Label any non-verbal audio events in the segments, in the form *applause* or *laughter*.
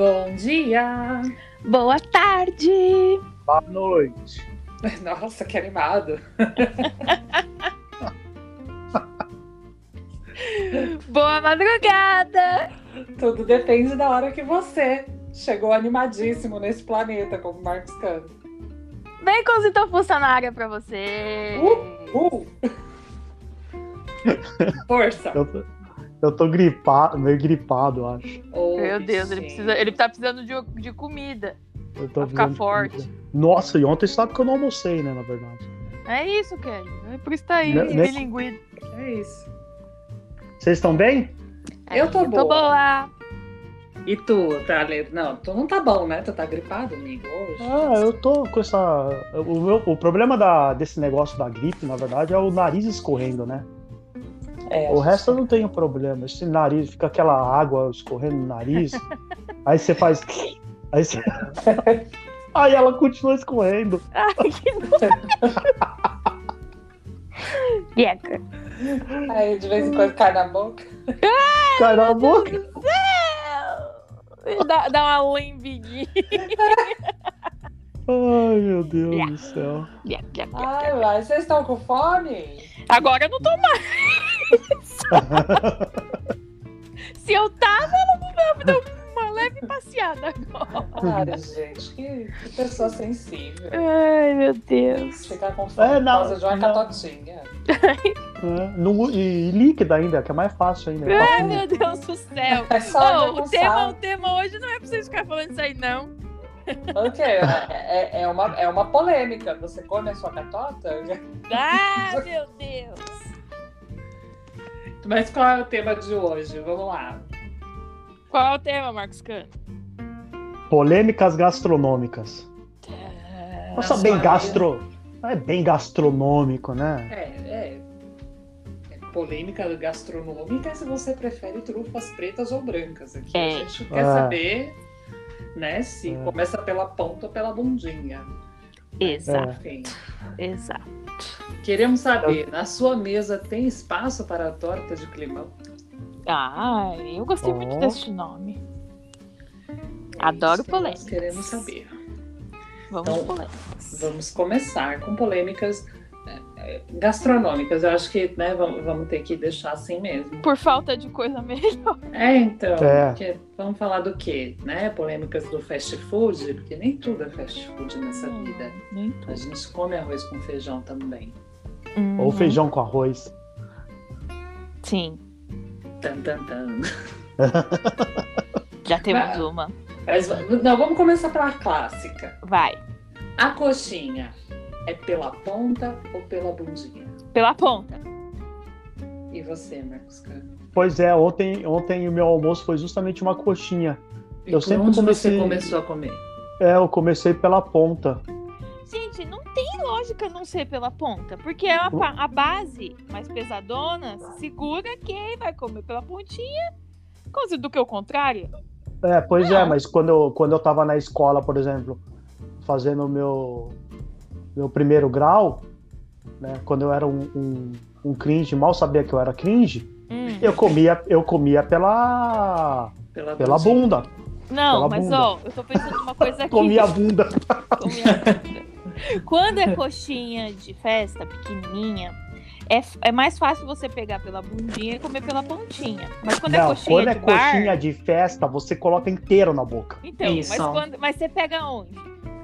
Bom dia! Boa tarde! Boa noite! *laughs* Nossa, que animado! *laughs* Boa madrugada! Tudo depende da hora que você chegou animadíssimo nesse planeta, como Marcos Cano. Bem consultor funcionária pra você! Uh, uh. Força! Eu tô, gripado, meio gripado, acho. Oh, Meu Deus, ele, bichinho. precisa, ele tá precisando de, de comida. Eu tô Pra ficar forte. Nossa, e ontem sabe que eu não almocei, né, na verdade. É isso, Kelly. É por isso tá aí, Ne- bilinguido. É isso. Vocês estão bem? Eu tô Eu tô boa. boa. E tu, tá le- Não, tu não tá bom, né? Tu tá gripado, amigo, hoje. Ah, eu tô com essa. O, meu- o problema da, desse negócio da gripe, na verdade, é o nariz escorrendo, né? É, O resto eu não tenho problema. Esse nariz, fica aquela água escorrendo no nariz. *laughs* aí você faz. *laughs* Aí você. *laughs* Aí ela continua escorrendo. Ai, que Gueca. Aí de vez em quando cai na boca. Cai na boca. Dá, dá uma lembidinha. Ai, meu Deus do céu. Ai, mas vocês estão com fome? Agora eu não tô mais. *laughs* Se eu tava, ela não dar uma leve passeada agora. Ai, gente, que, que pessoa sensível. Ai, meu Deus. Ficar com fome É, por não, causa de uma não. catotinha. É, no- e, e líquida ainda, que é mais fácil ainda. Ai, meu Deus do céu. *laughs* É só oh, o, tema, o tema hoje não é pra vocês ficarem falando isso aí, não. O quê? É, é, é uma, é uma polêmica. Você come a sua catota? Ah, meu Deus. Mas qual é o tema de hoje? Vamos lá. Qual é o tema, Marcos Cano? Polêmicas gastronômicas. Nossa, sua bem gastro. É bem gastronômico, né? É, é. é polêmica gastronômica se você prefere trufas pretas ou brancas. Aqui É. a gente quer É. saber né, se É. começa pela ponta ou pela bundinha. Exato, Enfim. exato. Queremos saber, na sua mesa tem espaço para a torta de climão? Ah, eu gostei muito Oh. desse nome. É Adoro isso polêmicas. Queremos saber. Vamos Então, polêmicas. Vamos começar com polêmicas gastronômicas. Eu acho que né, vamos, vamos ter que deixar assim mesmo. Por falta de coisa melhor. *laughs* É, então, É. porque vamos falar do quê? Né? Polêmicas do fast food, porque nem tudo é fast food nessa vida. Nem A gente come arroz com feijão também. Uhum. Ou feijão com arroz. Sim, Tan, tan, tan. *laughs* já temos Ah. uma. Mas, não, vamos começar pela clássica. Vai. A coxinha é pela ponta ou pela bundinha? Pela ponta. E você, Marcos Cano? Pois é, ontem, ontem o meu almoço foi justamente uma coxinha. E Eu por sempre onde comecei- você começou a comer? É, eu comecei pela ponta. Gente, não tem lógica não ser pela ponta. Porque é a, a base mais pesadona segura quem vai comer pela pontinha. Coisa do que o contrário. É, pois é, Não. mas quando eu, quando eu tava na escola, por exemplo, fazendo o meu, meu primeiro grau, né, quando eu era um, um, um cringe, mal sabia que eu era cringe, Hum. eu comia, eu comia pela, Pela, pela bunda. Não, pela mas bunda. ó, eu tô pensando numa coisa *laughs* aqui. Comia a bunda. Comia a bunda. Quando é coxinha de festa pequenininha, é, é mais fácil você pegar pela bundinha e comer pela pontinha. Mas quando é Não, coxinha quando é de bar, coxinha de festa, você coloca inteiro na boca. então, Isso. mas, quando, mas você pega onde?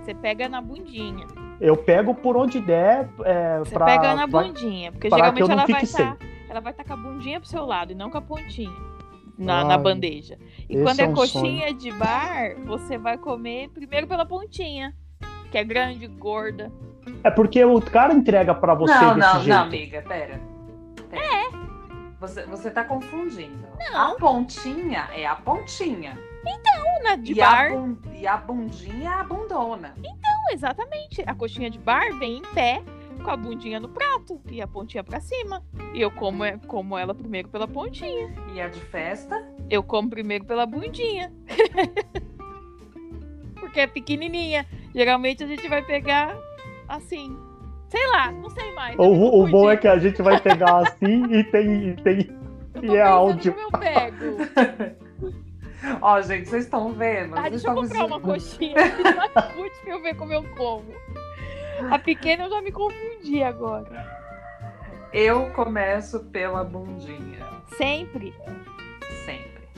Você pega na bundinha. Eu pego por onde der. É, Você pra, pega na pra- bundinha, porque geralmente não ela vai estar, ela vai estar com a bundinha pro seu lado e não com a pontinha na, Ai, na bandeja. E quando é, é um coxinha de bar, você vai comer primeiro pela pontinha, que é grande, gorda. É porque o cara entrega pra você não, desse não, jeito. não, amiga, pera. É. Você, você tá confundindo. Não. A pontinha é a pontinha. Na de e, bar, A bun- e a bundinha é a bundona. não, exatamente. A coxinha de bar vem em pé, com a bundinha no prato e a pontinha pra cima. E eu como, é- como ela primeiro pela pontinha. E a de festa? Eu como primeiro pela bundinha. *laughs* Porque é pequenininha. Geralmente a gente vai pegar assim. Sei lá, não sei mais. O, o bom é que a gente vai pegar assim e tem, e tem e é áudio. como eu pego. *laughs* Ó, gente, vocês estão vendo? Ah, deixa eu comprar uma coxinha Curte pra eu ver como eu como. A pequena eu já me confundi agora. Eu começo pela bundinha. Sempre. Sempre.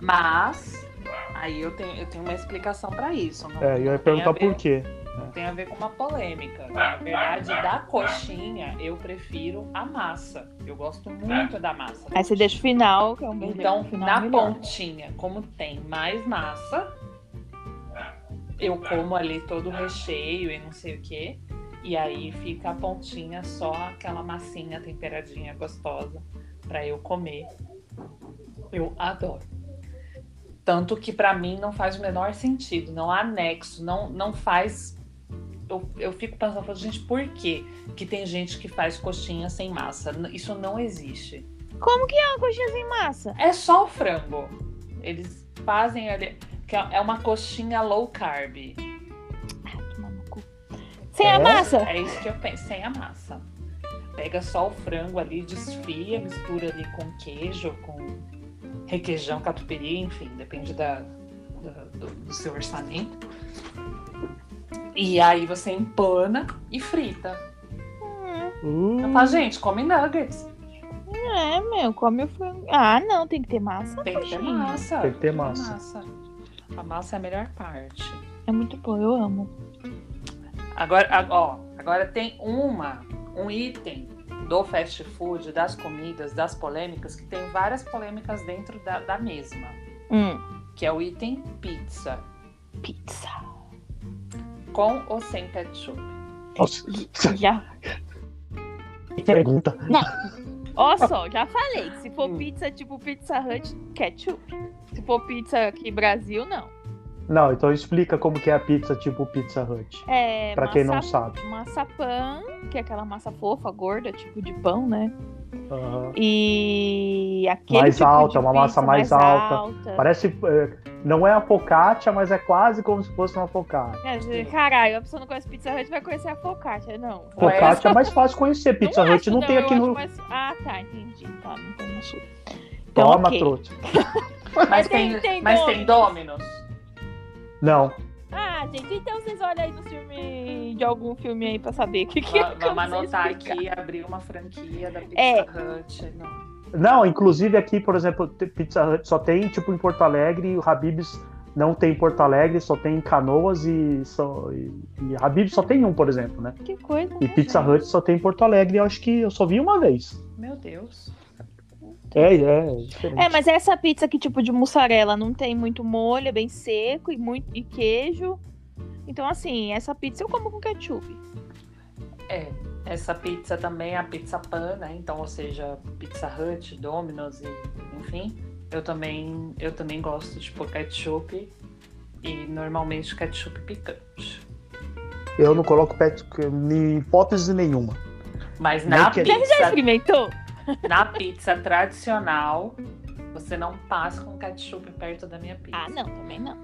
Mas, aí eu tenho, eu tenho uma explicação pra isso. Não, É, eu ia perguntar por quê. Não tem a ver com uma polêmica. Na verdade, da coxinha, eu prefiro a massa. Eu gosto muito da massa. Aí você deixa o final, que é um Então, final na melhor. pontinha, como tem mais massa, eu como ali todo o recheio e não sei o quê. E aí fica a pontinha só aquela massinha temperadinha gostosa pra eu comer. Eu adoro. Tanto que pra mim não faz o menor sentido, não há nexo, não, não faz. Eu, eu fico pensando, gente, por que que tem gente que faz coxinha sem massa? Isso não existe. Como que é uma coxinha sem massa? É só o frango. Eles fazem ali. Que é uma coxinha low carb. Toma no cu. Sem a É? massa? É isso que eu penso, sem a massa. Pega só o frango ali, desfia, mistura ali com queijo, com requeijão, catupiry, enfim, depende da, da- do, do seu orçamento. E aí você empana e frita. Hum, Eu falo, gente, come nuggets. é, meu, come o frango. Ah, não, tem que ter massa. Tem que ter massa. Tem que ter massa. massa. A massa é a melhor parte. É muito bom, eu amo. Agora, ó, agora tem uma, um item do fast food, das comidas, das polêmicas, que tem várias polêmicas dentro da, da mesma, Hum, que é o item pizza, pizza. Com ou sem ketchup. nossa, Já. que pergunta. Ó só, já falei. Se for Hum. pizza tipo Pizza Hut, ketchup. Se for pizza aqui Brasil, não. Não, então explica como que é a pizza tipo Pizza Hut. É Pra quem não massa- sabe. Massa pan, que é aquela massa fofa, gorda, tipo de pão, né? Aham. E aquele Mais tipo alta, de uma massa pizza mais alta. Parece. é, não é a focaccia, mas é quase como se fosse uma focaccia. Dizer, Caralho, a pessoa não conhece Pizza Hut, vai conhecer a focaccia, não. Focaccia é mais fácil conhecer. Pizza Não Hut acho, não, tem eu aqui no. mais- Ah, tá, entendi. Tá, não tem no sul. Então, Toma, ok. trouxa. Mas, Mas tem, tem- tem mas tem Domino's. Não. Ah, gente, então vocês olham aí no filme de algum filme aí pra saber o que, que é. Vamos anotar explicar. aqui, abrir uma franquia da Pizza É. Hut. Não. Não, inclusive aqui, por exemplo, Pizza Hut só tem tipo em Porto Alegre o Habib's não tem em Porto Alegre, só tem em Canoas e, só, e, e Habib's só tem um, por exemplo, né? Que coisa. E né, Pizza gente? Hut só tem em Porto Alegre, eu acho que eu só vi uma vez. Meu Deus. É, é, é diferente. É, mas essa pizza aqui, tipo de mussarela, não tem muito molho, é bem seco e, muito, e queijo. Então, assim, essa pizza eu como com ketchup. É, essa pizza também é a pizza pan, né? Então, ou seja, Pizza Hut, Domino's e enfim. Eu também, eu também gosto de pôr ketchup e normalmente ketchup picante. Eu não coloco pet em hipótese nenhuma. Mas Nem na Já pizza, experimentou? na pizza tradicional, você não passa com ketchup perto da minha pizza. Ah, não, também não.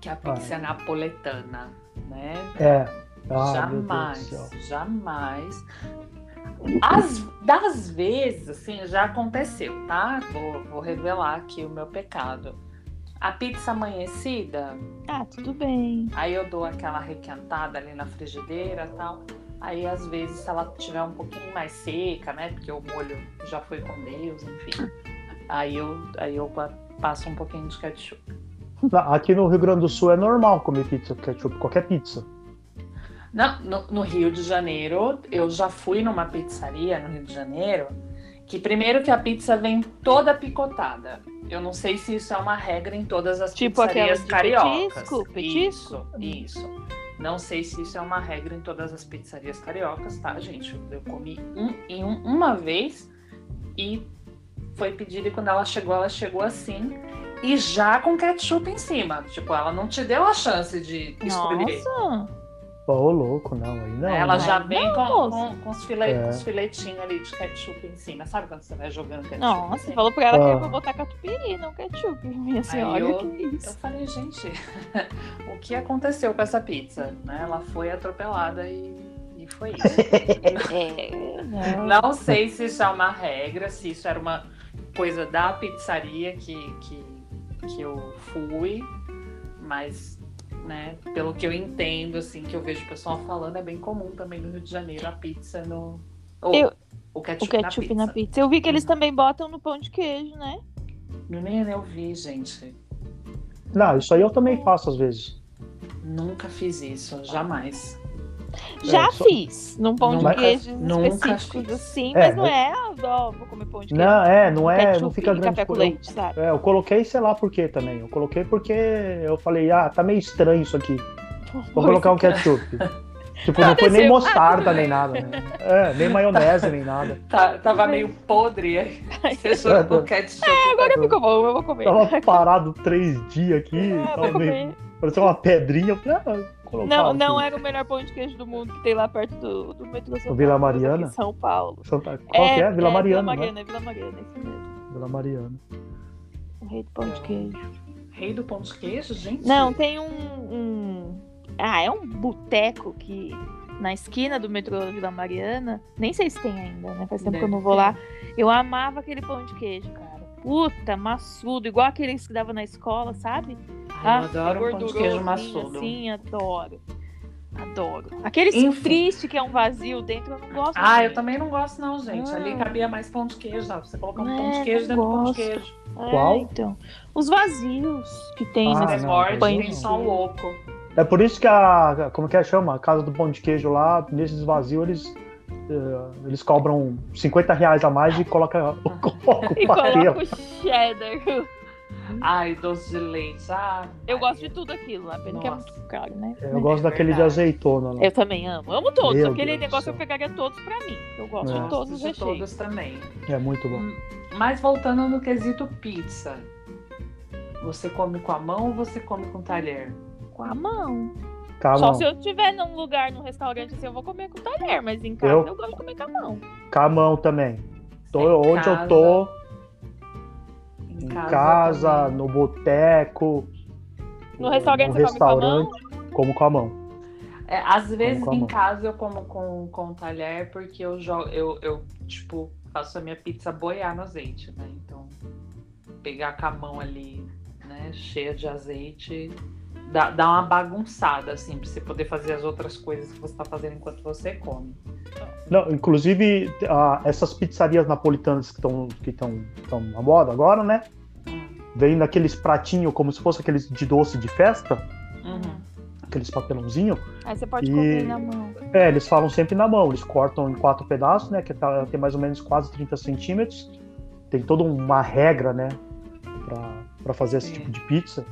Que é a pizza napoletana, né? É. Ah, jamais, jamais. As, das vezes, assim, já aconteceu, tá? Vou, vou revelar aqui o meu pecado. A pizza amanhecida, Ah, tudo bem. aí eu dou aquela requentada ali na frigideira e tal. Aí, às vezes, se ela tiver um pouquinho mais seca, né? Porque o molho já foi com Deus, enfim. Aí eu, aí eu pa- passo um pouquinho de ketchup. Na- Aqui no Rio Grande do Sul é normal comer pizza com ketchup, qualquer pizza. Não, no, no Rio de Janeiro, eu já fui numa pizzaria no Rio de Janeiro, que primeiro que a pizza vem toda picotada. Eu não sei se isso é uma regra em todas as Tipo pizzarias cariocas. petisco? Petisco? Isso, isso. Não sei se isso é uma regra em todas as pizzarias cariocas, tá, gente? Eu comi um, em um- uma vez e foi pedido e quando ela chegou, ela chegou assim e já com ketchup em cima. Tipo, ela não te deu a chance de escolher. Nossa! Ô, louco, não, aí não. Ela né? já Não, vem com, moça. com, com os, file, É. com os filetinhos ali de ketchup em cima. Sabe quando você vai jogando ketchup? Nossa, assim? você falou pra ela que Ah. era pra botar catupiry, não ketchup, minha senhora. eu- que Eu isso? falei, gente, *laughs* o que aconteceu com essa pizza? Né? Ela foi atropelada e, e foi isso. *laughs* É, não. Não sei se isso é uma regra, se isso era uma coisa da pizzaria que, que que eu fui, mas, né, pelo que eu entendo, assim, que eu vejo o pessoal falando, é bem comum também no Rio de Janeiro a pizza no. ou Eu- o O ketchup, ketchup na, na pizza. pizza. Eu vi que eles também botam no pão de queijo, né? Menina, eu vi, gente. Não, isso aí eu também faço às vezes. Nunca fiz isso, jamais. Já só- fiz, num pão Nunca- de queijo nunca específicos, fiz. assim, É, mas não é, ah, ó, vou comer pão de queijo. Não, é, não é, ketchup não fica grande café com leite, sabe? É, eu coloquei, sei lá por quê também. Eu coloquei porque eu falei, ah, tá meio estranho isso aqui. *laughs* Vou colocar um ketchup. *laughs* tipo, não foi nem mostarda nem nada, né? É, nem maionese nem nada. Tá- tava meio podre aí. Você jogou o ketchup. Agora ficou bom, eu vou comer. Tava parado três dias aqui, Ah, tava meio, parecia uma pedrinha. Eu falei, ah, colocar Não, não aqui. era o melhor pão de queijo do mundo que tem lá perto do, do metrô São Vila Paulo, Mariana? São Paulo. Santa... Qual que é? Vila Mariana, Vila né? Mariana, é Vila Mariana, é isso mesmo. Vila Mariana. O rei do pão de queijo. Rei do pão de queijo, gente? Não, tem um, um- Ah, é um boteco que na esquina do metrô Vila Mariana. Nem sei se tem ainda, né? Faz tempo que eu Deve não vou ter. lá. Eu amava aquele pão de queijo, cara. Puta, maçudo, igual aqueles que dava na escola, sabe? Eu adoro um pão de queijo maçudo. Assim, adoro. Adoro. Aquele Enfim. triste que é um vazio dentro, eu não gosto. Ah, eu muito. também não gosto não, gente. Ah. Ali cabia mais pão de queijo? Você colocar um É, pão de queijo dentro do pão de gosto. queijo. É, Qual? então. Os vazios que tem Ah, não, morde, pão de tem só um louco. É por isso que a. Como que é chama? A casa do pão de queijo lá, nesses vazios, eles. eh, eles cobram 50 reais a mais e colocam o, o E coloca o *laughs* cheddar. Ai, doce de leite. Ah, Eu gosto de tudo aquilo lá, pena que é muito caro, né? Eu gosto É daquele de azeitona lá. Eu também amo. Amo todos. Meu Aquele Deus negócio eu pegaria todos pra mim. Eu gosto É. de todos Gosto os de recheios. todos também. É muito bom. Hum, Mas voltando no quesito pizza. Você come com a mão ou você come com talher? Com a mão. Tá Só se eu estiver num lugar, num restaurante assim, eu vou comer com talher. Mas em casa Eu- eu, gosto de comer com a mão. Com a mão também. Tô, onde eu casa- tô, Em casa, casa, no boteco. No restaurante no restaurante, como com a mão. É, às vezes em casa eu como com, com talher porque eu jogo, eu, eu, tipo, faço a minha pizza boiar no azeite, né? Então, pegar com a mão ali, né, cheia de azeite, dá, dá uma bagunçada, assim, pra você poder fazer as outras coisas que você tá fazendo enquanto você come. Não, inclusive, essas pizzarias napolitanas que estão que estão tão na moda agora, né? Hum, Vem naqueles pratinhos como se fosse aqueles de doce de festa, uhum. aqueles papelãozinhos. Aí você pode E- comer na mão. É, eles falam sempre na mão, eles cortam em quatro pedaços, né? Que tá- tem mais ou menos quase 30 centímetros. Tem toda uma regra, né? Pra, pra fazer esse Sim. tipo de pizza.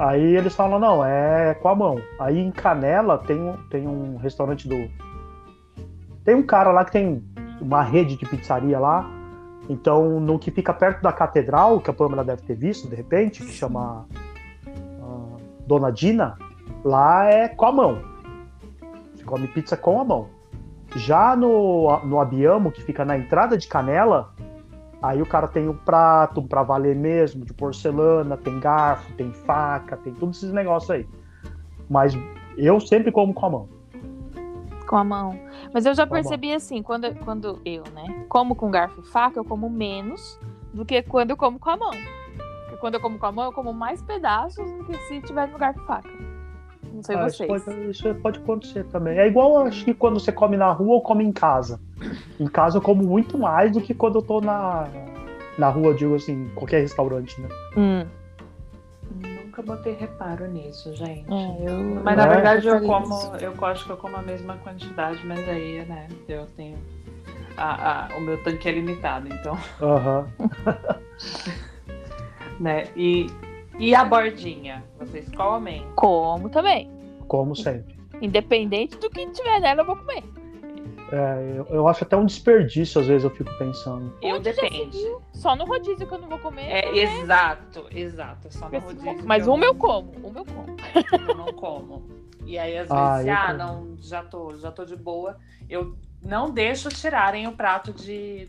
Aí eles falam, não, é com a mão. Aí em Canela tem, tem um restaurante do. Tem um cara lá que tem uma rede de pizzaria lá. Então, no que fica perto da catedral, que a Pâmela deve ter visto, de repente, que chama ah, Dona Dina, lá é com a mão. Você come pizza com a mão. Já no, no Abiamo, que fica na entrada de Canela, aí o cara tem um prato pra valer mesmo, de porcelana, tem garfo, tem faca, tem todos esses negócios aí. Mas eu sempre como com a mão. Com a mão. Mas eu já Com percebi assim, quando, quando eu, né, como com garfo e faca, eu como menos do que quando eu como com a mão. Porque quando eu como com a mão, eu como mais pedaços do que se tiver no garfo e faca. Não sei Ah, isso, vocês. pode, isso pode acontecer também. É igual, eu acho que quando você come na rua ou come em casa. Em casa eu como muito mais do que quando eu tô na, na rua, digo assim, qualquer restaurante, né? Hum, Nunca botei reparo nisso, gente. é, eu, Mas na É? verdade eu como, isso. eu acho que eu como a mesma quantidade, mas aí, né, eu tenho. a- a- o meu tanque é limitado, então, Aham. *laughs* né? E, e a bordinha? Vocês comem? Como também. Como sempre. Independente do que tiver nela, eu vou comer. É, eu, eu acho até um desperdício, às vezes eu fico pensando. Eu Onde depende. Só no rodízio que eu não vou comer. É, exato, exato. é Só no rodízio. Mas uma eu como, uma eu como. eu não como. E aí, às *laughs* Ah, vezes, ah, como. não, já tô, já tô de boa. Eu não deixo tirarem o prato de,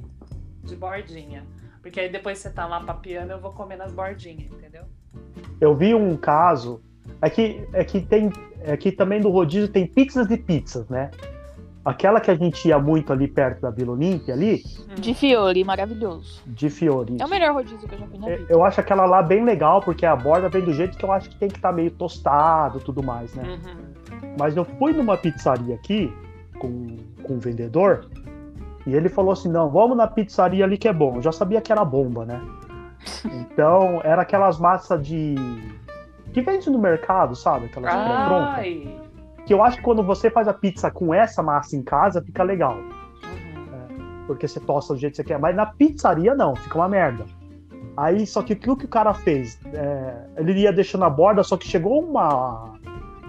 de bordinha. Porque aí depois você tá lá papiando, eu vou comer nas bordinhas, entendeu? Eu vi um caso. É que, é que tem. É que também do rodízio tem pizzas e pizzas, né? Aquela que a gente ia muito ali perto da Vila Olímpia, ali, De Fiore, maravilhoso. de Fiori. É o melhor rodízio que eu já vi na É, vida. Eu acho aquela lá bem legal, porque a borda vem do jeito que eu acho que tem que estar meio tostado e tudo mais, né? Uhum. Mas eu fui numa pizzaria aqui com, com o vendedor e ele falou assim: não, vamos na pizzaria ali que é bom. Eu já sabia que era bomba, né? Então, era aquelas massas de. que vende no mercado, sabe? Aquelas pré-prontas. Que eu acho que quando você faz a pizza com essa massa em casa, fica legal. Uhum. Porque você tosta do jeito que você quer. Mas na pizzaria, não, fica uma merda. Aí, só que o que o cara fez? É, ele ia deixando a borda, só que chegou uma,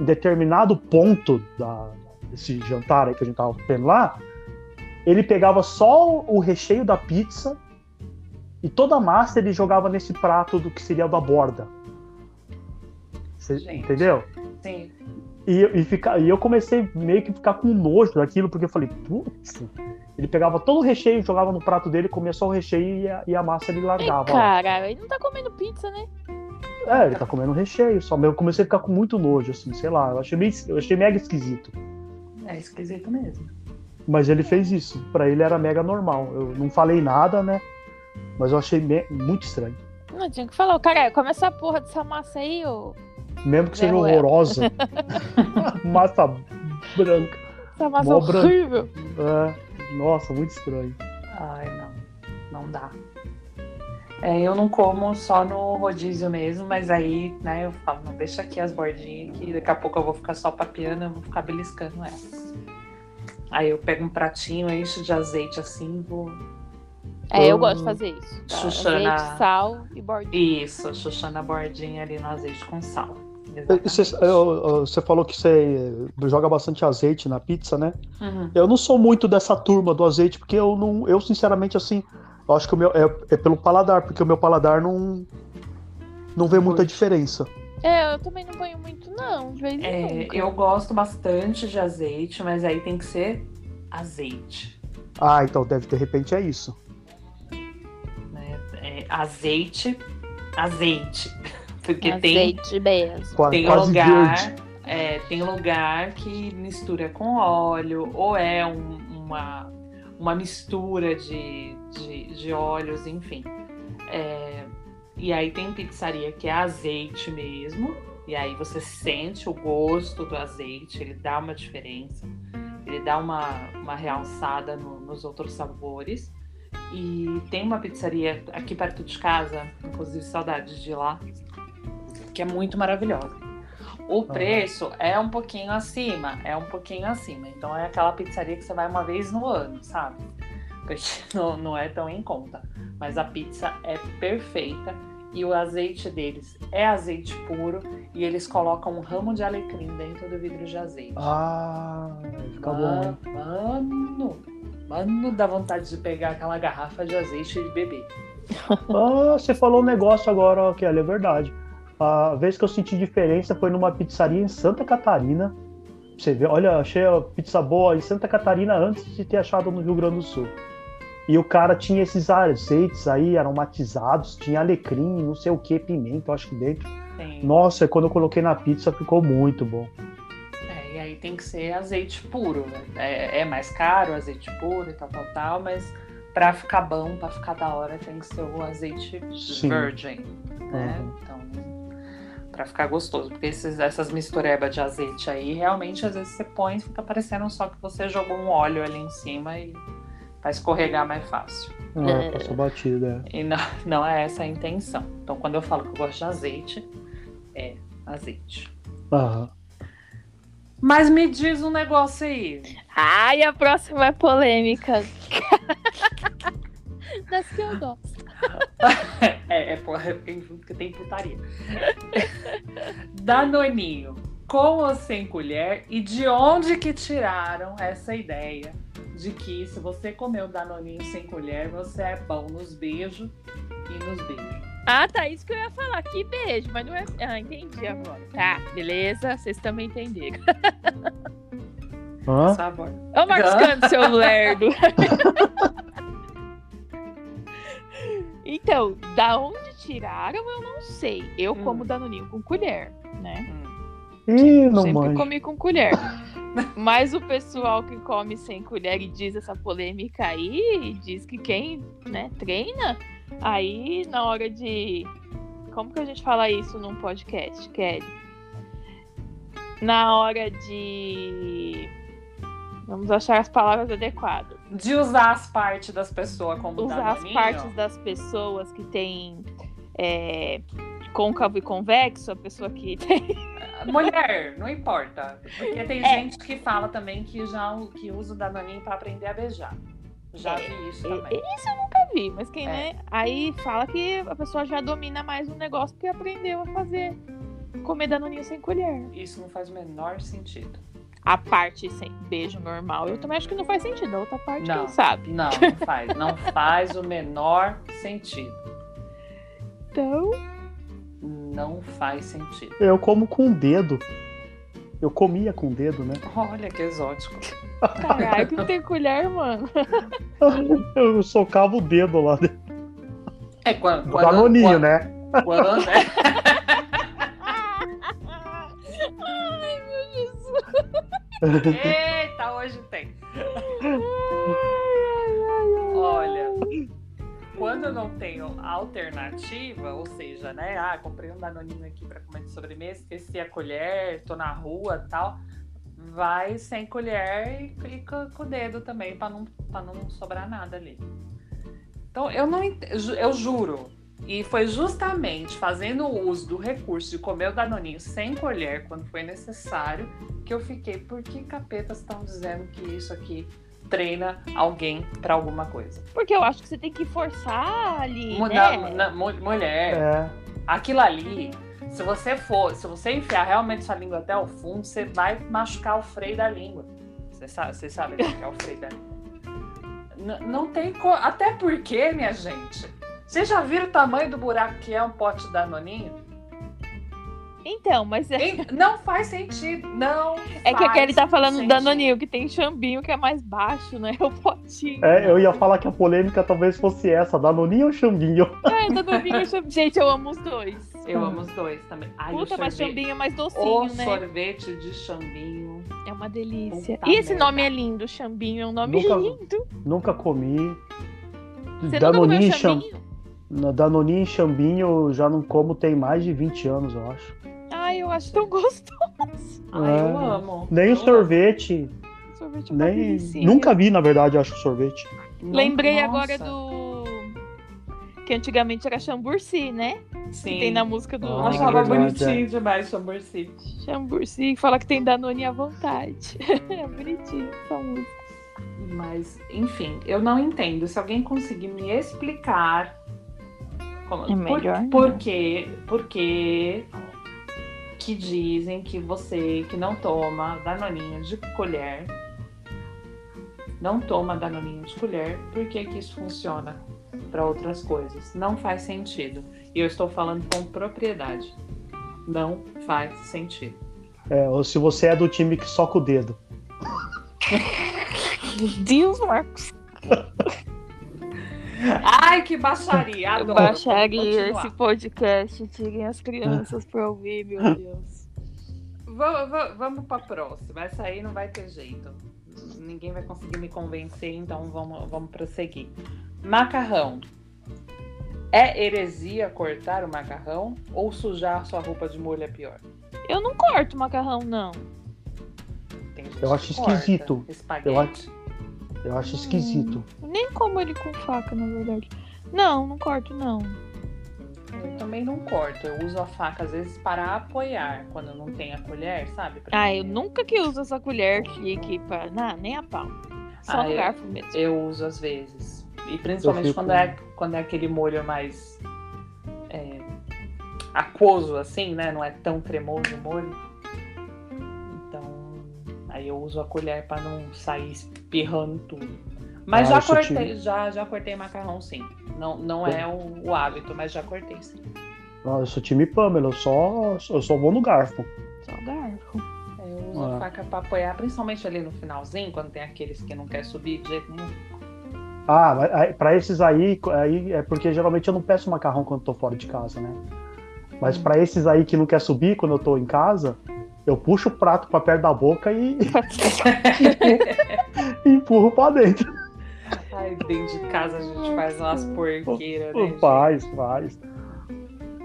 um determinado ponto da, desse jantar aí que a gente tava tendo lá. Ele pegava só o recheio da pizza e toda a massa ele jogava nesse prato do que seria o da borda. Gente. entendeu? Sim. E, e, fica, e eu comecei meio que ficar com nojo daquilo, porque eu falei, putz, ele pegava todo o recheio, jogava no prato dele, comia só o recheio e a, e a massa ele Ei, largava. lá. cara, ele não tá comendo pizza, né? É, ele tá comendo recheio só, mas eu comecei a ficar com muito nojo, assim, sei lá, eu achei, meio, eu achei mega esquisito. É esquisito mesmo. Mas ele fez isso, pra ele era mega normal. Eu não falei nada, né? Mas eu achei me- muito estranho. Não tinha que falar, cara, come essa porra dessa massa aí, ô. Mesmo que seja Ruela. horrorosa. *laughs* *laughs* massa branca. Essa massa Mó horrível. É, nossa, muito estranho. Ai, não. Não dá. É, eu não como só no rodízio mesmo, mas aí, né, eu falo, não, deixa aqui as bordinhas que daqui a pouco eu vou ficar só papiando, eu vou ficar beliscando elas. Aí eu pego um pratinho, encho de azeite assim, vou. É, eu gosto de fazer isso. Tá? Xuxana. Azeite, sal e bordinha. Isso, chuchando a bordinha ali no azeite com sal. Você, falou que você joga bastante azeite na pizza, né? Uhum. Eu não sou muito dessa turma do azeite, porque eu não. Eu, sinceramente, assim, eu acho que o meu. É, é pelo paladar, porque o meu paladar não. Não vê muita diferença. É, eu também não ponho muito, não. De vez em É, nunca. eu gosto bastante de azeite, mas aí tem que ser azeite. Ah, então deve de repente é isso. Azeite, azeite. *laughs* Porque tem, Azeite mesmo. Qua- tem quase lugar. é, tem lugar que mistura com óleo, ou é um- uma, uma mistura de, de, de óleos, enfim. É, e aí tem pizzaria que é azeite mesmo, e aí você sente o gosto do azeite, ele dá uma diferença, ele dá uma, uma realçada no- nos outros sabores. E tem uma pizzaria aqui perto de casa, inclusive saudades de lá, que é muito maravilhosa. O preço é um pouquinho acima, é um pouquinho acima. Então é aquela pizzaria que você vai uma vez no ano, sabe? Porque *laughs* não, não é tão em conta. Mas a pizza é perfeita e o azeite deles é azeite puro e eles colocam um ramo de alecrim dentro do vidro de azeite. Ah, fica bom. hein? Mano, mano, dá vontade de pegar aquela garrafa de azeite e beber. *laughs* Ah, você falou um negócio agora, Kelly, é verdade. A vez que eu senti diferença foi numa pizzaria em Santa Catarina. Você vê, olha, achei a pizza boa em Santa Catarina antes de ter achado no Rio Grande do Sul. E o cara tinha esses azeites aí aromatizados, tinha alecrim, não sei o que, pimenta, eu acho que dentro. Tem- Nossa, quando eu coloquei na pizza ficou muito bom. Aí tem que ser azeite puro, né? É, é mais caro, azeite puro e tal, tal, tal, mas pra ficar bom, pra ficar da hora, tem que ser o azeite Sim. virgin, né? Uhum. Então, pra ficar gostoso, porque esses, essas misturebas de azeite aí, realmente, às vezes você põe e fica parecendo só que você jogou um óleo ali em cima e vai escorregar mais fácil. É, passou batida. é. E não, *laughs* não é essa a intenção. Então, quando eu falo que eu gosto de azeite, é azeite. Aham. Mas me diz um negócio aí. Ai, a próxima é polêmica. *laughs* Das que eu gosto. *laughs* É, é porra, tem tem putaria. *laughs* Danoninho, com ou sem colher? E de onde que tiraram essa ideia de que se você comer o Danoninho sem colher, você é bom nos beijos e nos beijos? Ah, tá. Isso que eu ia falar. Que beijo, mas não é. Ah, entendi agora. Tá, beleza. Vocês também entenderam. Hã? Por favor. Ô, Marcos *laughs* Canto, seu lerdo. então, da onde tiraram, eu não sei. Eu Hum. como danoninho com colher, né? Hum. Ih, não Sempre manjo. comi com colher. *laughs* Mas o pessoal que come sem colher e diz essa polêmica aí, diz que quem né, treina, aí na hora de. Como que a gente fala isso num podcast, Kelly? Na hora de. Vamos achar as palavras adequadas. De usar as partes das pessoas como Usar as partes das pessoas que tem é, côncavo e convexo, a pessoa que *laughs* tem. Mulher, não importa. Porque tem É. gente que fala também que já que usa o danoninho pra aprender a beijar. Já É, vi isso também. Isso eu nunca vi, mas quem, É. né? Aí fala que a pessoa já domina mais o negócio porque aprendeu a fazer comer danoninho sem colher. Isso não faz o menor sentido. A parte sem beijo normal, eu também acho que não faz sentido. A outra parte, Não. quem sabe? Não, não *laughs* faz. Não faz o menor sentido. Então, Não faz sentido. Eu como com o dedo. Eu comia com o dedo, né? Olha que exótico. Caralho, que não tem colher, mano. *laughs* Eu socava o dedo lá. É quando. Do quando Danoninho, quando, né? Quando, é, Ai, meu Jesus. Eita, hoje tem. Olha, quando eu não tenho alternativa, ou seja, né? Ah, comprei um danoninho aqui para comer de sobremesa, esqueci a colher, tô na rua tal. Vai sem colher e, e com, com o dedo também, para não, pra não sobrar nada ali. Então, eu não eu juro. E foi justamente fazendo o uso do recurso de comer o danoninho sem colher, quando foi necessário, que eu fiquei, por que capetas estão dizendo que isso aqui treina alguém para alguma coisa? Porque eu acho que você tem que forçar ali, Mu- né? na- na- mu- mulher, É. aquilo ali, se você for, se você enfiar realmente sua língua até o fundo, você vai machucar o freio da língua. Você sabe, você sabe o que é o freio da língua. N- não tem co... Até porque, minha gente, vocês já viram o tamanho do buraco que é um pote de danoninho? Então, mas é? Não faz sentido. Não. é que aqui ele tá falando do danoninho, que tem chambinho que é mais baixo, né? *laughs* O potinho. É, eu ia falar que a polêmica talvez fosse essa, Danoninho ou Xambinho? *laughs* É, danoninho e chambinho. Gente, eu amo os dois. Eu amo os dois também. Ai, Puta, o mas chambinho é mais o docinho, né? sorvete de chambinho. É uma delícia. Puta e esse merda. nome é lindo, chambinho é um nome Nunca- lindo. Nunca comi. Você Danoninho, e chambinho? no Danoninho e Xambinho eu já não como tem mais de 20 anos, eu acho. Ai, eu acho tão gostoso. *laughs* Ai, eu É. amo. Nem Eu o sorvete, Sorvete é nem. Nunca vi, na verdade, acho, sorvete. Lembrei Nossa. agora do. Que antigamente era chamburci, né? Sim. Que tem na música do. Ah, achava verdade, bonitinho demais chamburci. Chamburci, fala que tem Danone à vontade. *laughs* é bonitinho essa música. Mas, enfim, eu não entendo. Se alguém conseguir me explicar. Como, É melhor. Por, por quê? Por quê que dizem que você que não toma danoninho de colher. Não toma danoninho de colher, por que, que isso funciona para outras coisas? Não faz sentido. E eu estou falando com propriedade. Não faz sentido. É, ou se você é do time que soca o dedo. Meu Deus, Marcos. *laughs* Ai, que baixaria! Adoro. Baixaria esse podcast. Tirem as crianças pra ouvir, meu Deus. Vamos, vamos, vamos pra próxima. Essa aí não vai ter jeito. Ninguém vai conseguir me convencer, então vamos, vamos prosseguir. Macarrão. É heresia cortar o macarrão ou sujar sua roupa de molho é pior? Eu não corto macarrão, não. Tem gente Eu acho que corta esquisito. Espaguete. Eu acho- Eu acho esquisito. Eu nem como ele com faca, na verdade. Não, não corto, não. Eu também não corto. Eu uso a faca às vezes para apoiar quando não tem a colher, sabe? Pra Ah, eu comer. nunca que uso essa colher chique pra. Não, nem a pau. Só Ah, no eu- garfo mesmo. Eu uso às vezes. E principalmente fico- quando, é, quando é aquele molho mais é, aquoso, assim, né? Não é tão cremoso o molho. Aí eu uso a colher para não sair espirrando tudo. Mas Ah, já cortei, já, já cortei macarrão, sim. Não, não é o, o hábito, mas já cortei, sim. Não, eu sou time Pamela, eu só, eu só vou no garfo. Só garfo. Eu uso Ah. a faca para apoiar, principalmente ali no finalzinho, quando tem aqueles que não quer subir de jeito nenhum. Ah, pra esses aí, aí é porque geralmente eu não peço macarrão quando tô fora de casa, né? Mas Hum. pra esses aí que não quer subir quando eu tô em casa, Eu puxo o prato pra perto da boca e, e *laughs* empurro pra dentro. Ai, dentro de casa a gente faz umas porqueiras, né? gente? Faz, faz.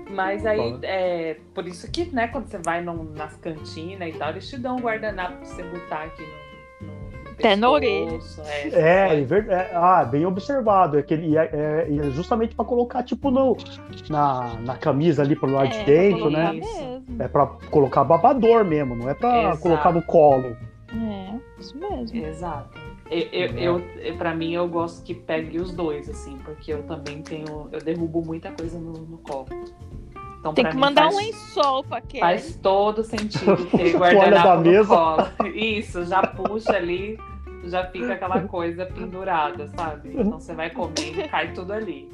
Mas aí, é por isso que, né, quando você vai nas cantinas e tal, eles te dão um guardanapo pra você botar aqui no Até na orelha. pescoço, É, É, é ver- é, ah, bem observado. É, que ele, é, é- é justamente pra colocar, tipo, no, na, na camisa ali pro lado É, de dentro, né? mesmo. É pra colocar babador mesmo, não é pra Exato. colocar no colo. É, isso mesmo. Exato. Eu, eu, eu, pra mim, eu gosto que pegue os dois, assim, porque eu também tenho. Eu derrubo muita coisa no, no colo. Então, Tem que mandar faz, um lençol pra Kelly. Faz todo sentido *laughs* ter Toalha da guardanapo no mesa. colo. Isso, já puxa ali, já fica aquela coisa pendurada, sabe? Então você vai comer e cai tudo ali.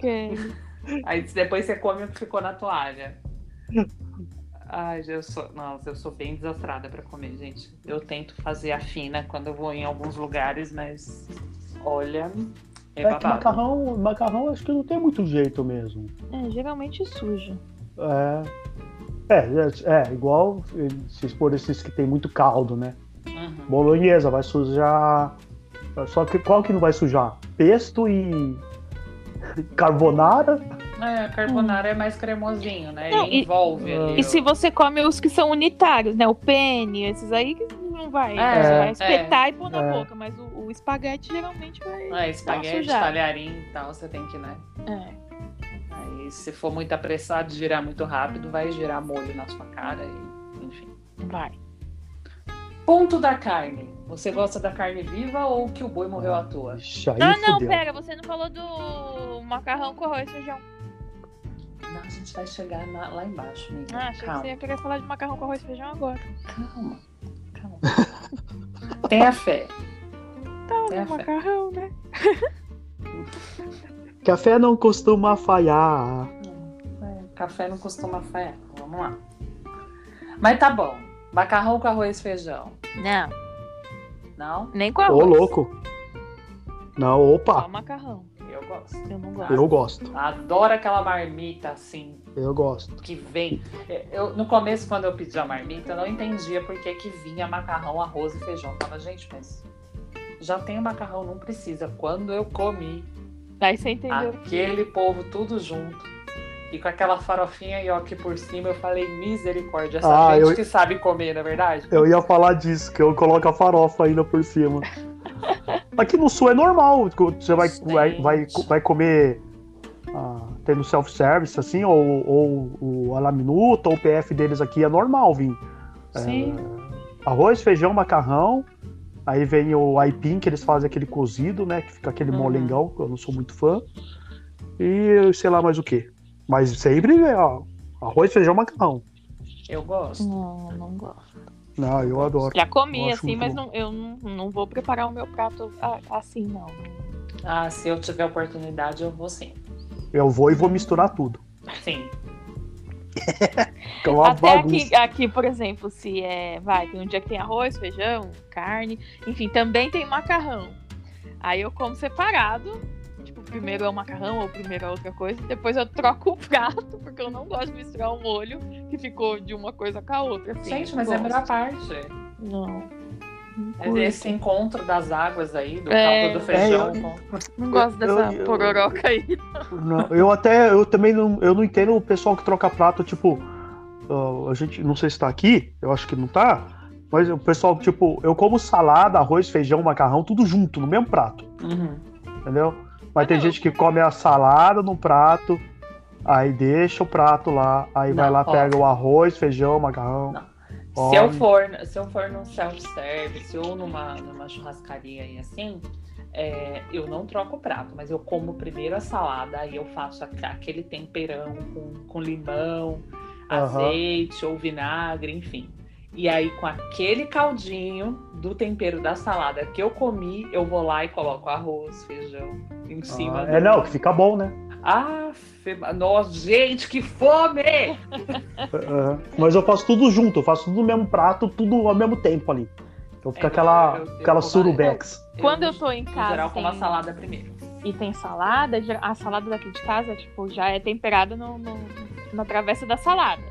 Kelly. Aí depois você come o que ficou na toalha. Ai, eu sou. Nossa, eu sou bem desastrada pra comer, gente. Eu tento fazer a fina quando eu vou em alguns lugares, mas olha, é, É, que macarrão, macarrão acho que não tem muito jeito mesmo. É, geralmente suja. É, é, é, é igual se for esses que tem muito caldo, né? Uhum. Bolonhesa vai sujar. Só que qual que não vai sujar? Pesto e *laughs* carbonara. É, carbonara é mais cremosinho, né? Não, Ele e- envolve ali. E o- se você come os que são unitários, né? O penne, esses aí não vai. É, você vai é. espetar e pôr na É. boca, mas o, o espaguete geralmente vai. É, espaguete, talharim e tal, você tem que, né? É. Aí, se for muito apressado, girar muito rápido, vai girar molho na sua cara e, enfim. Vai. Ponto da carne. Você gosta da carne viva ou que o boi morreu à toa? Ixi, Ah, não, fudeu. pera, você não falou do macarrão com arroz e feijão. Não, a gente vai chegar na- lá embaixo, amiga. Ah, achei que calma, você ia querer falar de macarrão com arroz e feijão agora. calma, calma. *laughs* Tenha fé. Tá, É, no fé. macarrão, né? *laughs* Café não costuma falhar. É, café não costuma falhar. Vamos lá. Mas tá bom. Macarrão com arroz e feijão. Não, Não? nem com Ô, arroz. louco. Não, Só opa, macarrão. Eu gosto. Eu não gosto. eu gosto. Adoro aquela marmita assim, Eu gosto. que vem. Eu, no começo, quando eu pedi a marmita, eu não entendia por que, que vinha macarrão, arroz e feijão. Eu Falava, gente, mas já tem o macarrão, não precisa. Quando eu comi Aí você entendeu. aquele povo tudo junto. E com aquela farofinha e aqui por cima, eu falei, misericórdia, essa Ah, gente eu- que sabe comer, não é verdade? Eu ia falar disso, que eu coloco a farofa ainda por cima. *laughs* Aqui no sul é normal. Você vai, vai, vai, vai comer. Ah, tem no self-service, assim, ou, ou o a la minuta, ou o PF deles aqui é normal vir. Sim. Arroz, feijão, macarrão. Aí vem o aipim, que eles fazem aquele cozido, né? Que fica aquele Uhum. molengão, que eu não sou muito fã. E sei lá mais o que. Mas sempre é ó, arroz, feijão, macarrão. Eu gosto. Não, não gosto. Não, eu adoro. Já comi Eu assim, mas não, eu não, não vou preparar o meu prato assim, não. Ah, se eu tiver oportunidade, eu vou sim. Eu vou e vou misturar tudo. Sim. *laughs* Uma Até aqui, aqui, por exemplo, se é. Vai, tem um dia que tem arroz, feijão, carne, enfim, também tem macarrão. Aí eu como separado. Primeiro é o macarrão ou primeiro é outra coisa. Depois eu troco o prato, *laughs* porque eu não gosto de misturar o molho que ficou de uma coisa com a outra. Assim, Gente, eu mas é a gosto. melhor parte. Não. É curto. esse encontro das águas aí, do É. caldo do feijão. É, eu- Não gosto Eu- dessa eu- pororoca aí. Não, eu até, eu também não, eu não entendo o pessoal que troca prato, tipo, ah, a gente, não sei se tá aqui, eu acho que não tá, mas o pessoal, tipo, eu como salada, arroz, feijão, macarrão, tudo junto, no mesmo prato, Uhum. entendeu? Mas tem não. gente que come a salada no prato, aí deixa o prato lá, aí vai Não, lá, ó. pega o arroz, feijão, macarrão. Não. Se eu for, se eu for num self-service ou numa, numa churrascaria aí assim, é, eu não troco o prato, mas eu como primeiro a salada, aí eu faço aquele temperão com, com limão, Aham. azeite ou vinagre, enfim. E aí, com aquele caldinho do tempero da salada que eu comi, eu vou lá e coloco arroz, feijão em cima. Ah, é, não, que fica bom, né? Ah, fe- nossa, gente, que fome! *laughs* Mas eu faço tudo junto, eu faço tudo no mesmo prato, tudo ao mesmo tempo ali. Então fica É, aquela, eu- eu- aquela eu- surubex. Quando eu tô em Em casa. geral, como a tem- salada primeiro. e tem salada, a salada daqui de casa, tipo, já é temperada no, no- na travessa da salada.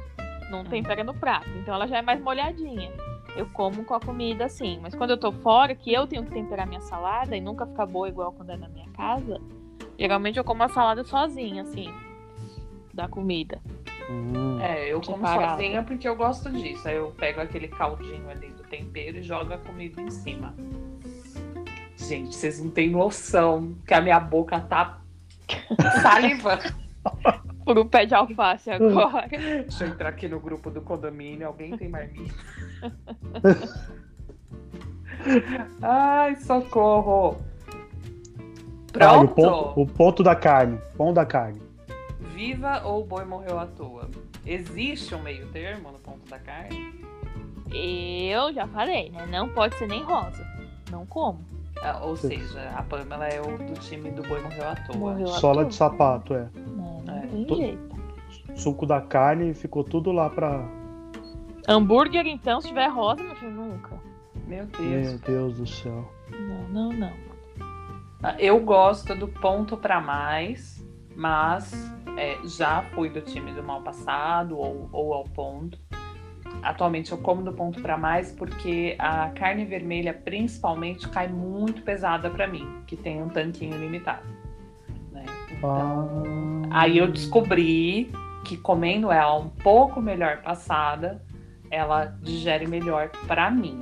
Não tempera no prato. Então ela já é mais molhadinha. Eu como com a comida assim. Mas quando eu tô fora, que eu tenho que temperar minha salada e nunca fica boa igual quando é na minha casa, geralmente eu como a salada sozinha, assim, da comida. Hum. É, eu como Separado. sozinha porque eu gosto disso. Aí eu pego aquele caldinho ali do tempero e jogo a comida em cima. Gente, vocês não têm noção que a minha boca tá *laughs* salivando. Por um pé de alface agora. Deixa eu entrar aqui no grupo do condomínio. Alguém tem marmita? *laughs* Ai, socorro! Ah, e o Pronto! ponto, o ponto da carne. Pão da carne. Viva ou o boi morreu à toa? Existe um meio termo no ponto da carne? Eu já falei, né? Não pode ser nem rosa. Não como. Ah, ou seja, a Pamela é o do time do boi morreu à toa. Morreu à Sola toa. de sapato, é. Não, não É, tem tô- jeito. Suco da carne ficou tudo lá pra. Hambúrguer, então, se tiver rosa, meu filho, nunca. Meu Deus. Meu Deus do céu. Não, não, não. Ah, Eu gosto do ponto pra mais, mas é, já fui do time do mal passado ou, ou ao ponto. Atualmente eu como do ponto pra mais porque a carne vermelha, principalmente, cai muito pesada pra mim, que tem um tanquinho limitado. né? Então, Ah. Aí eu descobri que comendo ela um pouco melhor passada, ela digere melhor pra mim.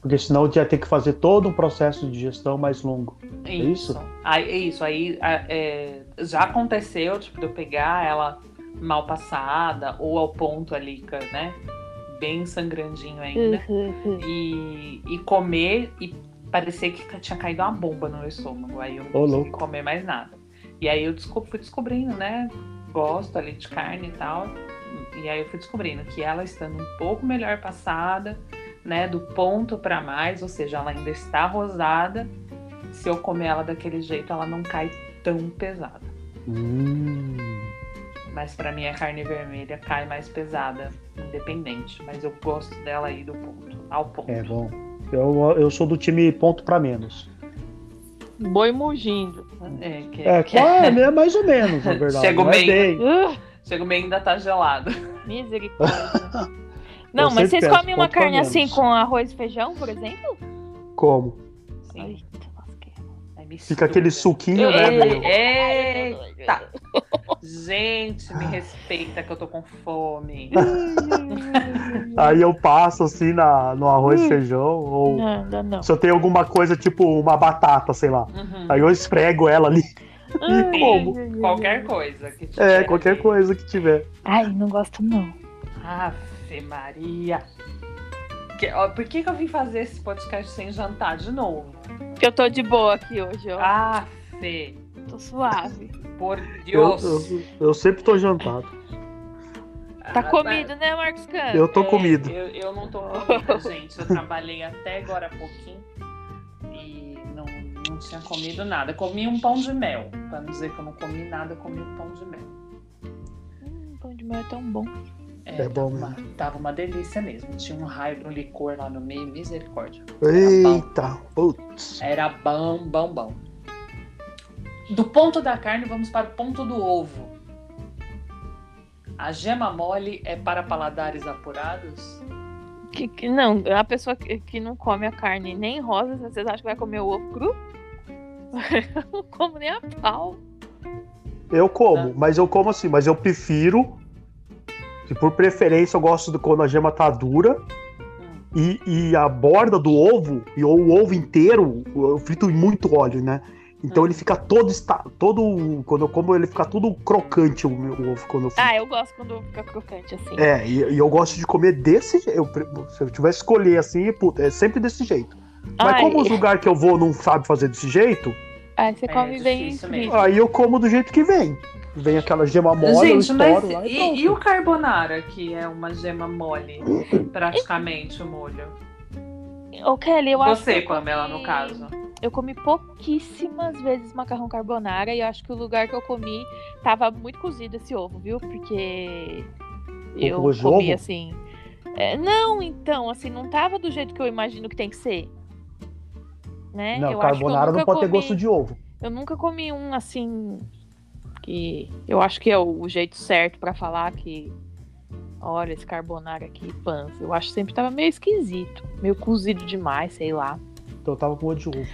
Porque senão eu ia ter que fazer todo um processo de digestão mais longo. isso? Aí, é isso. Aí a- é, já aconteceu, tipo, de eu pegar ela mal passada ou ao ponto ali, né? Bem sangrandinho ainda. E, e comer e parecer que tinha caído uma bomba no meu estômago. Aí eu não Ô, consegui louco. comer mais nada. E aí eu fui descobrindo, né? Gosto ali de carne e tal. E aí eu fui descobrindo que ela estando um pouco melhor passada, né? Do ponto pra mais, ou seja, ela ainda está rosada. Se eu comer ela daquele jeito, ela não cai tão pesada. Hum. Mas pra mim a carne vermelha cai mais pesada, independente. Mas eu gosto dela aí do ponto, ao ponto. É bom. Eu, eu sou do time ponto pra menos. Boi mugindo. É, que, É, que- qual é, é mais ou menos, na *laughs* verdade. Chega o não é meio. bem. *laughs* Uh, Chega o meio e ainda tá gelado. misericórdia. *laughs* Não, Eu mas vocês peço comem uma carne assim com arroz e feijão, por exemplo? Como? Sim. Mistura. Fica aquele suquinho, né? Ei, meio- Eita! Gente, me respeita que eu tô com fome. *laughs* Aí eu passo assim na, no arroz e feijão. Ou Não, não, não. se eu tenho alguma coisa, tipo uma batata, sei lá. Uhum. Aí eu esfrego ela ali. E como? Qualquer coisa que É, tiver qualquer ali. coisa que tiver. Ai, não gosto não. Ave Maria. Que- ó, por que, que eu vim fazer esse podcast sem jantar de novo? Porque eu tô de boa aqui hoje, ó. Afe, Tô suave. por Eu, Deus. eu, eu sempre tô jantado. Tá Ah, comido, né, Marcos Cano? Eu tô É, comido. Eu, eu não tô comida, *laughs* gente. Eu trabalhei até agora há pouquinho e não, não tinha comido nada. Comi um pão de mel. Pra não dizer que eu não comi nada, eu comi um pão de mel. Hum, pão de mel é tão bom. É bom tava uma, tava uma delícia mesmo. Tinha um raio de um licor lá no meio, misericórdia. Eita, putz. Era bom, bom, bom. Do ponto da carne, vamos para o ponto do ovo. A gema mole é para paladares apurados? Que, que- não, a pessoa que, que não come a carne nem rosa, vocês acham que vai comer o ovo cru? *laughs* Eu não como nem a pau. Eu como, Tá. mas eu como assim, mas eu prefiro. Que por preferência eu gosto de quando a gema tá dura. E, e a borda do ovo, e ou o ovo inteiro, eu frito em muito óleo, né? Então Hum. ele fica todo, todo. Quando eu como, ele fica todo crocante o, meu, ovo quando eu frito. Ah, eu gosto quando fica crocante assim. É, e, e eu gosto de comer desse jeito. Se eu tivesse que escolher assim, é sempre desse jeito. Mas Ai, como os lugares que eu vou não sabe fazer desse jeito, ai, você É come bem difícil frito. mesmo. aí eu como do jeito que vem. Vem aquela gema mole, eu Gente, mas lá e, e, e o carbonara, que é uma gema mole, praticamente o molho? Ô, Kelly, eu acho que Você, Pamela, no caso. Eu comi pouquíssimas vezes macarrão carbonara e eu acho que o lugar que eu comi tava muito cozido esse ovo, viu? Porque eu comi ovo? assim. É, não, então, assim, não tava do jeito que eu imagino que tem que ser. Né? Não, eu acho que eu carbonara não nunca pode ter comi- gosto de ovo. Eu nunca comi um assim que eu acho que é o jeito certo pra falar que Olha, esse carbonara aqui, pança. Eu acho que sempre tava meio esquisito. Meio cozido demais, sei lá. Então eu tava com outro de ovo.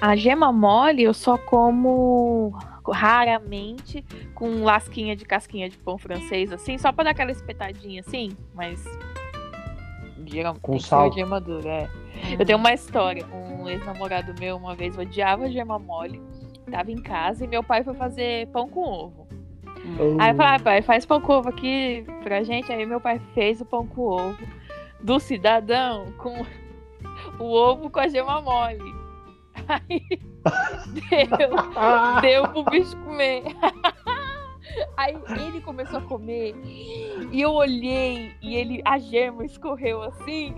A, a gema mole eu só como raramente com lasquinha de casquinha de pão francês, assim, só pra dar aquela espetadinha assim, mas. Geralmente Com sal. gema dura, é. Eu tenho uma história. Um ex-namorado meu uma vez odiava gema mole. Tava em casa e meu pai foi fazer pão com ovo. Hum. Aí eu falei, ah, pai, faz pão com ovo aqui pra gente. Aí meu pai fez o pão com ovo do cidadão com o ovo com a gema mole. Aí deu, deu pro bicho comer. *laughs* Aí ele começou a comer e eu olhei e ele a gema escorreu assim.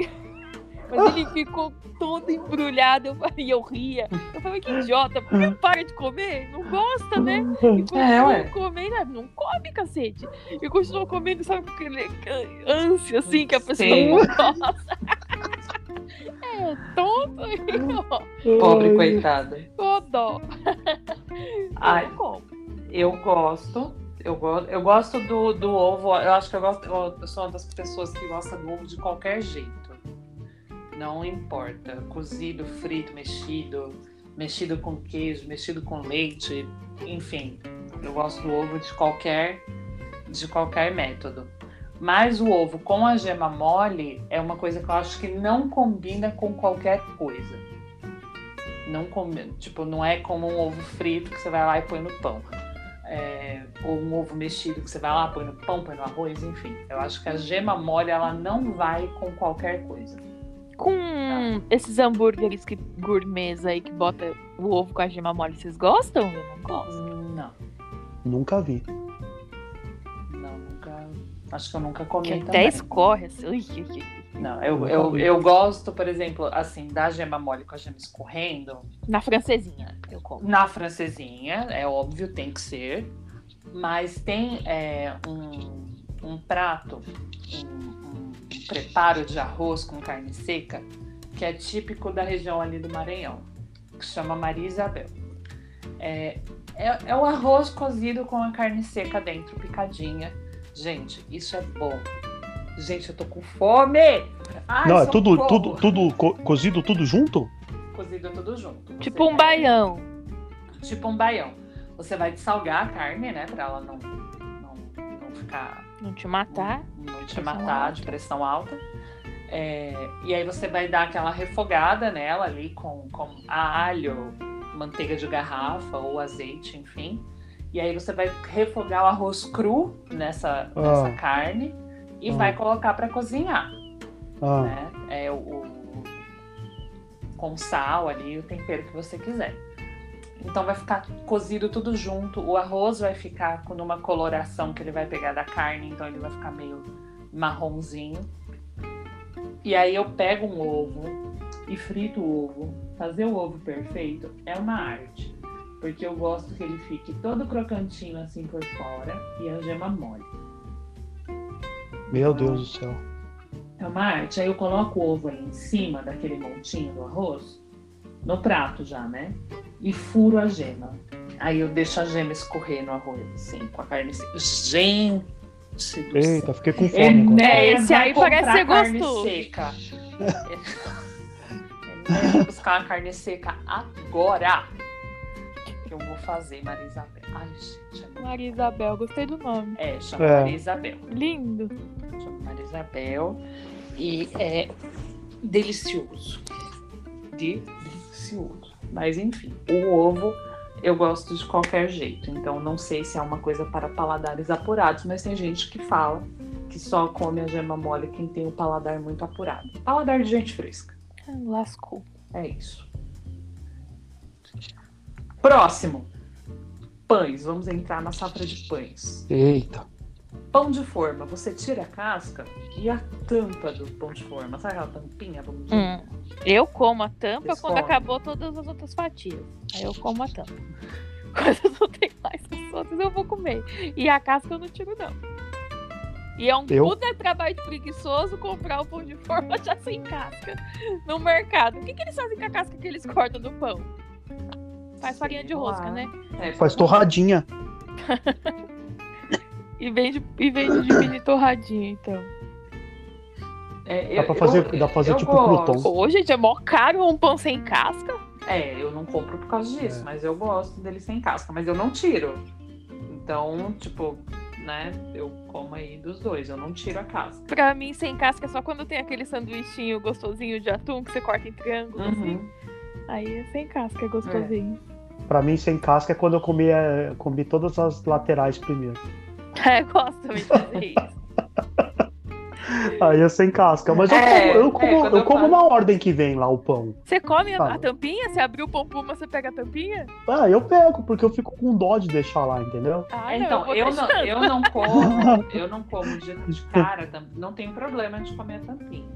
Mas ele ficou todo embrulhado. Eu falei, eu ria. Eu falei, que idiota, por que para de comer? Não gosta, né? E continuou ué. comendo, ah, não come, cacete. E continuou comendo, sabe, com aquele ânsia, assim, que a pessoa Sei. não gosta. *laughs* é, tonto. Pobre coitada. Ô, dó. Ai. Eu. Eu gosto. Eu, go eu gosto do, do ovo. Eu acho que eu gosto. Eu sou uma das pessoas que gosta do ovo de qualquer jeito. Não importa. Cozido, frito, mexido, mexido com queijo, mexido com leite, enfim. Eu gosto do ovo de qualquer de qualquer método. Mas o ovo com a gema mole é uma coisa que eu acho que não combina com qualquer coisa. Não combina, tipo, não é como um ovo frito que você vai lá e põe no pão. É, ou um ovo mexido que você vai lá, põe no pão, põe no arroz, enfim. Eu acho que a gema mole ela não vai com qualquer coisa. Com esses hambúrgueres que, gourmets aí que bota o ovo com a gema mole, vocês gostam? Eu não gosto. Não, Nunca vi. não, nunca. Acho que eu nunca comi Que até também. escorre assim. Ui, ui, ui. Não, eu, eu, eu gosto, por exemplo, assim, da gema mole com a gema escorrendo. Na francesinha, eu como. Na francesinha, é óbvio, tem que ser. Mas tem é, um, um prato, um, um preparo de arroz com carne seca, que é típico da região ali do Maranhão, que se chama Maria Isabel. É, é, é o arroz cozido com a carne seca dentro, picadinha. Gente, isso é bom. Gente, eu tô com fome! Ai, Não, é tudo, tudo, tudo co- cozido tudo junto? Cozido tudo junto. Tipo um baião. Tipo um baião. Você vai dessalgar a carne, né? Pra ela não, não, não ficar. Não te matar. Não te matar alta. de pressão alta. É, e aí você vai dar aquela refogada nela ali com, com alho, manteiga de garrafa ou azeite, enfim. E aí você vai refogar o arroz cru nessa, Ah. nessa carne e Ah. vai colocar para cozinhar Ah, né? É o, o- com sal ali, o tempero que você quiser. Então vai ficar cozido tudo junto. O arroz vai ficar com uma coloração que ele vai pegar da carne, então ele vai ficar meio marronzinho. E aí eu pego um ovo e frito o ovo. Fazer o ovo perfeito é uma arte. Porque eu gosto que ele fique todo crocantinho assim por fora e a gema mole. meu Deus do céu. É uma arte. Aí eu coloco o ovo aí em cima daquele montinho do arroz, no prato já, né? E furo a gema. Aí eu deixo a gema escorrer no arroz, assim, com a carne seca. Gente do céu. Eita, fiquei com fome. Enéas Esse aí parece ser carne gostoso. seca. *laughs* Vai buscar uma carne seca agora. Que eu vou fazer, Maria Isabel. Ai, gente. É, muito- Maria Isabel, gostei do nome. é chama É. Maria Isabel. Lindo. Chama Maria Isabel. E é delicioso. Delicioso. Mas enfim, o ovo eu gosto de qualquer jeito. Então não sei se é uma coisa para paladares apurados, mas tem gente que fala que só come a gema mole quem tem o paladar muito apurado. Paladar de gente fresca. Lascou. É isso. Próximo. Pães. Vamos entrar na safra de pães. Eita. Pão de forma, você tira a casca e a tampa do pão de forma. Sabe aquela tampinha? Vamos dizer? Hum. Eu como a tampa Vocês quando comem. acabou todas as outras fatias. Aí eu como a tampa. *laughs* Quando eu não tenho mais as outras, eu vou comer. E a casca eu não tiro, não. E é um Eu? puta trabalho preguiçoso comprar o pão de forma *laughs* já sem casca no mercado. O que, que eles fazem com a casca que eles cortam do pão? Faz farinha de rosca, né? É, Faz torradinha. *laughs* E vende, e vende de mini torradinha, então. É, Dá pra fazer, dá pra fazer tipo gosto. crouton. Pô, gente, é mó caro um pão sem casca. É, eu não compro por causa disso, É. mas eu gosto dele sem casca, mas eu não tiro. Então, tipo, né, eu como aí dos dois, eu não tiro a casca. Pra mim, sem casca é só quando tem aquele sanduichinho gostosinho de atum que você corta em triângulo, assim. Uhum. Aí é sem casca, é gostosinho. Pra mim, sem casca é quando eu comi, é, comi todas as laterais primeiro. *laughs* É, eu gosto também de fazer isso. Aí é sem casca. Mas eu É, como, eu é, como, quando eu eu como na ordem que vem lá o pão. Você come a, a tampinha? Você abriu o pão puma, você pega a tampinha? Ah, eu pego, porque eu fico com dó de deixar lá, entendeu? Ah, É, então, eu não, eu não *laughs* como, *laughs* eu não como de, de cara, não tenho problema de comer a tampinha.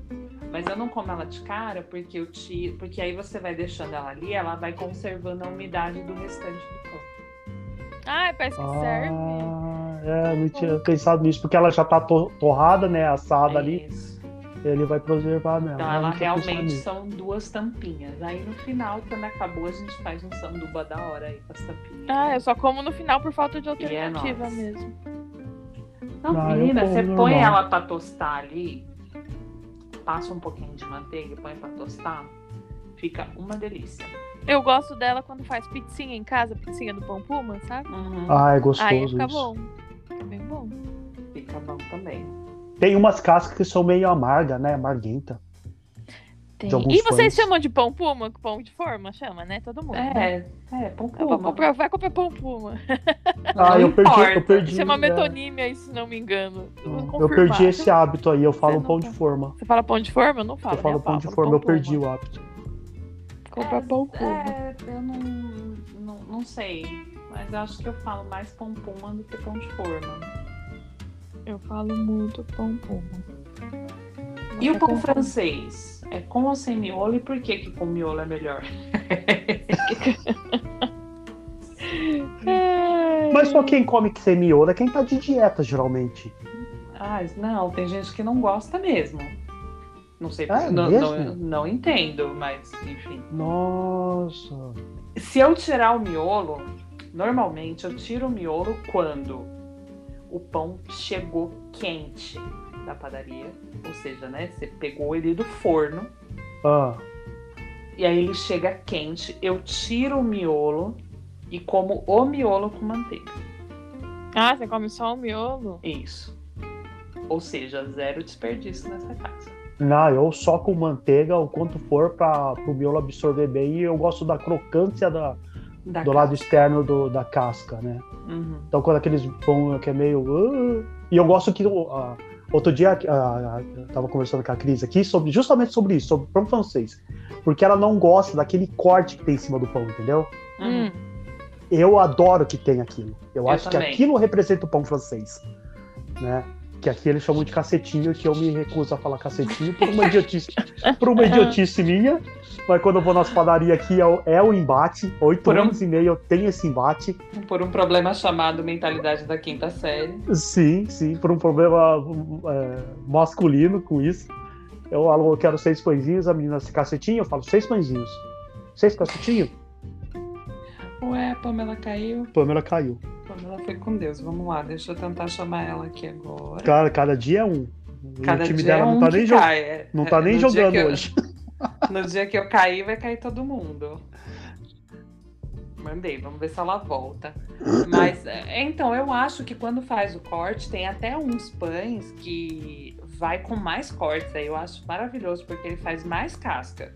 Mas eu não como ela de cara porque eu tiro, porque aí você vai deixando ela ali, ela vai conservando a umidade do restante do pão. Ah, parece que serve. É, não tinha pensado nisso, porque ela já tá to- torrada, né, assada ali, Isso. ele vai preservar mesmo. Então ela realmente são duas tampinhas. Aí no final, quando acabou, a gente faz um sanduba da hora aí com as tampinhas. Ah, eu só como no final por falta de é alternativa nóis. mesmo. Não, Ah, menina, você normal. põe ela pra tostar ali, passa um pouquinho de manteiga e põe pra tostar, fica uma delícia. Eu gosto dela quando faz pizzinha em casa, pizzinha do pão puma, sabe? Uhum, Ah, é gostoso Aí fica isso. bom. Fica bem bom. Fica bom também. Tem umas cascas que são meio amarga, né, amarguenta. Tem. E vocês pães. chamam de pão puma? Pão de forma? Chama, né? Todo mundo. né? É, é, pão Eu vou puma. comprar, vai comprar pão puma. Ah, eu perdi, eu perdi. Chama é, metonímia, se não me engano. Eu, eu perdi esse hábito aí, eu falo pão tá. de forma. Você fala pão de forma? Eu não falo. Eu falo né? pão de forma, eu puma. perdi o hábito. Comprar pão puma. É, eu não, não, não sei. Mas acho que eu falo mais pão puma do que pão de forma. Eu falo muito pão puma. E o pão francês? É com ou sem miolo? E por que, que com miolo é melhor? *laughs* Mas só quem come sem miolo é quem tá de dieta, geralmente. Ah, não, tem gente que não gosta mesmo. Não sei, Ah, é não, não, não entendo, mas enfim. Nossa. Se eu tirar o miolo, normalmente eu tiro o miolo quando o pão chegou quente da padaria. Ou seja, né? Você pegou ele do forno Ah, e aí ele chega quente. Eu tiro o miolo e como o miolo com manteiga. Ah, você come só o miolo? Isso. Ou seja, zero desperdício nessa casa. não, eu só com manteiga, o quanto for para o miolo absorver bem. E eu gosto da crocância da, Da do lado externo do- da casca, né? Uhum. Então, quando aqueles pão que é meio. "Ah", e eu gosto que. ah, outro dia ah, eu tava conversando com a Cris aqui sobre, justamente sobre isso, sobre pão francês. Porque ela não gosta daquele corte que tem em cima do pão, entendeu? Uhum. Hum. Eu adoro que tem aquilo. Eu, Eu acho também. que aquilo representa o pão francês. Né? Que aqui eles chamam de cacetinho, que eu me recuso a falar cacetinho por uma idiotice, por uma idiotice minha. Mas quando eu vou nas padarias aqui é o, é o embate. Oito Por um- anos e meio eu tenho esse embate. Por um problema chamado mentalidade da quinta série. Sim, sim, por um problema é, masculino com isso. Eu falo, eu quero seis pãezinhos, a menina se cacetinho, eu falo seis pãezinhos. Seis cacetinhos? Ué, a Pamela caiu. Pamela caiu. Pamela foi com Deus. Vamos lá, deixa eu tentar chamar ela aqui agora. Cara, cada dia é um. Cada o time dia dela é um não tá nem, jo- cai. é. não tá É, nem jogando eu- hoje. *laughs* No dia que eu cair, vai cair todo mundo. Mandei, vamos ver se ela volta. Mas, é, então, eu acho que quando faz o corte, tem até uns pães que vai com mais cortes. Aí eu acho maravilhoso, porque ele faz mais casca.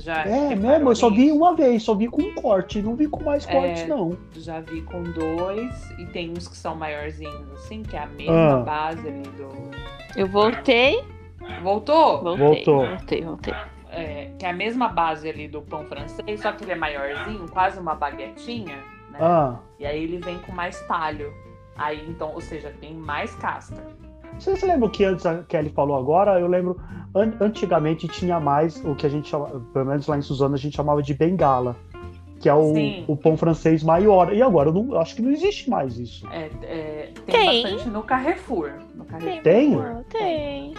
Já É mesmo, eu só vi uma vez, só vi com um corte, não vi com mais É. cortes, não. Já vi com dois, e tem uns que são maiorzinhos, assim, que é a mesma Ah. base ali do. Eu voltei. Voltou? Voltei. Voltou. Voltei, voltei. É, que é a mesma base ali do pão francês, só que ele é maiorzinho, quase uma baguetinha, né? Ah, E aí ele vem com mais talho. Aí então, ou seja, tem mais casca. Vocês lembram que antes a Kelly falou agora? Eu lembro, an- antigamente tinha mais o que a gente chama, pelo menos lá em Suzano a gente chamava de bengala, que é o, Sim. o pão francês maior. E agora eu, não, eu acho que não existe mais isso. É, é, tem, Tem. bastante no Carrefour. No Carrefour. Tem? Tem. Tem.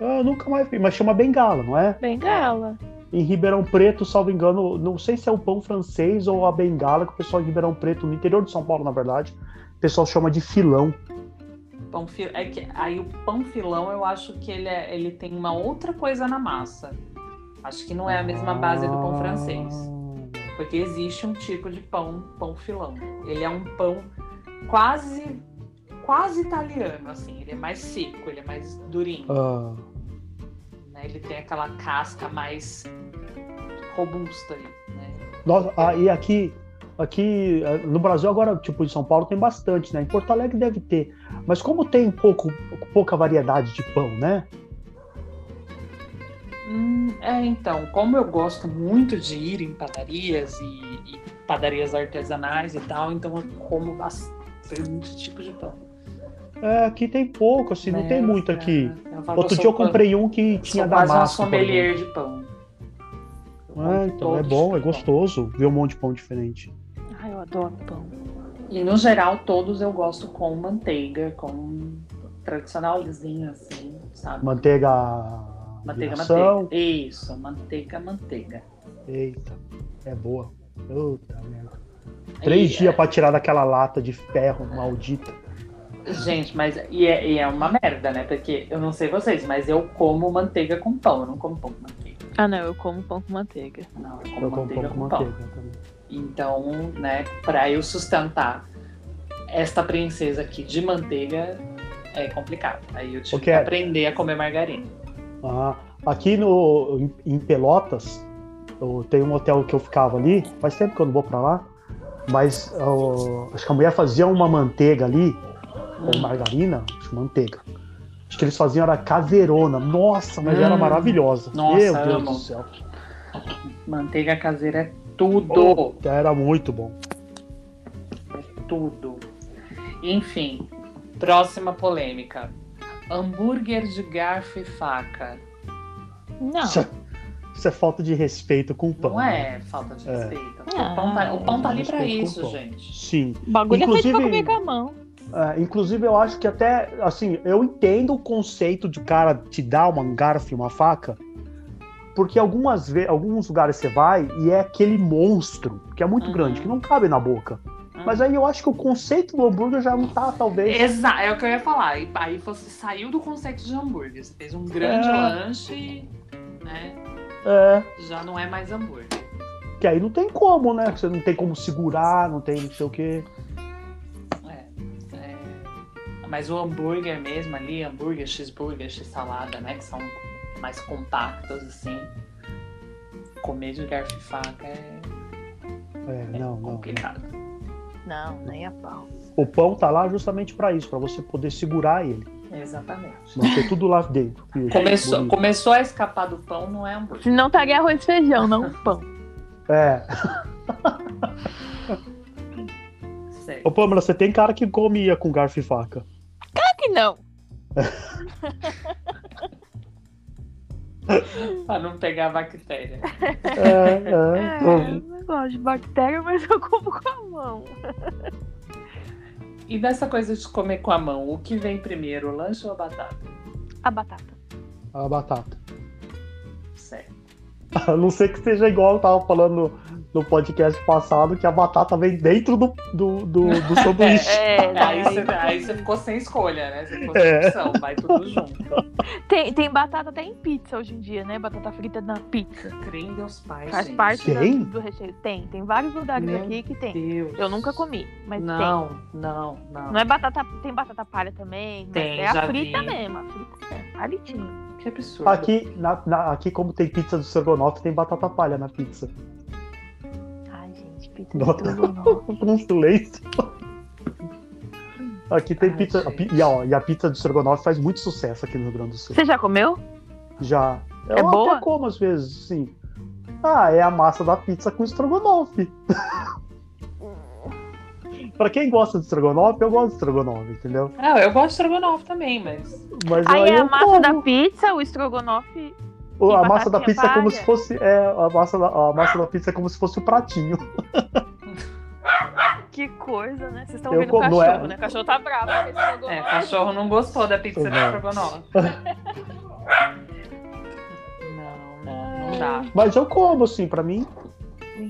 Eu nunca mais vi, mas chama bengala, não é? Bengala. em Ribeirão Preto, salvo engano, não sei se é o pão francês ou a bengala, que o pessoal de Ribeirão Preto, no interior de São Paulo, na verdade, o pessoal chama de filão. Pão fil... é que, aí o pão filão eu acho que ele, é, ele tem uma outra coisa na massa. Acho que não é a mesma base do pão francês. Porque existe um tipo de pão, pão filão. Ele é um pão quase quase italiano, assim. Ele é mais seco, ele é mais durinho. Ah, né? Ele tem aquela casca mais robusta aí, né? nossa, ah, e aqui, aqui eh, no Brasil agora, tipo, em São Paulo tem bastante, né? Em Porto Alegre deve ter. Mas como tem pouco, pouca variedade de pão, né? Hum, é, então, como eu gosto muito de ir em padarias e, e padarias artesanais e tal, então eu como bastante tipo de pão. É, aqui tem pouco, assim, não É, tem muito é, aqui. eu falo, Outro eu dia eu comprei um que tinha uma damasco. por sommelier de pão. Ah, então é bom, é pão. gostoso ver um monte de pão diferente. Eu adoro pão. E no geral, todos eu gosto com manteiga, com tradicionalzinho, assim, sabe? Manteiga. Manteiga, de ação. manteiga. Isso, manteiga, manteiga. Eita, é boa. Puta merda. Três E, dias pra tirar daquela lata de ferro maldita. Gente, mas e é, e é uma merda, né? Porque eu não sei vocês, mas eu como manteiga com pão, eu não como pão com manteiga. Ah, não, eu como pão com manteiga. Não, eu como Eu como manteiga pão com com pão. manteiga também. Então, né, pra eu sustentar esta princesa aqui de manteiga é complicado. Aí eu tive Porque que aprender a comer margarina. Ah, aqui no, em, Pelotas, eu, tem um hotel que eu ficava ali, faz tempo que eu não vou pra lá, mas ó, acho que a mulher fazia uma manteiga ali, ou Hum. margarina, acho manteiga. Acho que eles faziam era caseirona. Nossa, mas era Hum. maravilhosa. Nossa, Meu Deus amo. do céu. Manteiga caseira é tudo. Oh, era muito bom. tudo. Enfim, próxima polêmica. Hambúrguer de garfo e faca. Não. Isso, é, isso é falta de respeito com o pão. Não é falta de É. respeito. Ah, o, pão tá, o pão tá ali pra isso, gente. Sim. O bagulho é feito pra Inclusive- comer com a mão. É, inclusive, eu acho que até, assim, eu entendo o conceito de cara te dar uma um garfo e uma faca, porque algumas alguns lugares você vai e é aquele monstro, que é muito Uhum. grande, que não cabe na boca. Mas aí eu acho que o conceito do hambúrguer já não tá, talvez. Exato, é o que eu ia falar. E aí você saiu do conceito de hambúrguer. Você fez um grande É. lanche, né? É, Já não é mais hambúrguer. que aí não tem como, né? Você não tem como segurar, não tem não sei o quê. É, é. Mas o hambúrguer mesmo ali, hambúrguer, cheeseburger, x-salada, né? Que são mais compactos, assim. Comer de garfo e faca é, É, é não, não. complicado. Não, nem a pau. O pão tá lá justamente pra isso, pra você poder segurar ele, Exatamente. manter tudo lá dentro. *laughs* Começou, Bonito. começou a escapar do pão, não é hambúrguer. Se não estaria arroz e feijão, não *laughs* pão. É. Ô, Pâmela, você tem cara que comia com garfo e faca. Claro que não. *laughs* *laughs* Pra não pegar bactéria. É, É, é. eu não gosto de bactéria, mas eu como com a mão. E dessa coisa de comer com a mão, o que vem primeiro, o lanche ou a batata? A batata. A batata. Certo. *laughs* A não ser que seja igual eu tava falando no, podcast passado, que a batata vem dentro do, do, do, do *laughs* sanduíche. É, Aí daí- você, aí você ficou sem escolha, né? Você ficou É. sem opção, vai tudo junto. Tem, tem batata até em pizza hoje em dia, né? Batata frita na pizza. Crê em Deus Pai, Faz gente. parte da- do recheio. Tem, tem vários lugares Meu aqui que tem. Deus. Eu nunca comi, mas tem. Não, não, não. Não é batata. Tem batata palha também, mas Tem, é já a frita vi. mesmo. A frita é palitinho. Que absurdo. Aqui, na, na- aqui, como tem pizza do Sergonoff, tem batata palha na pizza. Pizza Não. de estrogonofe. Com silêncio. Aqui tem Ai, pizza. a pi- e, ó, e a pizza do Sergonoff faz muito sucesso aqui no Rio Grande do Sul. Você já comeu? Já. Eu É boa? até como às vezes, sim. Ah, é a massa da pizza com estrogonofe. *laughs* pra quem gosta de estrogonofe, eu gosto de estrogonofe, entendeu? Não, eu gosto de estrogonofe também, mas. Mas Aí é eu a massa como. da pizza, o estrogonofe. O- e a massa da pizza é como se fosse. É, a, massa da, a massa da pizza é como se fosse o pratinho. Que coisa, né? Vocês estão vendo o cachorro, é- né? O cachorro tá bravo. estrogonofe. É, cachorro não gostou da pizza de Não. estrogonofe. *laughs* Não, não, não dá. Mas eu como, assim, pra mim.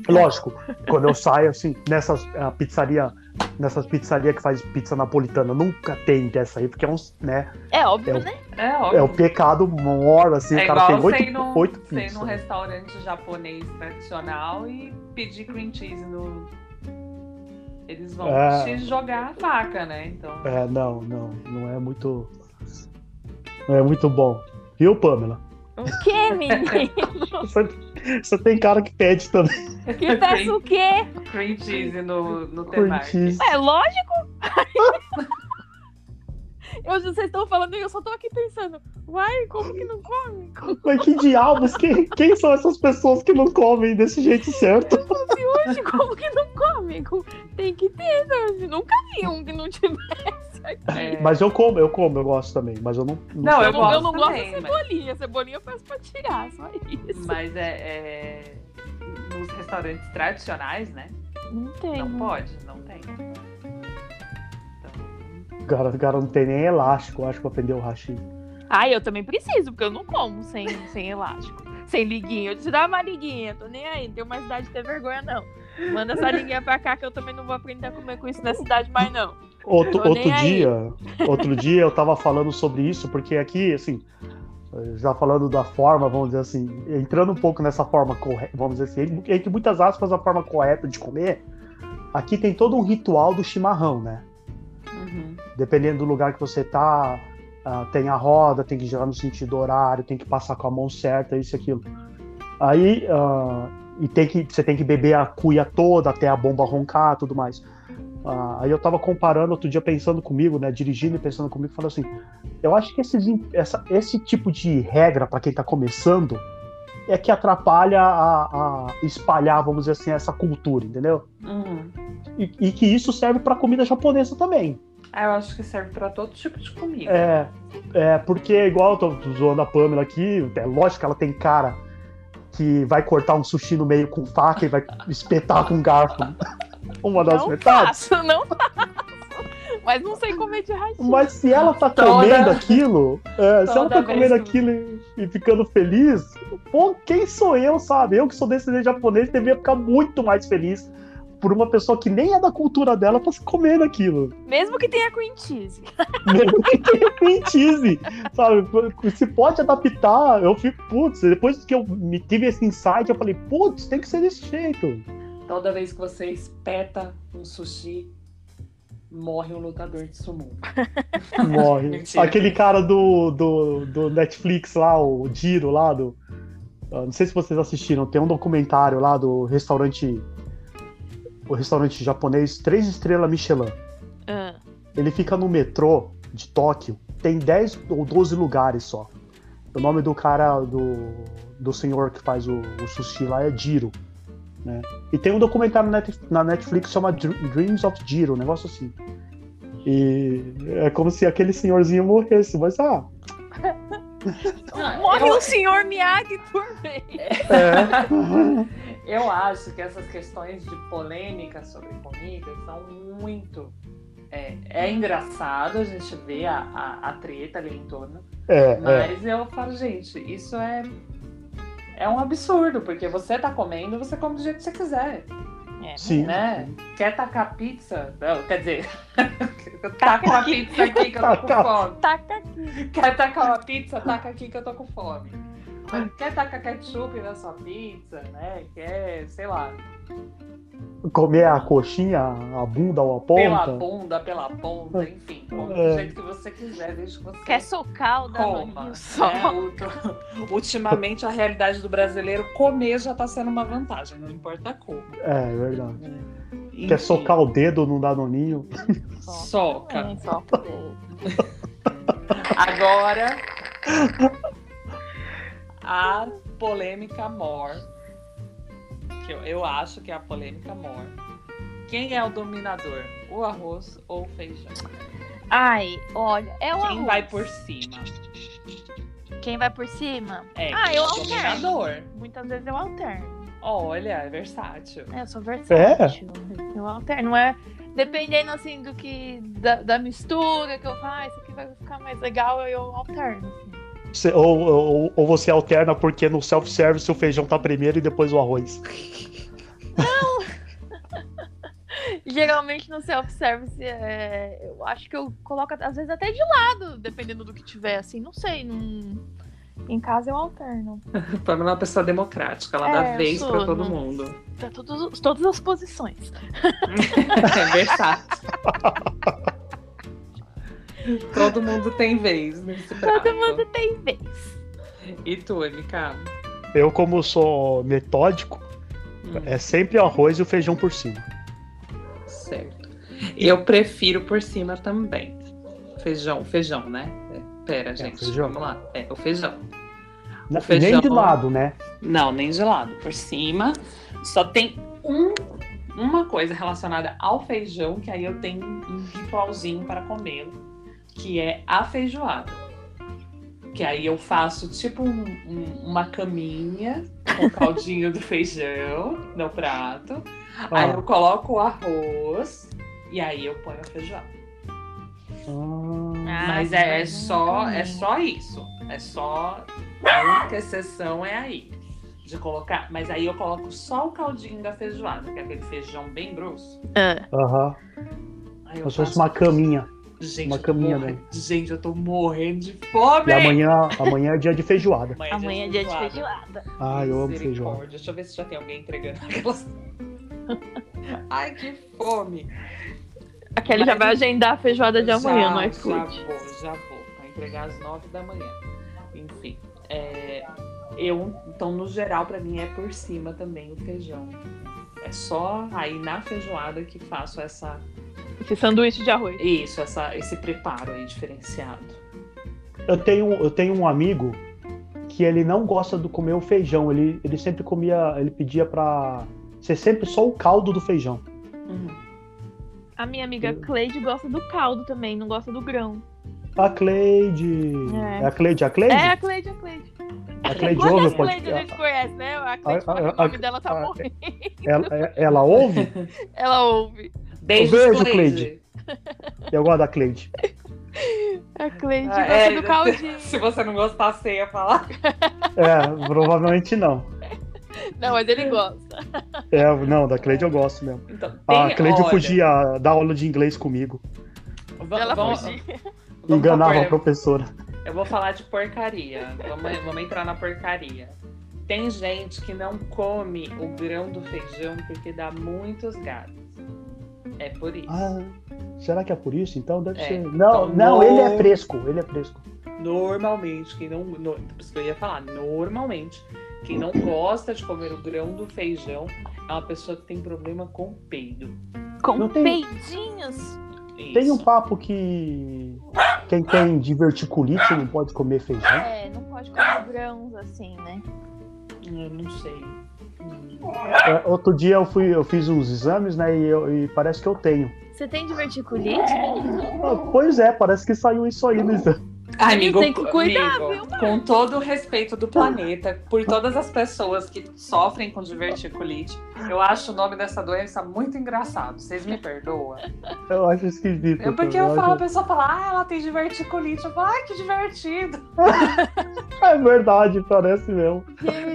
Lógico, quando eu saio, assim, nessas a pizzaria, nessas pizzarias que faz pizza napolitana, nunca tem dessa aí, porque é uns, né? É óbvio, É o- né? É É óbvio. o pecado maior, assim, É o cara igual tem oito, num, oito você ir pizzas. num restaurante japonês tradicional e pedir cream cheese no. Eles vão É. te jogar a faca, né? Então. É, não, não, não é muito. Não é muito bom. Viu, Pamela? O quê, menino? *laughs* Você, você tem cara que pede também. Que peça o quê? cream cheese no, no temaki. É lógico. *laughs* Eu, vocês estão falando e eu só tô aqui pensando, uai, como que não come? Como Mas que diabos? Quem, quem são essas pessoas que não comem desse jeito certo? hoje? Como que não come? Com- Tem que ter, né? Nunca vi um que não tivesse. É. *laughs* Mas eu como, eu como, eu gosto também. Mas eu não. Não, eu, eu não, gosto eu não gosto também, de mas- cebolinha. Cebolinha eu peço pra tirar, só isso. Mas é, é- Nos restaurantes tradicionais, né? Não tem. Não pode, não tem. Então, Cara, o cara não tem nem elástico, eu acho, pra prender o hashi. Ah, eu também preciso, porque eu não como sem, sem elástico. Sem liguinha. Eu te dá uma liguinha, tô nem aí, não tenho mais idade de ter vergonha, não. Manda essa liguinha pra cá que eu também não vou aprender a comer com isso na cidade mais, não. Outro, Tô outro aí. dia, outro dia eu tava falando sobre isso, porque aqui, assim, já falando da forma, vamos dizer assim, entrando um pouco nessa forma correta, vamos dizer assim, entre muitas aspas, a forma correta de comer, aqui tem todo um ritual do chimarrão, né? uhum. Dependendo do lugar que você tá, ah, tem a roda, tem que girar no sentido horário, tem que passar com a mão certa, isso e aquilo. Aí, ah, e tem que, você tem que beber a cuia toda até a bomba roncar tudo mais. Ah, aí eu tava comparando outro dia, pensando comigo, né, dirigindo e pensando comigo, falando assim, eu acho que esses, essa, esse tipo de regra para quem tá começando é que atrapalha a, a espalhar, vamos dizer assim, essa cultura, entendeu? Uhum. E, e que isso serve para comida japonesa também. Ah, eu acho que serve pra todo tipo de comida. É, é, porque igual eu tô zoando a Pamela aqui, é lógico que ela tem cara que vai cortar um sushi no meio com faca e vai espetar com garfo uma das não metades. faço, não faço. Mas não sei comer de raiz. Mas se ela tá Toda- comendo aquilo, é, se ela tá comendo que- aquilo e, e ficando feliz, pô, quem sou eu, sabe? Eu que sou descendente japonês deveria ficar muito mais feliz por uma pessoa que nem é da cultura dela tá comendo aquilo. Mesmo que tenha cream cheese. *laughs* Mesmo que tenha cream cheese, sabe? Se pode adaptar, eu fico, putz, depois que eu me tive esse insight, eu falei, putz, tem que ser desse jeito. Toda vez que você espeta um sushi, morre um lutador de sumo. *laughs* Morre. Mentira. Aquele cara do, do, do Netflix lá, o Diro lá do. ah, Não sei se vocês assistiram, tem um documentário lá do restaurante. O restaurante japonês, três estrelas Michelin. Ah, Ele fica no metrô de Tóquio, tem 10 ou 12 lugares só. O nome do cara, do, do senhor que faz o, o sushi lá é Jiro. Né? E tem um documentário na Net- na Netflix que chama Dr- Dreams of Jiro, um negócio assim. E é como se aquele senhorzinho morresse, mas ah, *laughs* Morre eu- o senhor Miyagi por vez. é. *laughs* Eu acho que essas questões de polêmica sobre comida são muito. É, é engraçado a gente ver a, a, a treta ali em torno, É, é. mas eu falo, gente, isso é. É um absurdo, porque você tá comendo, você come do jeito que você quiser, É, Sim. né? Quer tacar pizza? Não, quer dizer, *laughs* taca uma pizza aqui que eu tô com fome. Taca aqui. Quer tacar uma pizza? Taca aqui que eu tô com fome. Quer tacar ketchup na sua pizza, né? Quer, sei lá, Comer a coxinha, a bunda ou a pela ponta. bunda, pela ponta, enfim. Come do É. jeito que você quiser, desde que você Quer socar o coma. Né? *laughs* O- Ultimamente, a realidade do brasileiro, comer já tá sendo uma vantagem, não importa como. É, é verdade. Enfim, Quer socar o dedo no danoninho? Soca. É, soca. *laughs* Agora, a polêmica mor, que eu, eu acho que é a polêmica mor. Quem é o dominador? O arroz ou o feijão? Ai, olha, é o Quem arroz. vai por cima? Quem vai por cima? É, Ah, eu é o alterno. dominador. Muitas vezes eu alterno. Olha, é versátil. É, eu sou versátil. Eu alterno. Não é. Dependendo assim do que. Da, da mistura que eu faço, ah, isso aqui vai ficar mais legal, eu alterno. Ou, ou, ou você alterna porque no self-service o feijão tá primeiro e depois o arroz. *laughs* Geralmente no self-service, é, eu acho que eu coloco às vezes até de lado, dependendo do que tiver, assim, não sei. Não... Em casa eu alterno. *laughs* Pamela é uma pessoa democrática, ela É, dá vez sou, pra todo não- mundo. Pra todos, todas as posições. *laughs* É versátil. *laughs* Todo mundo tem vez nesse prato. Todo mundo tem vez. E tu, MK? Eu, como sou metódico, Hum, é sempre o arroz e o feijão por cima. certo. Eu prefiro por cima também. Feijão, feijão, né? É, Pera, gente. feijão. Vamos lá. É, o feijão. Nem feijão- de lado, né? Não, nem gelado. Por cima. Só tem um, uma coisa relacionada ao feijão, que aí eu tenho um ritualzinho para comê-lo, que é a feijoada. Que aí eu faço tipo um- um- uma caminha com o caldinho do feijão no prato. Aí Ah. eu coloco o arroz e aí eu ponho a feijoada. Ah, Mas é, é só é só isso. É só a única exceção é aí de colocar. Mas aí eu coloco só o caldinho da feijoada, que é aquele feijão bem grosso. É. Aham. Aí eu Como se fosse faço- uma caminha. Gente, uma eu tô caminha, morrendo- né? Gente, eu tô morrendo de fome. E amanhã, amanhã é dia de feijoada. Amanhã é dia de feijoada. Ah, eu amo feijão. Misericórdia. Deixa eu ver se já tem alguém entregando aquelas. *laughs* Ai, que fome. A Kelly já Mas- vai agendar a feijoada de amanhã já, no Já iFood. vou, já vou. Vai entregar às nove da manhã. Enfim. é, eu, então, no geral, pra mim é por cima também o feijão. É só aí na feijoada que faço essa, Esse sanduíche de arroz. isso, essa, esse preparo aí diferenciado. Eu tenho, eu tenho um amigo que ele não gosta de comer o feijão. Ele, ele sempre comia, ele pedia pra ser sempre só o caldo do feijão. Uhum. A minha amiga Cleide gosta do caldo também, não gosta do grão. A Cleide. É. É, a Cleide, a Cleide? É, a Cleide, a Cleide. a Cleide Quantas ouve o Cleide a gente conhece, né? A Cleide A- fala que a- o nome a- dela tá a- morrendo. Ela, é- ela ouve? *laughs* Ela ouve. Beijos, beijo, Cleide. *laughs* Eu gosto da Cleide. A Cleide Ah, gosta é, do caldinho. *laughs* Se você não gostar, você ia falar. *laughs* É, provavelmente não. Não, mas ele gosta. É, não, da Cleide eu gosto mesmo. Então, A Cleide olha, fugia da aula de inglês comigo. Ela vamos- fugia. enganava a professora. Eu vou falar de porcaria. Vamos, vamos entrar na porcaria. Tem gente que não come o grão do feijão porque dá muitos gases. É por isso. Ah, será que é por isso? Então deve É. ser. Não, Então, não, no- ele é fresco, ele é fresco. Normalmente, quem não. No, por isso que eu ia falar, normalmente, quem não gosta de comer o grão do feijão é uma pessoa que tem problema com peido. Com Não tem- peidinhos. Tem um Isso. papo que quem tem diverticulite não pode comer feijão. É, não pode comer grãos assim, né? Eu não sei. É, outro dia eu fui, eu fiz uns exames, né? E, eu- e parece que eu tenho. Você tem diverticulite? Ah, pois é, parece que saiu isso aí no exame. Ai, amigo, Tem que cuidar, amigo, com todo o respeito do planeta, por todas as pessoas que sofrem com diverticulite, eu acho o nome dessa doença muito engraçado. Vocês me perdoam? Eu acho esquisito. Eu, porque eu acho- falo, a pessoa fala, ah, ela tem diverticulite. Eu falo, ai, que divertido. *laughs* É verdade, parece mesmo.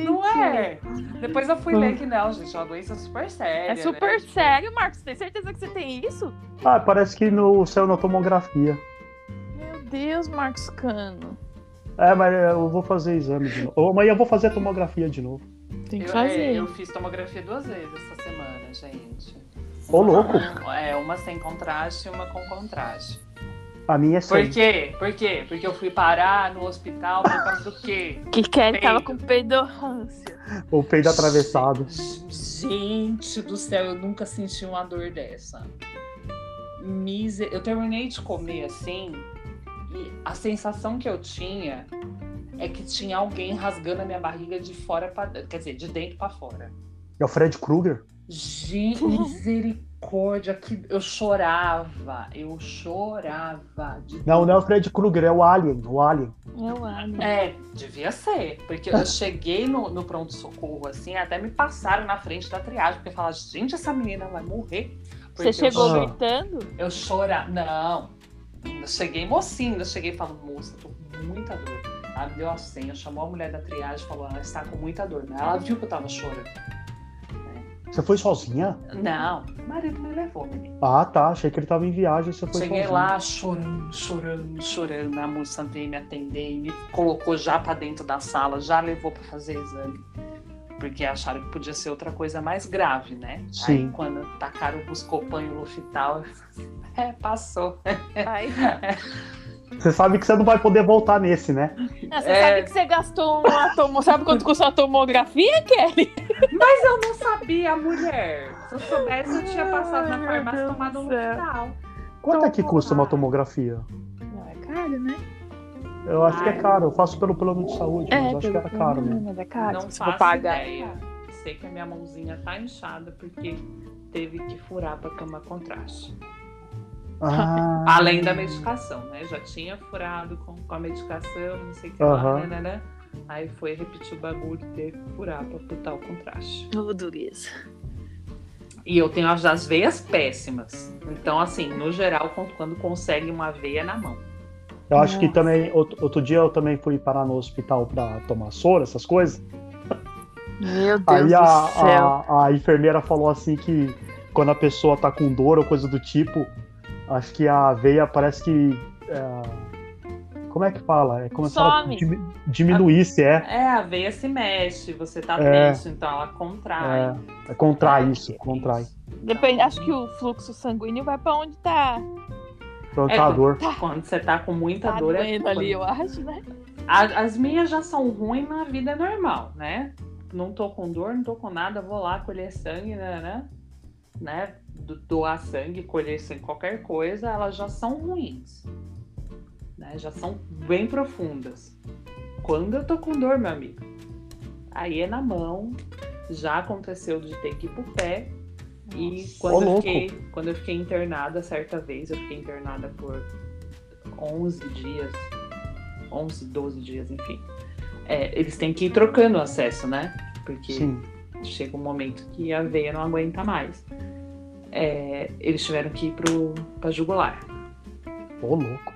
Não é? Depois eu fui ler que não, gente, é uma doença super séria. É super né? sério, Marcos. Tem certeza que você tem isso? Ah, parece que no céu na tomografia. Meu Deus, Marcos Cano. É, mas eu vou fazer exame de novo. Ou Amanhã eu vou fazer a tomografia de novo. Tem Eu, que fazer. é, eu fiz tomografia duas vezes essa semana, gente. Ô, louco. É, uma sem contraste e uma com contraste. A minha é Por sem. quê? Por quê? Porque eu fui parar no hospital por causa do quê? *laughs* Que Kelly Peido. tava com peidorrância. O peido atravessado. Gente do céu, eu nunca senti uma dor dessa. Miser... Eu terminei de comer assim e a sensação que eu tinha é que tinha alguém rasgando a minha barriga de fora para quer dizer, de dentro para fora. É o Fred Krueger? Gente, misericórdia, que eu chorava, eu chorava. De Não, não é o Fred Krueger, é o Alien. O Alien. Eu amo. É, devia ser. Porque eu cheguei no, no pronto-socorro, assim, até me passaram na frente da triagem, porque falaram, gente, essa menina vai morrer. Porque Você chegou eu, gritando? eu chorava. Não. Eu cheguei mocinho, eu cheguei e falo, moça, tô com muita dor. Ela me deu a senha, chamou a mulher da triagem e falou: ela está com muita dor. Né? Ela viu que eu tava chorando. Você foi sozinha? Não, o marido me levou, menino. Ah, tá. Achei que ele tava em viagem. Você foi Cheguei sozinha. lá chorando, chorando, chorando. A moça veio me atender e me colocou já pra dentro da sala, já levou pra fazer exame. Porque acharam que podia ser outra coisa mais grave, né? Sim. Aí quando tacaram o buscopan e o Lufital, *laughs* é, passou. Ai, *laughs* Você sabe que você não vai poder voltar nesse, né? você É. sabe que você gastou uma tomo... Sabe quanto custa uma tomografia, Kelly? *laughs* Mas eu não sabia, mulher. Se eu soubesse, eu tinha passado na farmácia e tomado um. Lufital. Quanto é que Então, custa uma ah. tomografia? Não, é caro, né? Eu acho que é Ai. caro. Eu faço pelo plano de saúde, mas eu acho que era caro mesmo. Mas é caro. não se for faço pagar. ideia. Sei que a minha mãozinha tá inchada porque teve que furar pra tomar contraste. Ah, *laughs* Além da medicação, né? Já tinha furado com, com a medicação, não sei o que lá, né, né, né? Aí foi repetir o bagulho e teve que furar pra botar o contraste. Ô, dureza. E eu tenho as, as veias péssimas. Então, assim, no geral, quando, quando consegue uma veia na mão. Eu acho que também, outro, outro dia eu também fui parar no hospital pra tomar soro, essas coisas. Meu Deus Aí do a, céu. a, a enfermeira falou assim que quando a pessoa tá com dor ou coisa do tipo, acho que a veia parece que. é, como é que fala? É como se ela diminuísse, é. É, a veia se mexe, você tá É. tenso, então ela contrai. É, contrai isso, contrai. Depende, acho que o fluxo sanguíneo vai pra onde tá, É, a dor. Quando você tá com muita tá dor, é ali, eu acho, né? A- As minhas já são ruins na vida normal, né? Não tô com dor, não tô com nada, vou lá colher sangue, né? né? né? Do- Doar sangue, colher sangue, qualquer coisa, elas já são ruins. Né? Já são bem profundas. Quando eu tô com dor, meu amigo, aí é na mão. Já aconteceu de ter que ir pro pé. E quando, Ô, eu louco. fiquei, quando eu fiquei internada, certa vez, eu fiquei internada por 11 dias, 11, 12 dias, enfim. É, eles têm que ir trocando o acesso, né? Porque Sim. chega um momento que a veia não aguenta mais. É, eles tiveram que ir pro, pra jugular. Ô, louco.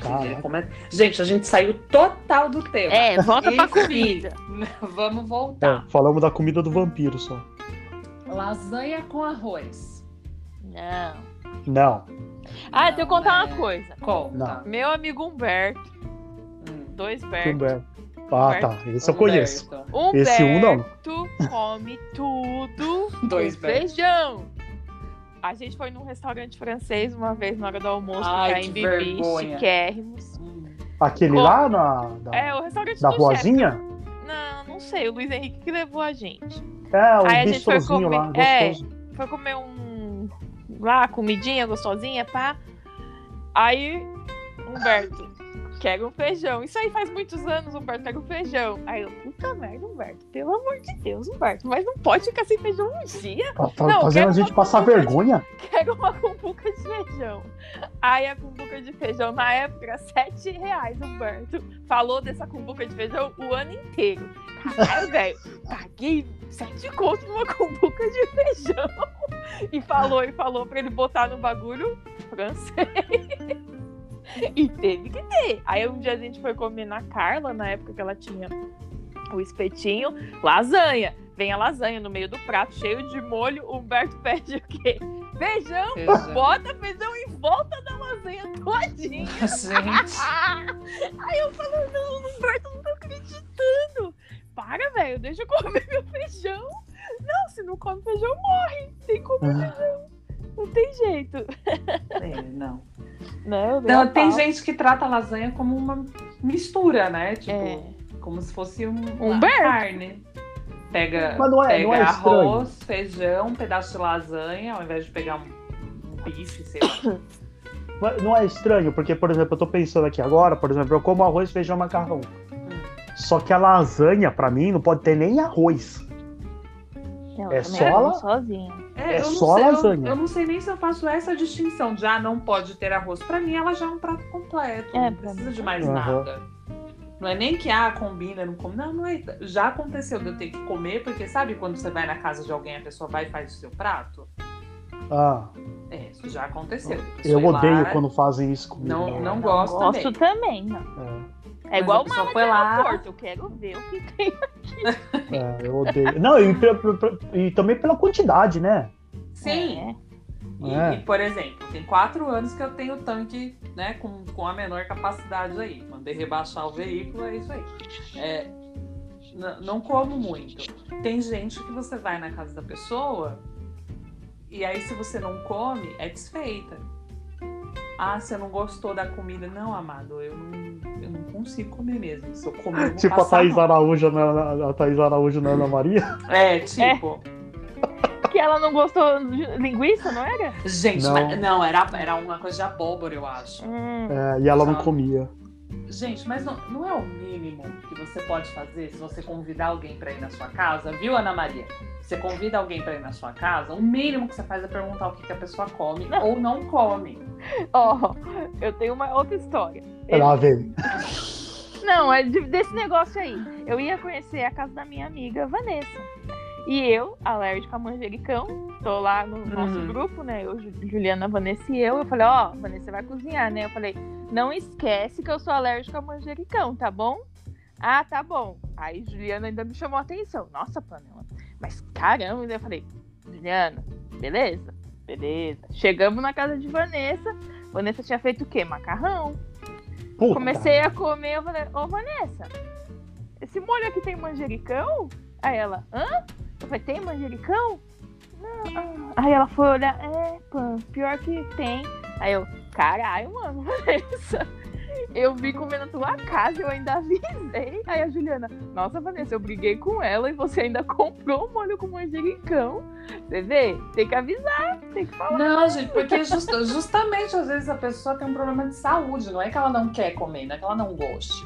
Caraca. Como é- Gente, a gente saiu total do tema. É, volta pra Enfim. comida. *laughs* Vamos É, voltar. falamos da comida do vampiro só. Lasanha com arroz. Não. Não. Ah, deixa eu contar é. uma coisa. Conta. Não. Meu amigo Humberto, Hum. dois Berto. Humberto. Ah, tá. Esse eu conheço. Humberto. Humberto Esse um não. come tudo *laughs* Dois Berto. feijão. A gente foi num restaurante francês uma vez na hora do almoço, Ai, que em Bibi, chiquérrimos. Hum. Aquele lá na, da, É, o restaurante da chefe. vozinha? Não, não sei, o Luiz Henrique que levou a gente. É, o Aí a gente foi bistrozinho lá, comer- é. Foi comer um. lá, comidinha gostosinha, pá. Aí, Humberto, quero um feijão. Isso aí faz muitos anos, Humberto, quero um feijão. Aí eu, puta merda, Humberto, pelo amor de Deus, Humberto, mas não pode ficar sem feijão um dia. Tá, tá Não, fazendo quero a gente uma passar de- vergonha. Quero uma cumbuca de feijão. Aí a cumbuca de feijão, na época, era 7 reais, Humberto. Falou dessa cumbuca de feijão o ano inteiro. Caralho, velho, paguei 7 contos numa *laughs* cumbuca de feijão. E falou, e falou pra ele botar no bagulho francês. E teve que ter. Aí um dia a gente foi comer na Carla, na época que ela tinha o espetinho, lasanha. Vem a lasanha no meio do prato, cheio de molho. O Humberto pede o quê? Feijão, Feijão. bota feijão em volta da lasanha todinha. Gente. *laughs* Aí eu falei, não, Humberto, não tô acreditando. Para, velho, deixa eu comer meu feijão. Não, se não come feijão, morre. Tem que comer Ah. feijão. Não tem jeito. É, não. Não, eu dei Não, a tem pau. gente que trata a lasanha como uma mistura, né? Tipo, É. como se fosse um, Um uma Berto. carne. Pega, Mas não é- pega não é estranho. arroz, feijão, um pedaço de lasanha, ao invés de pegar um, um bife, sei lá. *coughs* Não é estranho, porque, por exemplo, eu tô pensando aqui agora, por exemplo, eu como arroz, feijão, macarrão. Só que a lasanha, pra mim, não pode ter nem arroz. Não, É eu só la- sozinha. É eu não só sei, eu- lasanha. Eu, não sei nem se eu faço essa distinção. Já não pode ter arroz. Pra mim, ela já é um prato completo. É, não precisa mim de mais Aham. nada. Não é nem que, ah, combina, não combina. Não, não é. Já aconteceu de eu ter que comer, porque sabe quando você vai na casa de alguém, a pessoa vai e faz o seu prato? Ah, É, isso já aconteceu. Eu ir lá, odeio quando fazem isso comigo. Não, né? não gosto, Gosto também. também, não. É. É igual a pessoa mala foi lá- aeroporto. Eu quero ver o que tem. *laughs* É, eu odeio. Não, e, e também pela quantidade, né? Sim. É. E, É. e, por exemplo, tem quatro anos que eu tenho tanque né, com, com a menor capacidade aí. Mandei rebaixar o veículo, é isso aí. É, não como muito. Tem gente que você vai na casa da pessoa e aí se você não come, é desfeita. Ah, você não gostou da comida. Não, amado, eu não, eu não consigo comer mesmo. Se eu comer, eu Tipo a Thaís mal. Araújo na, a Thaís Araújo na Ana Maria. É, tipo... Que ela não gostou de linguiça, não era? Gente, Não. mas- não, era, era uma coisa de abóbora, eu acho. Hum. É, e ela não comia. Gente, mas não, não é o mínimo que você pode fazer se você convidar alguém pra ir na sua casa, viu, Ana Maria? Você convida alguém pra ir na sua casa, o mínimo que você faz é perguntar o que, que a pessoa come Não. ou não come. Ó, eu tenho uma outra história. Ela veio. Não, é de- desse negócio aí. Eu ia conhecer a casa da minha amiga Vanessa. E eu, alérgica a manjericão, tô lá no nosso Uhum. grupo, né? Eu, Ju- Juliana, Vanessa e eu. Eu falei, ó, Vanessa você vai cozinhar, né? Eu falei, não esquece que eu sou alérgica a manjericão, tá bom? Ah, tá bom. Aí Juliana ainda me chamou a atenção. Nossa, Panela, mas caramba, eu falei, Juliana, beleza? Beleza. Chegamos na casa de Vanessa. Vanessa tinha feito o quê? Macarrão. Puta. Comecei a comer, eu falei, ô Vanessa, esse molho aqui tem manjericão? Aí ela, hã? Eu falei, tem manjericão? Não. ah. Aí ela foi olhar, é, pã, pior que tem. Aí eu, caralho, mano, *laughs* Vanessa. Eu vim comer na tua casa, eu ainda avisei. Aí a Juliana, nossa, Vanessa, eu briguei com ela e você ainda comprou um molho com manjericão. Você vê? Tem que avisar, tem que falar. Não, gente, porque justa- justamente às vezes a pessoa tem um problema de saúde, não é que ela não quer comer, não é que ela não goste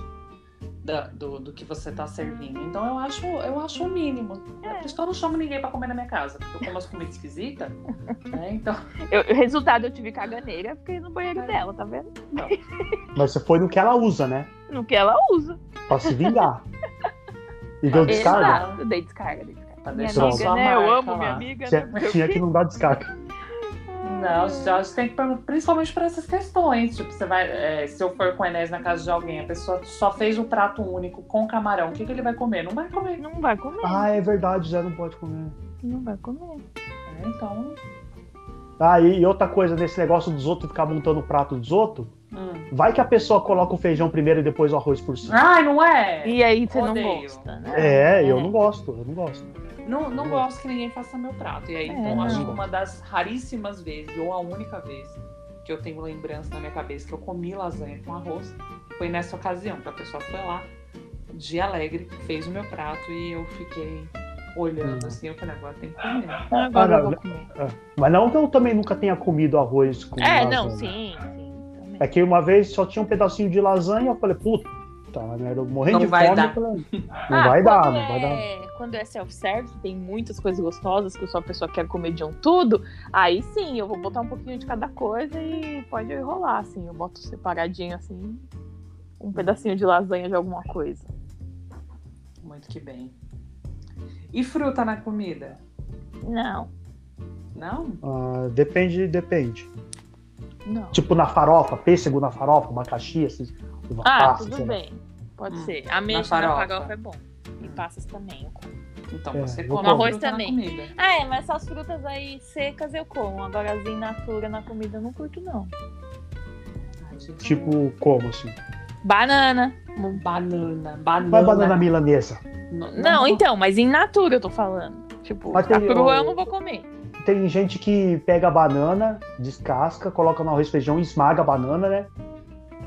da- do, do que você tá servindo. Então eu acho, eu acho o mínimo. É. Por isso que eu não chamo ninguém pra comer na minha casa, porque eu como as comidas esquisitas. *laughs* né? Então, Eu, resultado, eu tive caganeira, fiquei no banheiro dela, tá vendo? *laughs* Mas você foi no que ela usa, né? No que ela usa. Pra se vingar. E deu *laughs* descarga. Exato, eu dei descarga, dei descarga. Minha amiga, né? Eu amo minha amiga, Tinha, né? tinha que não dar descarga. Não, já tem que perguntar, principalmente para essas questões. Tipo, você vai. é, se eu for com o Enéas na casa de alguém, a pessoa só fez um prato único com camarão, o que, que ele vai comer? Não vai comer. Não vai comer, Ah, é verdade, Zé não pode comer. não vai comer. É, então. Ah, e, e outra coisa, nesse negócio dos outros ficar montando o prato dos outros, hum. vai que a pessoa coloca o feijão primeiro e depois o arroz por cima. Ai, não é? E aí você não Odeio. gosta, né? É, eu não gosto, eu não gosto. Não, não gosto que ninguém faça meu prato. E aí, É, então, acho não. que uma das raríssimas vezes, ou a única vez, que eu tenho lembrança na minha cabeça que eu comi lasanha com arroz, foi nessa ocasião, que a pessoa foi lá, dia alegre, fez o meu prato e eu fiquei olhando Hum. assim, eu falei, agora tem que comer. Agora Ah, eu não, vou comer. Mas não que eu também nunca tenha comido arroz com É, lasanha. não, sim, sim. Também. É que uma vez só tinha um pedacinho de lasanha, eu falei, puta, né? Eu morrendo Não de vai fome, dar. falei, não Ah, vai dar, quando não vai dar. é- Quando é self-service, tem muitas coisas gostosas que só a pessoa quer comer de um tudo. Aí sim, eu vou botar um pouquinho de cada coisa e pode rolar, assim. Eu boto separadinho, assim, um pedacinho de lasanha de alguma coisa. Muito que bem. E fruta na comida? Não, Não? Ah, depende, depende. não. Tipo na farofa, pêssego na farofa, abacaxi, assim, uva Ah, passa, tudo lá. bem. Pode Hum, ser. Ameixa na na farofa. farofa é bom. E passas também. eu como. Então É, você come. Arroz também. comida. Ah, é, mas essas frutas aí secas eu como. Agora as in natura na comida eu não curto, não. Tipo, como assim? Banana. Banana. Banana. Vai banana milanesa. Não, Não, então, mas in natura eu tô falando. Tipo, Mas a tem crua o- eu não vou comer. Tem gente que pega a banana, descasca, coloca no arroz feijão e esmaga a banana, né?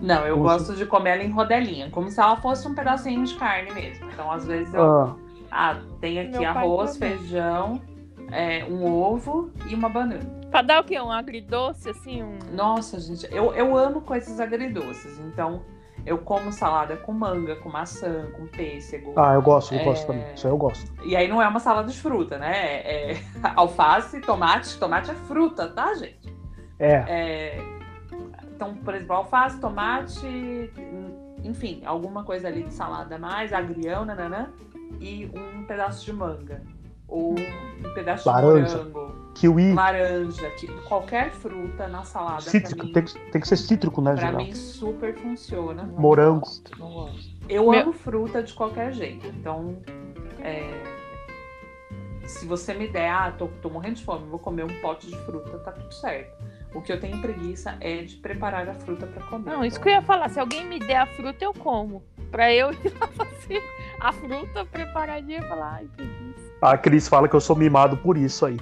Não, eu Como gosto de comer ela em rodelinha, como se ela fosse um pedacinho de carne mesmo. Então, às vezes, eu. Ah, Ah, tem aqui Meu arroz, feijão, é, um ovo e uma banana. Pra dar o quê? Um agridoce, assim? Um... Nossa, gente, eu, eu amo coisas agridoces. Então, eu como salada com manga, com maçã, com pêssego. ah, eu gosto, eu É. gosto também. Isso aí eu gosto. E aí não é uma salada de fruta, né? É, é *laughs* alface, tomate. Tomate é fruta, tá, gente? É, É, então, por exemplo, alface, tomate, enfim, alguma coisa ali de salada a mais, agrião, nananã, e um pedaço de manga. Ou um pedaço Laranja. de morango. Kiwi. laranja, que- qualquer fruta na salada, Cítrico, mim, tem, que- tem que ser cítrico, né, pra geral? mim super funciona. Não Morango. gosto, não gosto. Eu Meu- amo fruta de qualquer jeito. Então, é, se você me der, ah, tô, tô morrendo de fome, vou comer um pote de fruta, tá tudo certo. O que eu tenho preguiça é de preparar a fruta pra comer. Não, isso que eu ia falar. Se alguém me der a fruta, eu como. Pra eu ir lá *laughs* fazer a fruta preparadinha e falar, ai, preguiça. A Cris fala que eu sou mimado por isso aí.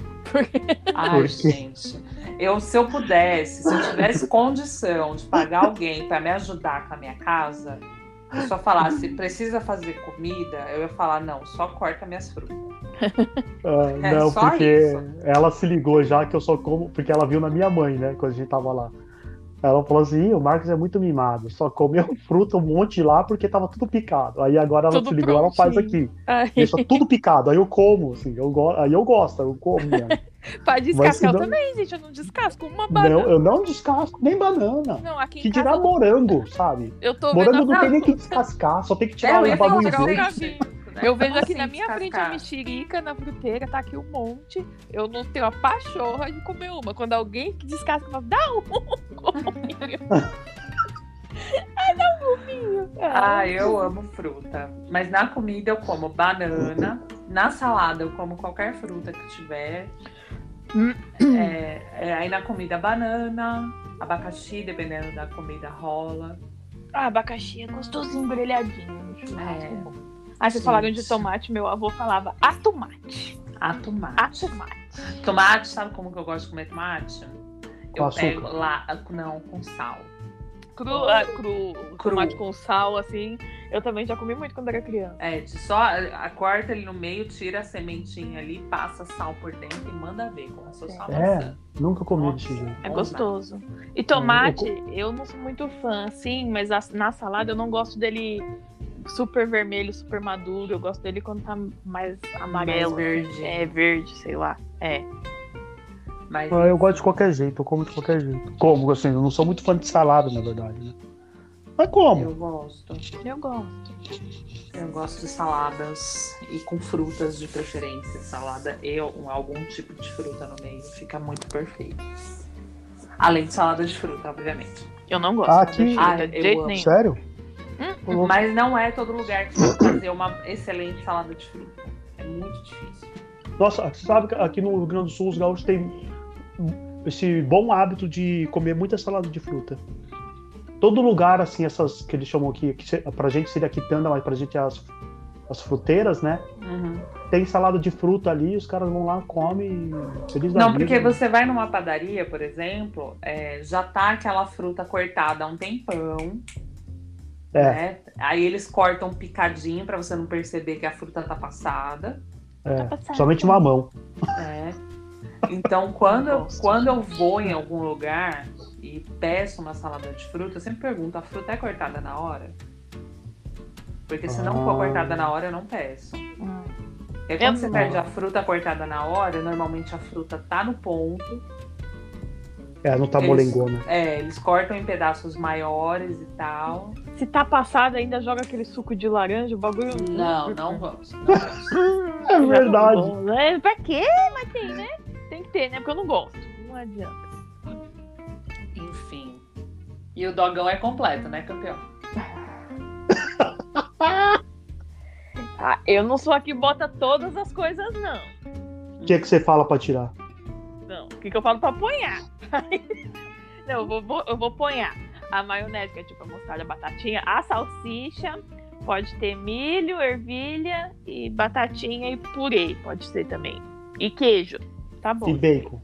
Ai, Porque- gente. Eu, se eu pudesse, se eu tivesse condição de pagar alguém pra me ajudar com a minha casa, eu só falasse, precisa fazer comida, eu ia falar, não, só corta minhas frutas. *laughs* Ah, É, não, só porque isso. ela se ligou já que eu só como. Porque ela viu na minha mãe, né? Quando a gente tava lá. Ela falou assim: "Ih, o Marcos é muito mimado, só comeu *laughs* fruta um monte lá porque tava tudo picado. Aí agora ela Tudo se ligou, ela faz prontinho. aqui. Ai, Deixa tudo picado, aí eu como, assim, eu go... aí eu gosto, eu como mesmo. *laughs* pra descascar eu não- também, gente. Eu não descasco uma não, banana. eu não descasco nem banana. Não, aqui Que em casa dirá morango, sabe? eu tô Morango vendo não tem nem que descascar, só tem que tirar eu o bagulho verde. Eu vejo aqui assim, na minha frente a mexerica na fruteira, tá aqui um monte. Eu não tenho a pachorra de comer uma. Quando alguém que descasca, eu falo, dá um gominho. Ai, *laughs* dá um gominho. Ah, eu amo fruta. Mas na comida eu como banana. Na salada eu como qualquer fruta que tiver. É, é, aí na comida banana, abacaxi, dependendo da comida rola. Ah, abacaxi é gostosinho, grelhadinho. É. bom. Ah, vocês falaram de tomate, meu avô falava a tomate. A tomate. A tomate. Tomate, sabe como que eu gosto de comer tomate? Com eu açúcar. pego lá, não, com sal. Cru, ah, cru, Cru. tomate com sal, assim. Eu também já comi muito quando era criança. É, só a, corta ele no meio, tira a sementinha ali, passa sal por dentro e manda ver como se fosse É. Nunca comi Nossa. desse jeito. É gostoso. E tomate, eu não sou muito fã, assim, mas a- na salada eu não gosto dele super vermelho, super maduro. Eu gosto dele quando tá mais amarelo. Mais verde. É, verde, sei lá. É. Mas Ah, Eu gosto de qualquer jeito, eu como de qualquer jeito. Como, assim, eu não sou muito fã de salada, na verdade, né? Mas como? eu gosto. Eu gosto. Eu gosto de saladas e com frutas de preferência. Salada e um- algum tipo de fruta no meio. Fica muito perfeito. Além de salada de fruta, obviamente. Eu não gosto Ah, fruta Ah, de eu jeito amo. nenhum. Sério? Hum, Mas não é todo lugar que vai fazer uma excelente salada de fruta. É muito difícil. Nossa, você sabe que aqui no Rio Grande do Sul os gaúchos têm esse bom hábito de comer muita salada de fruta. Todo lugar, assim, essas que eles chamam aqui, que pra gente seria quitanda, mas pra gente é as, as fruteiras, né? Tem salada de fruta ali, os caras vão lá, comem feliz Não, vida. porque você vai numa padaria, por exemplo, é, já tá aquela fruta cortada há um tempão. É. né? Aí eles cortam picadinho pra você não perceber que a fruta tá passada. É, Tá passado. somente mamão. É. Então, quando, eu, quando eu vou em algum lugar e peço uma salada de fruta, eu sempre pergunto: a fruta é cortada na hora? Porque se não for cortada na hora, eu não peço. Hum. Porque quando Eu você não. pede a fruta cortada na hora, normalmente a fruta tá no ponto. É, não tá Eles- molengona. É, eles cortam em pedaços maiores e tal. Se tá passado, ainda joga aquele suco de laranja, o bagulho. Não, não *laughs* vamos. Não vamos. É verdade. Bom, né? Pra quê? Tem, né? Ter, né? Porque eu não gosto. Não adianta. Enfim. E o dogão é completo, né, campeão? *laughs* Ah, eu não sou a que bota todas as coisas, não. O que é que você fala pra tirar? Não. O que, que eu falo pra apanhar? *laughs* não, eu vou, vou- eu vou apanhar. A maionese, que é tipo a mostarda, a batatinha, a salsicha, pode ter milho, ervilha e batatinha e purê, pode ser também. E queijo. Tá bom. E bacon.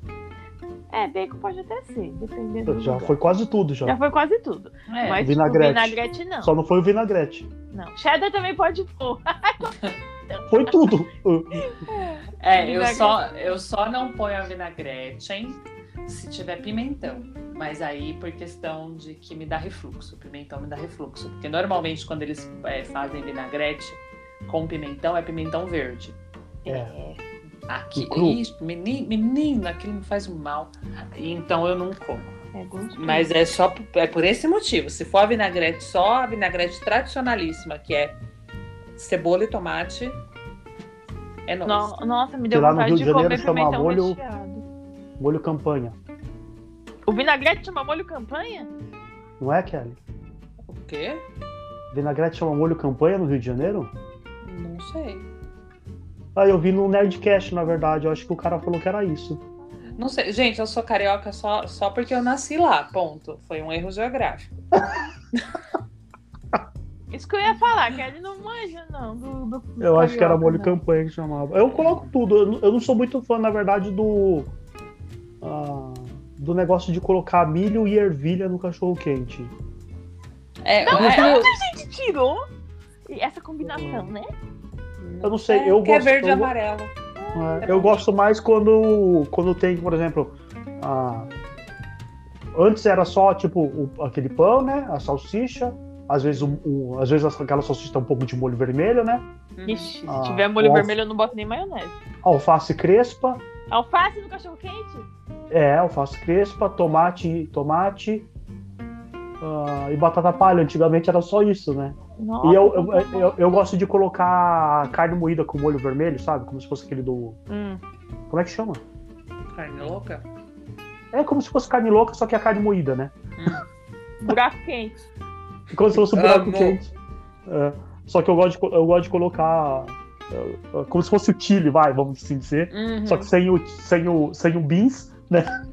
É, bacon pode até ser, dependendo do Já foi quase tudo já. Já foi quase tudo. É. Mas Vinagrete. tipo, vinagrete não. Só não foi o vinagrete. Não. Cheddar também pode pôr. *laughs* Foi tudo. É, eu Vinagrete. só, eu só não ponho a vinagrete hein, se tiver pimentão. Mas aí por questão de que me dá refluxo. Pimentão me dá refluxo. Porque normalmente quando eles é, fazem vinagrete com pimentão, é pimentão verde. É. Aqui, E cru. Ixi, menino, menino, aquilo me faz mal. Então eu não como. É. Mas é só p- é por esse motivo. Se for a vinagrete só, a vinagrete tradicionalíssima, que é cebola e tomate, é nóis. No- nossa, me Que deu lá no vontade Rio de de Janeiro comer chama pimentão molho- recheado. Molho campanha. O vinagrete chama molho campanha? Não é, Kelly? O quê? Vinagrete chama molho campanha no Rio de Janeiro? Não sei. Ah, eu vi no Nerdcast, na verdade. Eu acho que o cara falou que era isso. Não sei. Gente, eu sou carioca só, só porque eu nasci lá, ponto. Foi um erro geográfico. *laughs* Isso que eu ia falar, que ele não manja, não. Do, do- do Eu acho que era molho não. campanha que chamava. Eu coloco tudo. Eu não- Eu não sou muito fã, na verdade, do. ah, do negócio de colocar milho e ervilha no cachorro quente. É, Não, é, mas onde a gente tirou essa combinação, né? Eu não sei, é, eu é gosto- verde e eu- amarelo. É, É eu gosto mais quando, quando tem, por exemplo, a- antes era só tipo o- aquele pão, né? A salsicha. Às vezes, um, um- às vezes aquela salsicha tem um pouco de molho vermelho, né? Uhum. Ixi, Ah, se tiver molho o vermelho, eu não boto nem maionese. Alface crespa, Alface no cachorro quente? é, alface crespa, tomate, tomate ah, e batata palha. Antigamente era só isso, né? Nossa, E eu, eu, então tá eu, eu gosto de colocar carne moída com molho vermelho, sabe? Como se fosse aquele do. Hum. Como é que chama? Carne louca? É como se fosse carne louca, só que é carne moída, né? Buraco quente. *laughs* Como se fosse um buraco Amo. quente. É, só que eu gosto de, eu gosto de colocar. é, é, como se fosse o chile, vai, vamos assim dizer. Uhum. Só que sem o, sem o, sem o beans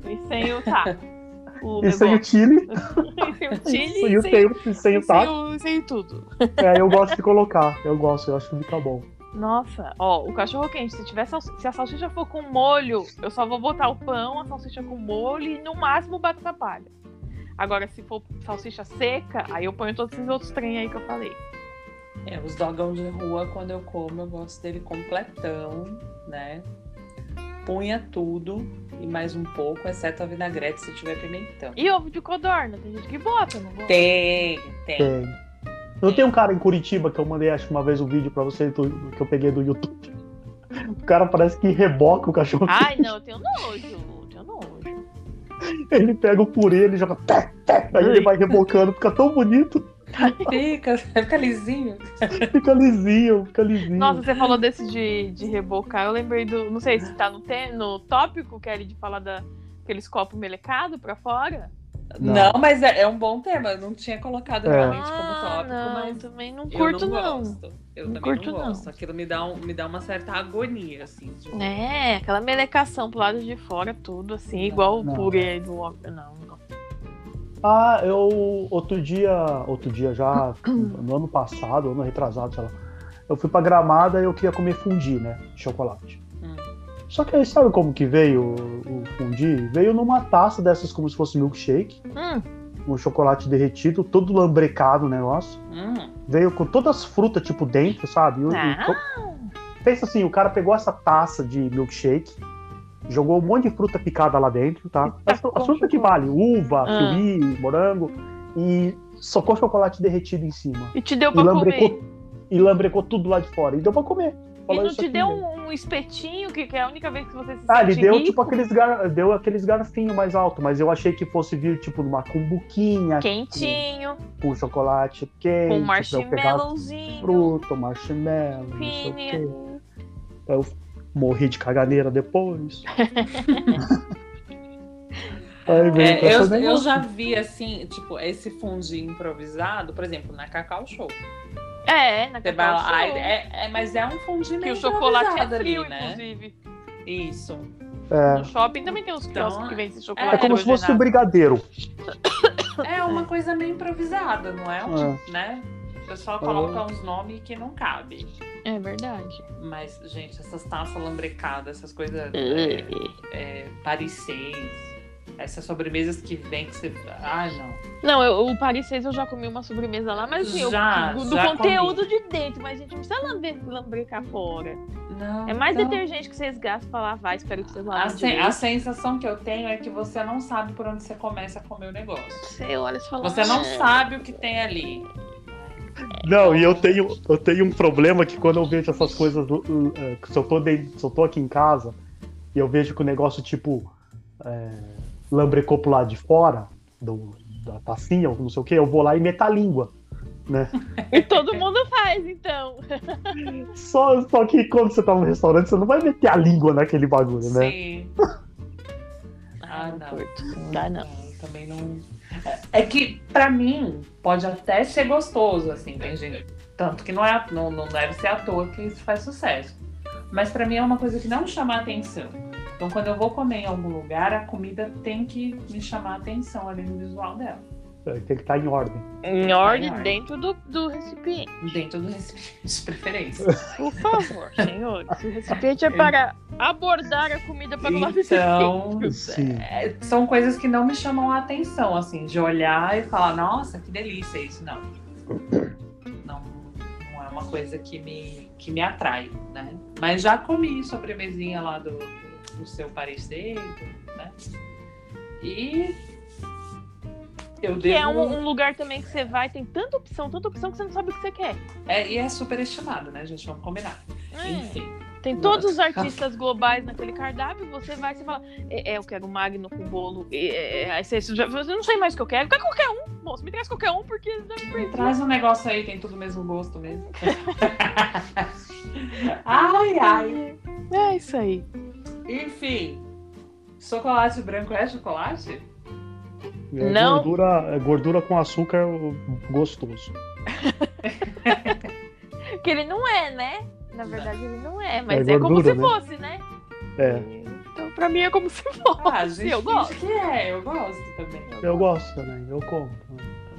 E sem o tá. *laughs* O e sem o chile. *laughs* E sem o chile sem, sem, o- sem sem, o taco. sem tudo. É, eu gosto de colocar. Eu gosto, eu acho que fica bom. Nossa, ó, o cachorro quente, se tiver sal- se a salsicha for com molho, eu só vou botar o pão, a salsicha com molho e no máximo batata palha. Agora, se for salsicha seca, aí eu ponho todos esses outros trem aí que eu falei. É, os dogão de rua, quando eu como, eu gosto dele completão, né? Punha tudo e mais um pouco, exceto a vinagrete se tiver pimentão. E ovo de codorna, tem gente que bota, não gosta? Tem, tem. Tem. Não tem um cara em Curitiba que eu mandei, acho que uma vez um vídeo pra você que eu peguei do YouTube. O cara parece que reboca o cachorro. Ai, não, eu tenho nojo, eu tenho nojo. Ele pega o purê, ele joga. Aí ele Ai. vai rebocando, fica tão bonito. *laughs* Fica, fica lisinho. Fica lisinho, fica lisinho. Nossa, você falou desse de, de rebocar, eu lembrei do. Não sei se tá no, te, no tópico, Kelly, de falar da, aqueles copos melecados pra fora. Não. Não, mas é, é um bom tema. Eu não tinha colocado É. realmente como Ah, tópico, não, mas também não eu curto, não, não. gosto. Eu Não também curto, não não. gosto. Aquilo me dá, um, me dá uma certa agonia, assim. de- É, aquela melecação pro lado de fora, tudo assim, Não, igual não. o purê do não, não. Ah, eu outro dia, outro dia já, *clears throat* no ano passado, ano retrasado, sei lá, eu fui pra Gramada e eu queria comer fundi, né, chocolate. Hum. Só que aí sabe como que veio o, o fundi? Veio numa taça dessas como se fosse milkshake, Hum, um chocolate derretido, todo lambrecado o negócio. Hum, Veio com todas as frutas tipo dentro, sabe? E Ah. e- pensa assim, o cara pegou essa taça de milkshake, jogou um monte de fruta picada lá dentro, tá? E As, frutas que vale, uva, Ah. kiwi, morango, e socou chocolate derretido em cima. e te deu E pra lambrecou, comer. e lambrecou tudo lá de fora. E deu pra comer. E Falou não isso te aqui, deu né? um, espetinho, que, que é a única vez que você se Ah, ele deu rico? tipo aqueles, gar... deu aqueles garfinhos mais altos, mas eu achei que fosse vir tipo numa cumbuquinha Quentinho, com chocolate quente, com marshmallowzinho, fruta, marshmallow, não sei o fininho. quê. Pra eu morrer de caganeira depois. *laughs* É, eu, eu já vi, assim, tipo, esse fundi improvisado, por exemplo, na Cacau Show. É, na Você Cacau Show. é, é- mas é um fundi Que o chocolate é frio, ali, né? inclusive. Isso. É, No shopping também tem os Então, quiosques que vendem esse chocolate é como se fosse o hidrogenado. brigadeiro. É uma coisa meio improvisada, não é? Um, É. Né? O pessoal coloca uns nomes que não cabe. É verdade. Mas, gente, essas taças lambrecadas, essas coisas É. é, é, Paris 6, essas sobremesas que vem que você. Ai, não. Não, eu, o Paris 6 eu já comi uma sobremesa lá, mas assim, eu- Já, do, do já conteúdo de dentro, mas a gente não precisa lamber, lambrecar fora. não É mais então, detergente que vocês gastam pra lavar, espero que vocês A, lavem sen- direito. a sensação que eu tenho é que você não sabe por onde você começa a comer o negócio. Você olha e fala, Você não "Ah, sabe o que tem ali. Não, e eu tenho, eu tenho um problema que quando eu vejo essas coisas, uh, uh, se, eu tô dentro, se eu tô aqui em casa e eu vejo que o negócio, tipo, é, lambrecou pro lado de fora do, da tacinha, ou não sei o que, eu vou lá e meto a língua, né? *laughs* E todo mundo faz, então. *laughs* Só, só que quando você tá no restaurante, você não vai meter a língua naquele bagulho, né? Sim. Ah, não não. Não dá, não. também não. É que, pra mim, pode até ser gostoso, assim, tem gente. Tanto que não, é, não, não deve ser à toa que isso faz sucesso. Mas pra mim é uma coisa que não chama atenção. Então, quando eu vou comer em algum lugar, a comida tem que me chamar a atenção ali no visual dela. Tem que estar em ordem. Em ordem, ordem. dentro do, do recipiente. Dentro do recipiente de preferência. Por favor, senhores. *laughs* O recipiente é para abordar a comida para o lado Então, Sim. é, são coisas que não me chamam a atenção, assim, de olhar e falar, nossa, que delícia isso, não. Não, não é uma coisa que me, que me atrai, né? Mas já comi sobremesinha lá do, do seu parecer, né? E eu Que é devo... um, um lugar também que você vai, tem tanta opção, tanta opção que você não sabe o que você quer. É, e é super estimado, né, gente? Vamos combinar. Hum. Enfim. Tem todos os artistas globais naquele cardápio, você vai e fala, é, é, eu quero magno com bolo. É, é, aí você, já- eu não sei mais o que eu quero. Eu quero qualquer um, moço. Me traz qualquer um, porque perder. Traz um negócio aí, tem tudo o mesmo gosto mesmo. *laughs* ai, ai. É isso aí. Enfim, chocolate branco é chocolate? É Não. Gordura, é gordura com açúcar gostoso. *laughs* Que ele não é, né? Na verdade, ele não é, mas é, É como se né? fosse, né? É, Então, pra mim, é como se fosse. Ah, gente, eu gosto. que é, eu gosto também. eu gosto também, eu como.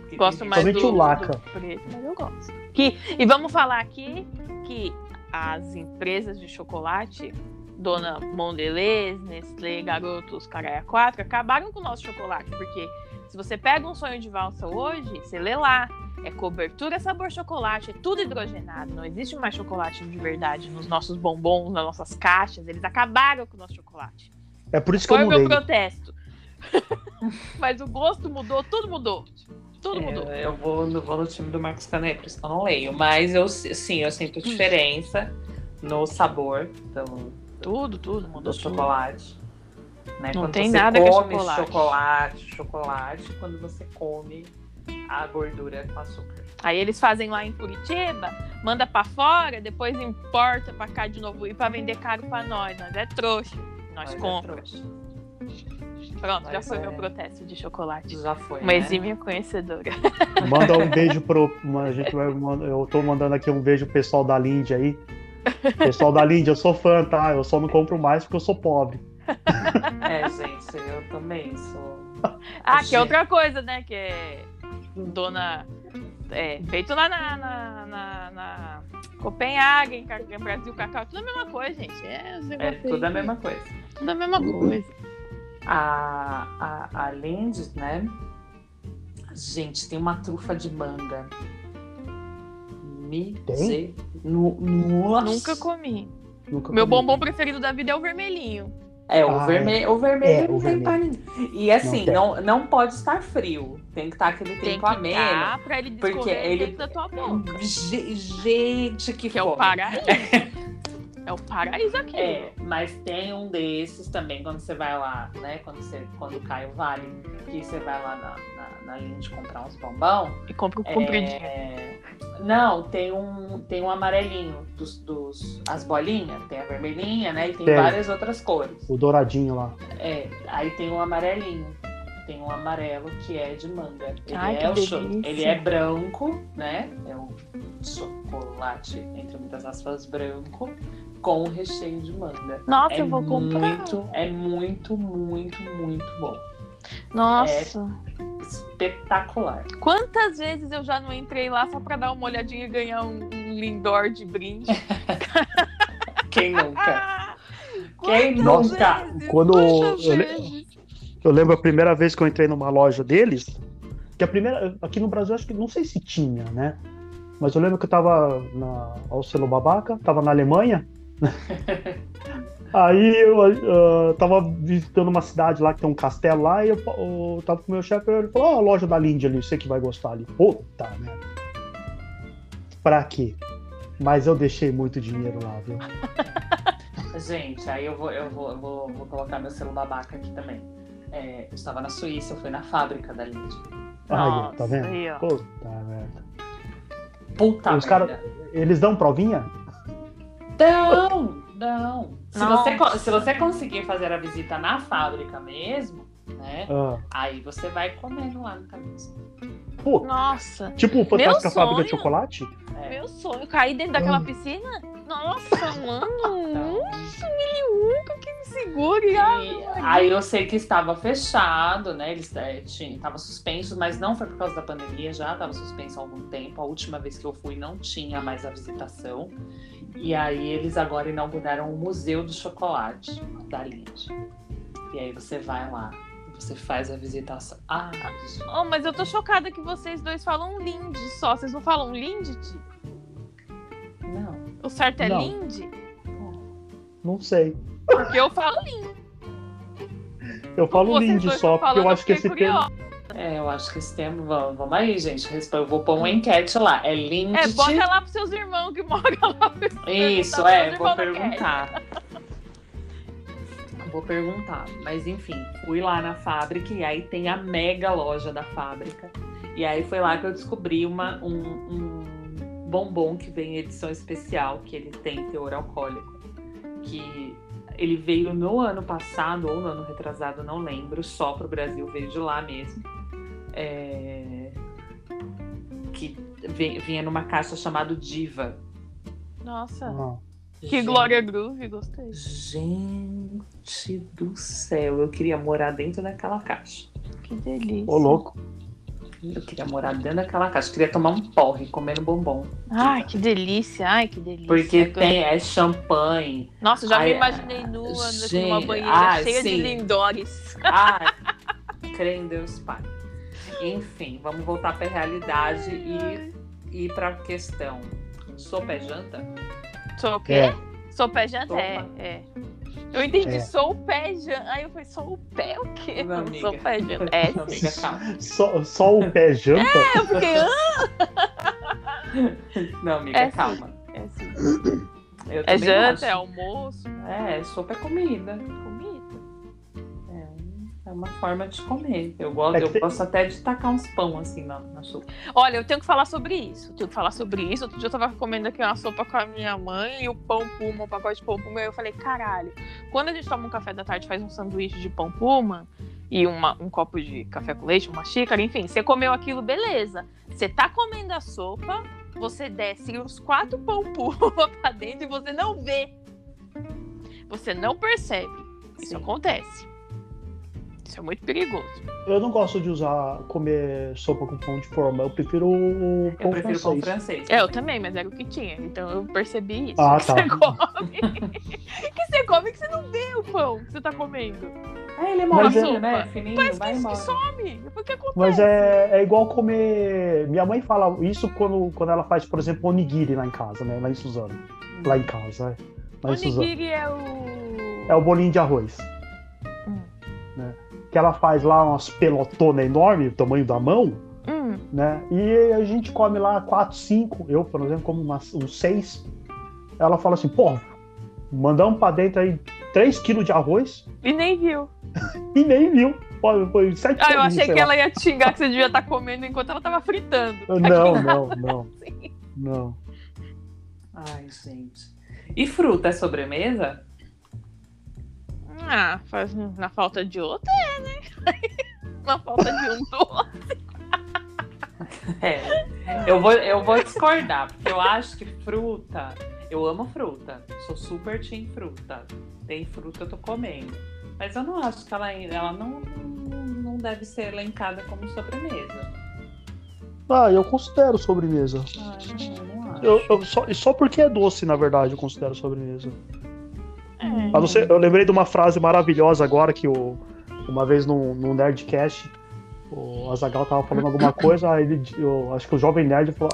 Porque Gosto mais do, o laca. do preto, mas eu gosto. Que, e vamos falar aqui que as empresas de chocolate, Dona Mondelez, Nestlé, Garotos, Caraia 4, acabaram com o nosso chocolate. Porque se você pega um sonho de valsa hoje, você lê lá. É cobertura sabor chocolate, é tudo hidrogenado. Não existe mais chocolate de verdade nos nossos bombons, nas nossas caixas. Eles acabaram com o nosso chocolate. É por isso que eu Foi o meu mudei. protesto. *laughs* Mas o gosto mudou, tudo mudou. Tudo mudou. É, eu vou no, vou no time do Marcos Canet, por isso que eu não leio. Mas eu sim, eu sinto diferença no sabor do, Tudo, tudo do mudou. tudo. chocolate. Né? Não quando tem nada que é chocolate. chocolate, chocolate, quando você come a gordura com açúcar. Aí eles fazem lá em Curitiba, manda pra fora, depois importa pra cá de novo e pra vender caro pra nós. Nós é trouxa. Nós é compramos. trouxa. Pronto, já foi é. meu protesto de chocolate. Já foi. Uma né? exímia conhecedora. Manda um beijo pro. A gente vai, eu tô mandando aqui um beijo pro pessoal da Lindy aí. Pessoal da Lindy, eu sou fã, tá? Eu só não compro mais porque eu sou pobre. É, gente, eu também sou. Ah, que é outra coisa, né? Que é dona. É, feito lá na, na, na, na Copenhague, Brasil, Cacau, tudo a mesma coisa, gente. É, É tudo a mesma coisa. tudo a mesma coisa. A, a, a Lindy, né? Gente, tem uma trufa de manga. Me Tem? No, nossa. Nunca comi. Nunca Meu comi. bombom preferido da vida é o vermelhinho. É, o Ah, vermelho, o vermelho É, não o tem vermelho. E assim, tem. não, não, pode estar frio. Tem que estar aquele Tem tempo que ameno. dar pra ele porque ele- dentro da tua boca. Ge- Gente, que, Que é o paraíso. é o paraíso aqui. É, mas tem um desses também, quando você vai lá, né? Quando, você, quando cai o vale, que você vai lá na, na, na linha de comprar uns bombom. E compra o compridinho. É, Não, tem um, tem um amarelinho dos, dos. As bolinhas, tem a vermelhinha, né? E tem Tem. várias outras cores. O douradinho lá. É, aí tem um amarelinho. Tem um amarelo que é de manga. Ele, Ai, é, ele é branco, né? É um chocolate, entre muitas aspas, branco, com o recheio de manga. Nossa, é eu vou comprar. muito, é muito, muito, muito bom. Nossa. Espetacular. Quantas vezes eu já não entrei lá só pra dar uma olhadinha e ganhar um, um lindor de brinde? *laughs* Quem nunca? *laughs* Quem quantas nunca? vezes? Quando Quantas eu le-? Eu lembro a primeira vez que eu entrei numa loja deles, que a primeira. Aqui no Brasil, acho que não sei se tinha, né? Mas eu lembro que eu tava na Alcelo Babaca, tava na Alemanha. *laughs* Aí eu ah, tava visitando uma cidade lá que tem um castelo lá, e eu, eu tava com o meu chefe, ele falou, ó, a loja da Lindy ali, você que vai gostar ali. Puta merda. Pra quê? Mas eu deixei muito dinheiro lá, viu? *laughs* Gente, aí eu vou, eu vou, eu vou, vou colocar meu selo babaca aqui também. É, eu estava na Suíça, eu fui na fábrica da Lindy. Aí, Nossa, tá vendo? aí. Puta merda. Puta Os merda. cara- Eles dão provinha? Não, não. Se você, se você conseguir fazer a visita na fábrica mesmo, né? Ah. Aí você vai comendo lá no caminho. Pô, Nossa, tipo o Fantástica Fábrica de. Chocolate? É. meu sonho. Cair dentro daquela Hum. piscina? Nossa, mano. *laughs* Então, Nunca que me segure. E aí eu sei que estava fechado, né? Eles é, estava suspenso, mas não foi por causa da pandemia, já estava suspenso há algum tempo. A última vez que eu fui não tinha mais a visitação. E aí eles agora inauguraram o Museu do Chocolate da Lindt. E aí você vai lá, você faz a visitação. Ah. Oh, mas eu tô chocada que vocês dois falam Lind só. Vocês não falam Lindt? não. O certo é Não. Lind? Não sei. Porque eu falo Lind. Eu falo Vocês Lindy só, porque eu acho que esse termo. É, eu acho que esse tempo. Vamos, vamos aí, gente. Eu vou pôr uma enquete lá. É Lindt. É, bota lá pros seus irmãos que moram lá. Isso, é, vou perguntar. *laughs* Vou perguntar. Mas enfim, fui lá na fábrica e aí tem a mega loja da fábrica. E aí foi lá que eu descobri uma, um, um bombom que vem em edição especial, que ele tem teor alcoólico. Que ele veio no ano passado, ou no ano retrasado, não lembro, só pro Brasil, veio de lá mesmo. É, Que vinha numa caixa chamada Diva. Nossa, Ah, que Gente, Glória Groove, gostei. Gente do céu, eu queria morar dentro daquela caixa. Que delícia. Ô, louco. Eu queria morar dentro daquela caixa. Eu queria tomar um porre comendo bombom. Ai, que delícia. Ai, que delícia. Porque Que- tem é champanhe. Nossa, já Ai, me imaginei nua numa gente, banheira ai, cheia de sim. lindores. Ai, *laughs* crê em Deus Pai. Enfim, vamos voltar pra realidade e ir pra questão. Sopa é janta? Sou o quê? É. Sou pé janta? É, é. Eu entendi, É. sou o pé janta. Aí eu falei, sou o pé o quê? Não, amiga. sou pé janta. *laughs* É, Não, amiga, calma. Só, só o pé janta? eu fiquei, ah, *laughs* Não, amiga, É sim. calma. é, sim. Eu é janta, acho. é almoço, É, sopa é comida. É uma forma de comer. Eu gosto, É eu gosto até de tacar uns pão assim na, na sopa. Olha, eu tenho que falar sobre isso. Tenho que falar sobre isso. Outro dia eu tava comendo aqui uma sopa com a minha mãe e o pão puma, um pacote de pão puma. E eu falei, caralho, quando a gente toma um café da tarde, faz um sanduíche de pão puma e uma- um copo de café com leite, uma xícara, enfim, você comeu aquilo, beleza. Você tá comendo a sopa, você desce uns quatro pão puma *laughs* pra dentro e você não vê. Você não percebe. Isso Sim. acontece. Isso é muito perigoso. Eu não gosto de usar, comer sopa com pão de forma. Eu prefiro o Eu pão prefiro francês. pão francês. É, eu também, mas era o que tinha. Então eu percebi isso. Ah, *laughs* que tá. você come. *laughs* que você come que você não vê o pão que você tá comendo. É, ele é Mas molinho, é- né? Fininho, Parece vai que embora. que some. Depois que acontece. Mas é, é igual comer. Minha mãe fala isso quando, quando ela faz, por exemplo, onigiri lá em casa, né? Lá em Suzano. Lá em casa, é. Lá Suzano. Onigiri é o. É o bolinho de arroz. Hum. Né? Que ela faz lá umas pelotonas enormes, tamanho da mão, Hum, né? E a gente come lá quatro, cinco. Eu, por exemplo, como umas, uns seis. Ela fala assim, pô, mandamos pra dentro aí 3 quilos de arroz e nem viu. *laughs* e nem viu. Pô, Foi sete Ah, eu achei que lá. ela ia xingar que você devia estar comendo enquanto ela tava fritando. *laughs* Não, não, *laughs* não. Não. Ai, gente. E fruta é sobremesa? Ah, faz, na falta de outra é, né? *laughs* na falta de um doce. *laughs* É. Eu vou, eu vou discordar, porque eu acho que fruta. Eu amo fruta. Sou super team fruta. Tem fruta, eu tô comendo. Mas eu não acho que ela, ela não, não, não deve ser elencada como sobremesa. Ah, eu considero sobremesa. Não, eu não acho. Eu, eu só, e só porque é doce, na verdade, eu considero sobremesa. É. Não ser- eu lembrei de uma frase maravilhosa agora que o, uma vez no, no Nerdcast, o Azagal tava falando alguma coisa, aí ele, eu acho que o Jovem Nerd falou,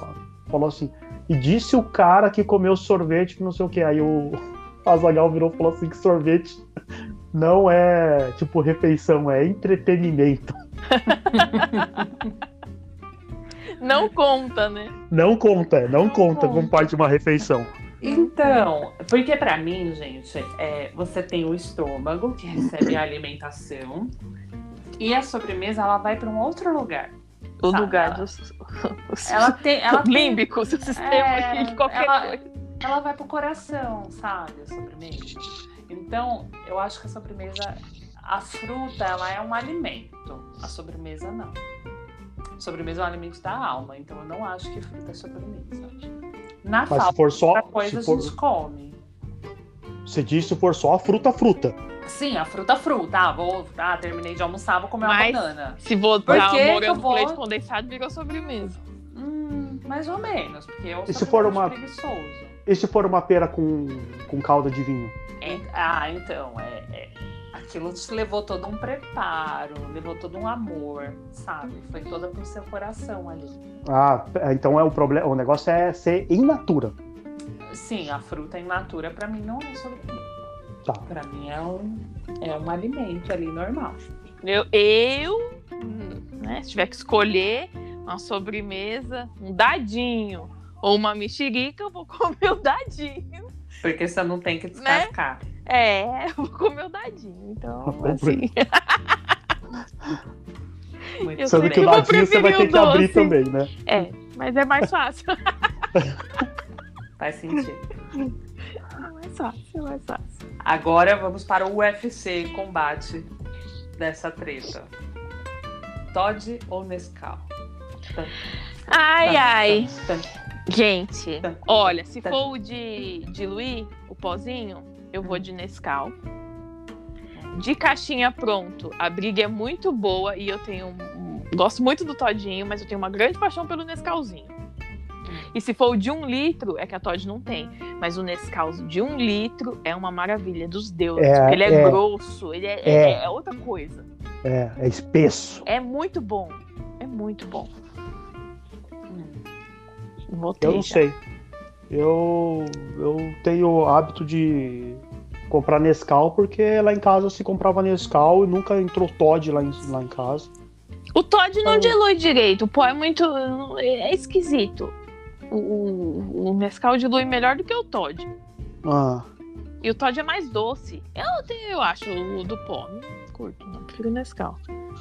falou assim, e disse o cara que comeu sorvete que não sei o que. Aí o *laughs* Azagal virou e falou assim que sorvete não é tipo refeição, é entretenimento. Não conta, né? Não conta, não conta como conta. parte de uma refeição. Então, porque pra mim, gente, é, você tem o estômago que recebe a alimentação e a sobremesa ela vai pra um outro lugar. O Sabe, lugar dos. os- Ela *laughs* tem, ela tem, límbico, o sistema É, de qualquer ela- coisa. ela vai pro coração, sabe, a sobremesa. Então, eu acho que a sobremesa, a fruta, ela é um alimento. A sobremesa, não. A sobremesa é um alimento da alma, então eu não acho que fruta é sobremesa. Na Mas falta se for só. coisa, Se for, a gente come. você diz se for só a fruta, fruta. Sim, a fruta, fruta. Ah, vou, ah, terminei de almoçar, vou comer Mas- uma banana. Se botar Por que que morango com vou- leite condensado, virou sobremesa. Hum, mais ou menos, porque eu E sou se for uma- preguiçoso. E se for uma pera com, com calda de vinho? É, ah, então, é, é- aquilo te levou todo um preparo, levou todo um amor, sabe? Foi toda pro seu coração ali. Ah, então é o problema. O negócio é ser in natura. Sim, a fruta in natura pra mim não é sobremesa. Tá. Pra mim é um, é um alimento ali normal. Eu, eu né, se tiver que escolher uma sobremesa, um dadinho ou uma mexerica, eu vou *laughs* comer o dadinho. Porque você não tem que descascar. É, *laughs* vou comer o dadinho. Então, assim. *laughs* Eu Sendo que o dadinho você vai ter que abrir também, né? É, mas é mais fácil. *laughs* Faz sentido. É mais fácil, é mais fácil. Agora vamos para o UFC combate dessa treta. Todd ou Nescau? Ai, ai. Gente, olha, se for o de, de Luí, o pozinho, eu vou de Nescau. De caixinha pronto, a briga é muito boa e eu tenho. Gosto muito do Todinho, mas eu tenho uma grande paixão pelo Nescauzinho. E se for o de um litro, é que a Todd não tem. Mas o Nescau de um litro é uma maravilha dos deuses. É, porque ele é, é. grosso, ele é, É. é- é outra coisa. É, é espesso. É muito bom. É muito bom. Hum. Eu não já. sei. Eu, eu tenho o hábito de comprar Nescau porque lá em casa se comprava Nescau e nunca entrou Todd lá em, lá em casa. O Todd não Então- dilui direito. O pó é muito. É esquisito. O, o, Nescau dilui melhor do que o Todd. Ah, E o Todd é mais doce. Eu, tenho- eu acho o do pó. Não curto, não. Prefiro o Nescau.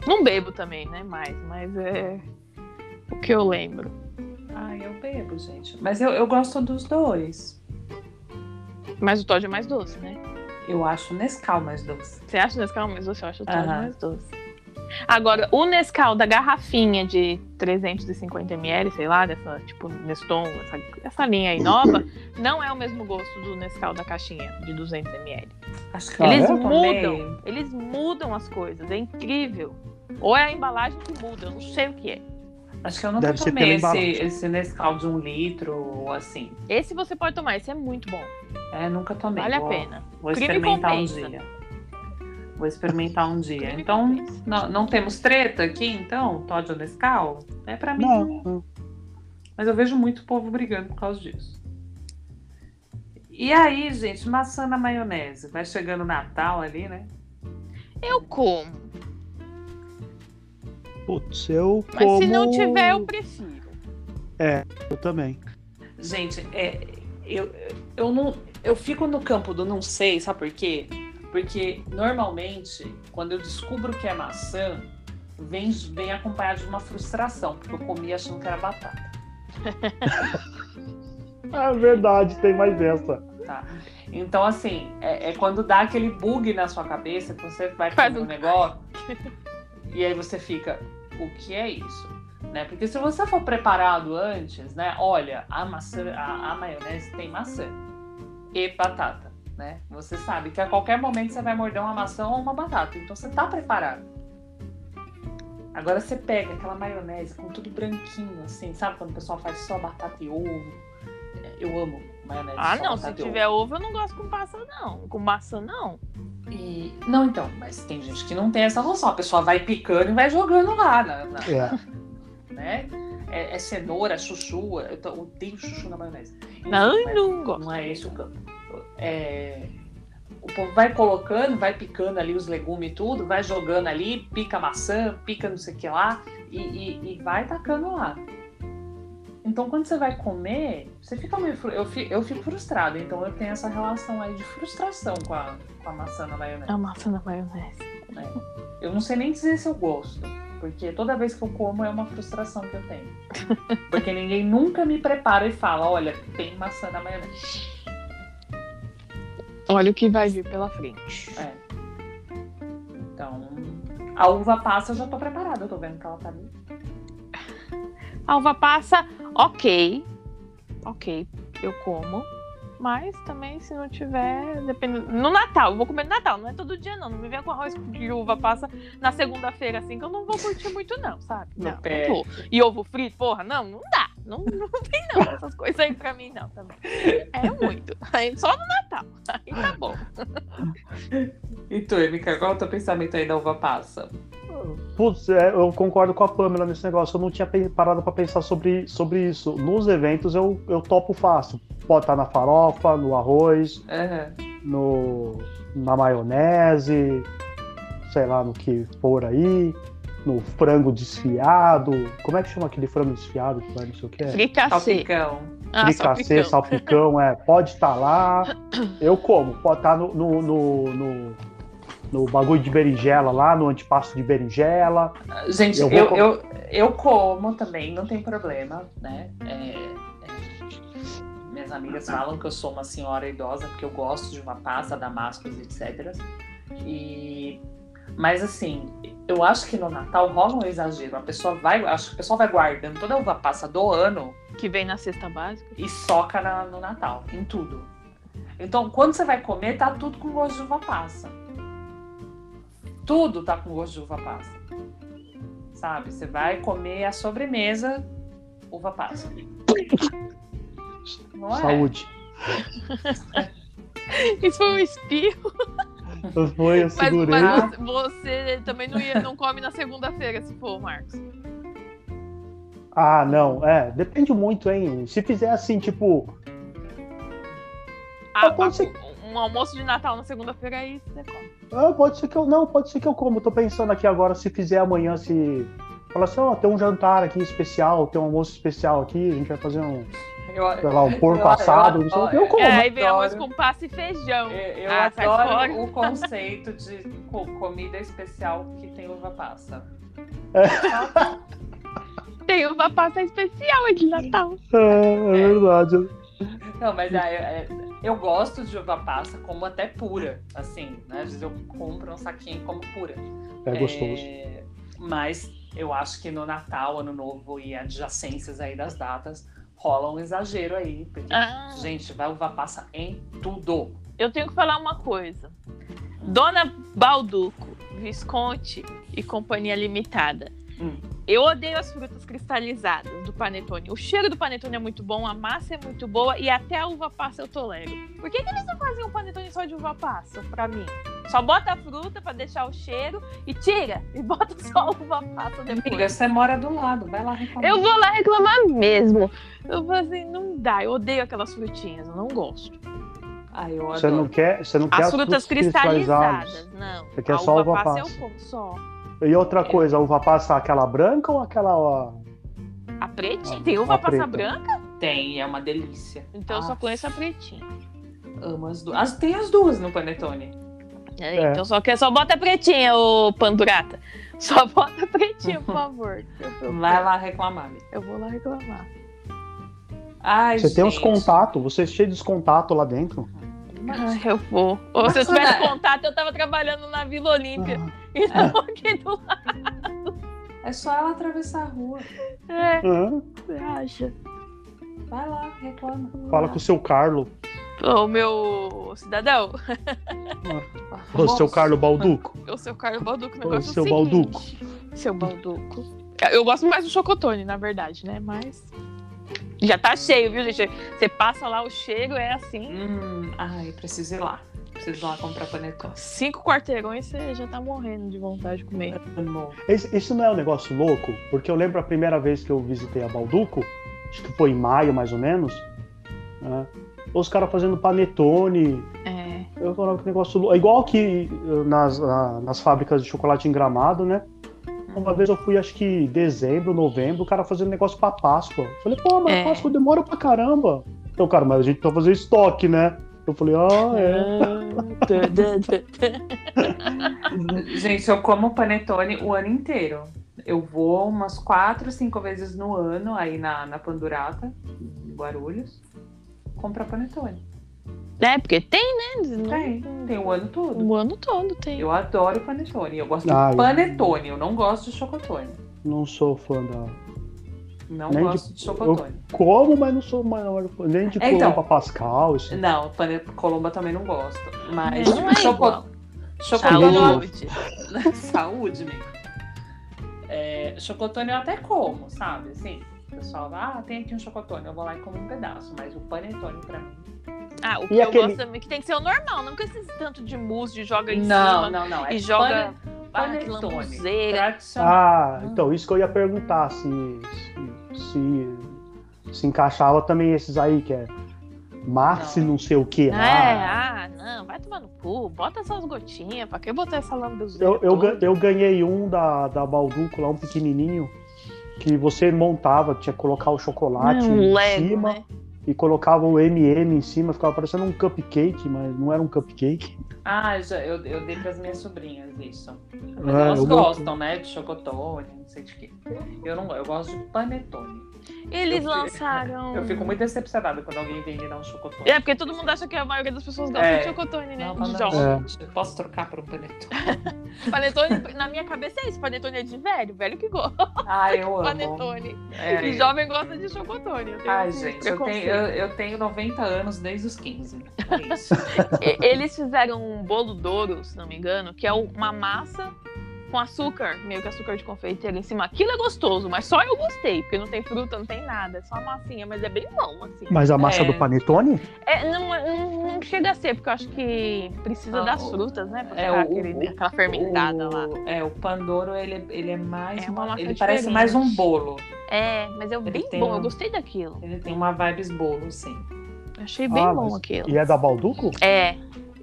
Não bebo também, né? Mais, mas é o que eu lembro. Ah, eu bebo, gente. Mas eu, eu gosto dos dois. Mas o Todd é mais doce, né? Eu acho o Nescau mais doce. Você acha o Nescau mais doce? Eu acho o Todd Aham. mais doce. Agora, o Nescau da garrafinha de 350ml, sei lá, dessa, tipo, Neston, essa, essa linha aí nova, *laughs* não é o mesmo gosto do Nescau da caixinha de 200ml. Acho que Eles é? mudam, eles mudam as coisas, é incrível. Ou é a embalagem que muda, eu não sei o que é. Acho que eu nunca Deve tomei esse, esse Nescau de um litro ou assim. Esse você pode tomar, esse é muito bom, É, nunca tomei. vale a Vou- pena. Vou Crime experimentar um dia. Vou experimentar um dia. Crime Então, não, não temos treta aqui, então? Todd ou Nescau? É pra mim. não. Mas eu vejo muito povo brigando por causa disso. E aí, gente, maçã na maionese. Vai chegando o Natal ali, né? Eu como, Putz, eu mas como... se não tiver, eu prefiro. Eu também. Gente, é, eu, eu não. Eu fico no campo do não sei, sabe por quê? Porque normalmente, quando eu descubro que é maçã, vem, vem acompanhado de uma frustração, porque eu comi achando que era batata. *laughs* Ah, verdade, tem mais essa. Tá? Então, assim, é, é quando dá aquele bug na sua cabeça, que você vai Faz fazer um um- negócio, *laughs* e aí você fica, o que é isso? Né? Porque se você for preparado antes, né? Olha, a maçã, a, a maionese tem maçã e batata, né? Você sabe que a qualquer momento você vai morder uma maçã ou uma batata, então você tá preparado. Agora você pega aquela maionese com tudo branquinho, assim, sabe quando o pessoal faz só batata e ovo? Eu amo maionese. Ah, não, se e ovo. tiver ovo, eu não gosto com maçã, não. Com maçã, não. E... Não, então, mas tem gente que não tem essa noção. A pessoa vai picando e vai jogando lá, na, na- É. né? É, é cenoura, chuchu. Eu tô- odeio chuchu na maionese. Não, mas não gosto. não é esse o campo. É, O povo vai colocando, vai picando ali os legumes e tudo, vai jogando ali, pica maçã, pica não sei o que lá, e, e- e vai tacando lá. Então, quando você vai comer, você fica meio. Eu fico, eu fico frustrado, então eu tenho essa relação aí de frustração com a, com a maçã na maionese. A maçã na maionese. Eu não sei nem dizer se eu gosto, porque toda vez que eu como é uma frustração que eu tenho. *laughs* Porque ninguém nunca me prepara e fala: olha, tem maçã na maionese. Olha o que vai vir pela frente. É. Então, a uva passa eu já tô preparada, eu tô vendo que ela tá ali. A uva passa, ok. Ok, eu como. Mas também, se não tiver, dependendo. No Natal, eu vou comer no Natal, não é todo dia, não. Não me venha com arroz de uva passa na segunda-feira, assim, que eu não vou curtir muito, não, sabe? Não, pé. não vou. E ovo frito, porra, não, não dá. Não, *laughs* não tem, não. Essas coisas aí pra mim, não, também. É muito. Aí só no Natal. Aí tá bom. E tu, Emica, qual é o teu pensamento aí da uva passa? Putz, é, eu concordo com a Pamela nesse negócio. Eu não tinha parado pra pensar sobre, sobre isso. Nos eventos eu, eu topo fácil. Pode estar na farofa, no arroz, Aham. no, na maionese, sei lá, no que for aí, no frango desfiado. Como é que chama aquele frango desfiado que vai não sei o que? Fricassê. Salpicão. Ah, Fricassê, salpicão. salpicão, é. Pode estar lá. Eu como. Pode estar no, no, no, no, no bagulho de berinjela lá, no antipasto de berinjela. Gente, Eu eu, vou eu, com- eu, como também, não tem problema, né? É, é, minhas amigas falam que eu sou uma senhora idosa porque eu gosto de uma passa, damascos, etc. E, mas assim, eu acho que no Natal rola um exagero. A pessoa vai, acho que o pessoal vai guardando toda a uva passa do ano Que vem na cesta básica. e soca na- no Natal, em tudo. Então, quando você vai comer, tá tudo com gosto de uva passa. Tudo tá com gosto de uva passa. Sabe? Você vai comer a sobremesa, uva passa. Não é? Saúde. *laughs* Isso foi um espirro. *laughs* *laughs* Eu Mas, segurei. mas você, você também não, ia, não come na segunda-feira, se for, Marcos. Ah, não, é, depende muito, hein? Se fizer assim, tipo, Ah, pode ser- um almoço de Natal na segunda-feira aí você come. ah, pode ser que eu. Não, pode ser que eu como. Tô pensando aqui agora, se fizer amanhã, se. Fala assim, ó, tem um jantar aqui especial, tem um almoço especial aqui, a gente vai fazer um, Eu, sei lá, um porco Eu- eu assado, não sei o que, eu como. É, aí vem arroz com passa e feijão. eu, eu Ah, adoro o conceito de co- comida especial que tem uva passa. Tem uva passa especial é de Natal. É, é verdade. Não, mas é, é- eu gosto de uva passa como até pura, assim, né? Às vezes eu compro um saquinho como pura. É gostoso. É, mas eu acho que no Natal, Ano Novo e adjacências aí das datas rola um exagero aí. Porque, Ah, gente, vai uva passa em tudo. eu tenho que falar uma coisa. Dona Balduco, Visconti e Companhia Limitada. Hum. Eu odeio as frutas cristalizadas do panetone. O cheiro do panetone é muito bom, a massa é muito boa e até a uva passa eu tolero. Por que, que eles não fazem um panetone só de uva passa pra mim? Só bota a fruta pra deixar o cheiro e tira e bota só a uva passa Amiga, depois. você mora do lado, vai lá reclamar. Eu vou lá reclamar mesmo. Eu vou assim, não dá. Eu odeio aquelas frutinhas, eu não gosto. Ah, eu Você não adoro. quer, você não quer As frutas cristalizadas, não. Você quer a só uva uva passa passa. eu como só. E outra coisa, a uva passa aquela branca ou aquela. ó, A pretinha? A- Tem uva a passa preta. branca? Tem, é uma delícia. Então eu só Ah, conheço a pretinha. Amo as duas. As, tem as duas no panetone. É, É. Então só, que, só bota a pretinha, ô Pandurata. *laughs* Só bota a pretinha, por favor. *laughs* Vai lá reclamar. amiga. eu vou lá reclamar. Ai, Você tem uns gente. contatos, você é cheio de contatos lá dentro. Ai, eu vou. Ou se eu tivesse contato, eu tava trabalhando na Vila Olímpia. E não aqui do lado. É só ela atravessar a rua. É, você acha? Vai lá, reclama. fala com o seu Carlo, Ô, meu cidadão, o seu Carlo Balduco. o seu Carlos Balduco, o seu é o seguinte. Seu Balduco. Eu gosto mais do chocotone, na verdade, né? Mas. Já tá cheio, viu, gente? Você passa lá, o cheiro é assim. Hum, ai, preciso ir lá. Preciso ir lá comprar panetone. Cinco quarteirões você já tá morrendo de vontade de comer. Esse- Isso não é um negócio louco? Porque eu lembro a primeira vez que eu visitei a Balduco, acho que foi em maio mais ou menos, né? Os caras fazendo panetone. É. Eu falava que negócio louco. É igual aqui eh, nas, na- nas fábricas de chocolate em gramado, né? Uma vez eu fui, acho que dezembro, novembro, o cara fazendo negócio pra Páscoa. Eu falei, pô, mas É. Páscoa demora pra caramba. Então, cara, mas a gente tá fazendo estoque, né? Eu falei, ah, é. *laughs* Gente, eu como panetone o ano inteiro. Eu vou umas quatro, cinco vezes no ano aí na, na Pandurata, em Guarulhos, comprar panetone. É, porque tem, né? Não- Tem, tem o ano todo. O ano todo tem. Eu adoro panetone. Eu gosto Ah, de eu- panetone, eu não gosto de chocotone. Não sou fã da. Não Nem de- gosto de, chocotone. Como, mas não sou maior fã. Nem de É, então. Colomba Pascal. Isso. Não, pane... Colomba também não gosto. Mas Não é choco... chocotone. Saúde. *laughs* Saúde, amigo. É, chocotone eu até como, sabe? Assim, o pessoal vai, ah, tem aqui um chocotone, eu vou lá e como um pedaço. Mas o panetone pra mim. Ah, o que E eu aquele- gosto também que tem que ser o normal, não com esse tanto de mousse de joga em Não, cima não, não. É e joga pane- ah, panetone. Tradicional. Ah, então isso que eu ia perguntar se se, se, se encaixava também esses aí que é Maxi Não. não, sei o que É, lá. ah, não, vai tomar no cu, bota essas gotinhas, pra que botar essa lambuzeira? Eu, eu, eu ganhei um da, da Balduco lá, um pequenininho, que você montava, tinha que colocar o chocolate um em Lego, cima né? e colocava o MM em cima, ficava parecendo um cupcake, mas não era um cupcake. Ah, já, eu, eu dei pras minhas sobrinhas isso. Mas Ah, elas eu gostam, né? De chocotone, não sei de quê. Eu não eu gosto de panetone. Eles Eu lançaram. *laughs* Eu fico muito decepcionada quando alguém vem me dar um chocotone. É, porque todo mundo acha que a maioria das pessoas gosta É. de chocotone, né? Não, jovem. não, É. posso trocar por um panetone. *laughs* Panetone, na minha cabeça é isso, panetone é de velho, velho que gosta *laughs* Ah, eu amo. panetone. É. E jovem gosta de chocotone. Eu tenho Ai, gente, eu tenho, eu, eu tenho 90 anos desde os 15. É isso. Eles fizeram um bolo douro, se não me engano, que é uma massa com açúcar, meio que açúcar de confeiteiro em cima. Aquilo é gostoso, mas só eu gostei, porque não tem fruta, não tem nada, é só uma massinha, mas é bem bom, assim. Mas a massa É. do panetone? É, não, não, não chega a ser, porque eu acho que precisa Ah, das o- frutas, né? Pra É, o- aquele- o- aquela fermentada lá. O- É, o Pandoro, ele, ele é mais. É uma massa ele parece diferente. mais um bolo. É, mas é Ele bem bom, um- eu gostei daquilo. Ele tem uma vibes bolo, sim. Achei bem Ah, bom aquilo. E é da Balduco? É,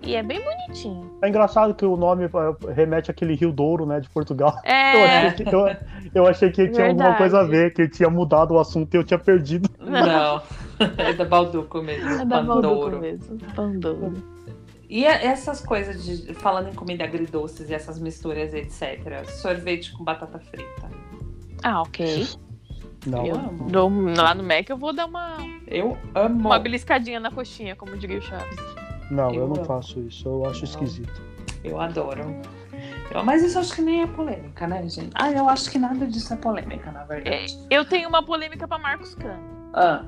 e é bem bonitinho. É engraçado que o nome eh, remete àquele Rio Douro, né, de Portugal. *laughs* Eu É, achei que, eu, eu achei que tinha alguma coisa a ver, que tinha mudado o assunto e eu tinha perdido. *laughs* Não. *laughs* é da Balduco mesmo. é da. Balduco mesmo. Pandoro. E essas coisas de. Falando em comida agridoces e essas misturas, etc. Sorvete com batata frita. Ah, ok. Não, Eu Eu amo. dou- lá no Mac eu vou dar uma, Eu amo. uma beliscadinha na coxinha, como diria o Chaves. Não, eu Eu não amo. faço isso, eu acho Não. esquisito. Eu adoro. Eu- mas isso acho que nem é polêmica, né, gente? Ah, eu acho que nada disso é polêmica, na verdade. Eu tenho uma polêmica pra Marcos Cano. Ah,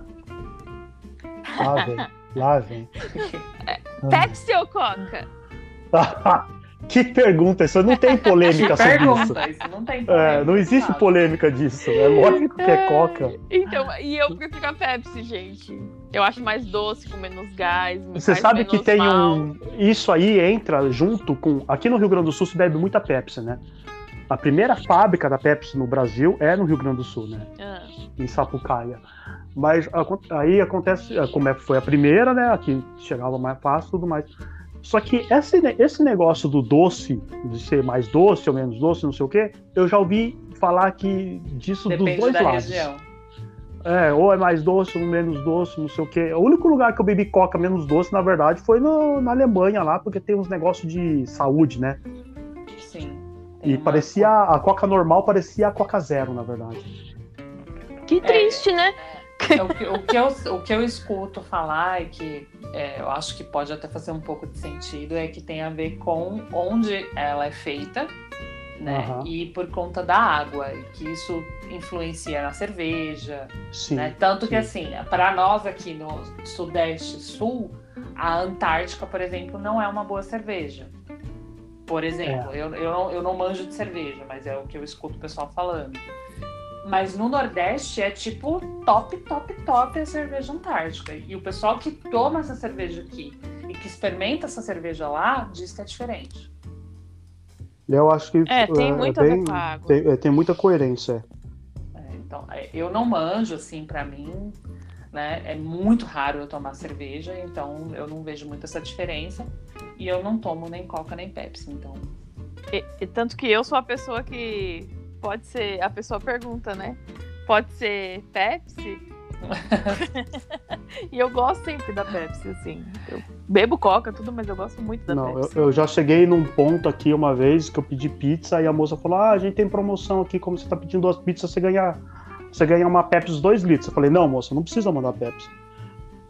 Lá vem, lá vem. *laughs* Pepsi ou Coca? *laughs* que pergunta, isso não tem polêmica *laughs* que sobre isso. pergunta, isso não tem polêmica. É, não existe sabe? polêmica disso. É lógico que é coca. Então, e eu prefiro a Pepsi, gente. Eu acho mais doce, com menos gás. me Você sabe que tem mal. um. Isso aí entra junto com. Aqui no Rio Grande do Sul se bebe muita Pepsi, né? A primeira fábrica da Pepsi no Brasil é no Rio Grande do Sul, né? Ah, Em Sapucaia. Mas aí acontece, como é que foi a primeira, né? Aqui chegava mais fácil e tudo mais. Só que esse, esse negócio do doce, de ser mais doce ou menos doce, não sei o quê, eu já ouvi falar que disso Depende dos dois da lados. região. É, ou é mais doce ou menos doce, não sei o quê. O único lugar que eu bebi coca menos doce, na verdade, foi no- na Alemanha lá, porque tem uns negócios de saúde, né? Sim. E parecia. A coca normal parecia a coca zero, na verdade. que triste, né? É, o, que, o, que eu, o que eu escuto falar e que é, eu acho que pode até fazer um pouco de sentido é que tem a ver com onde ela é feita, né? Aham. E por conta da água, e que isso influencia na cerveja, Sim. né? Tanto que sim. assim, para nós aqui no Sudeste Sul, a Antártica, por exemplo, não é uma boa cerveja. Por exemplo, eu, eu, não, eu não manjo de cerveja, mas é o que eu escuto o pessoal falando. Mas no Nordeste é tipo top, top, top a cerveja antártica. E o pessoal que toma essa cerveja aqui e que experimenta essa cerveja lá diz que é diferente. Eu acho que. É, tem muito a ver bem-. Tem, é, tem muita coerência. É, então, é, eu não manjo, assim, pra mim, né? É muito raro eu tomar cerveja, então eu não vejo muito essa diferença. E eu não tomo nem Coca nem Pepsi, então. E, e tanto que eu sou a pessoa que pode ser. A pessoa pergunta, né? Pode ser Pepsi? *laughs* e eu gosto sempre da Pepsi, assim. Eu bebo Coca, tudo, mas eu gosto muito da Não, eu, Pepsi. eu já cheguei num ponto aqui uma vez que eu pedi pizza e a moça falou: Ah, a gente tem promoção aqui, como você tá pedindo duas pizzas, você ganha, você ganha uma Pepsi 2 litros. Eu falei, não, moça, não precisa mandar Pepsi.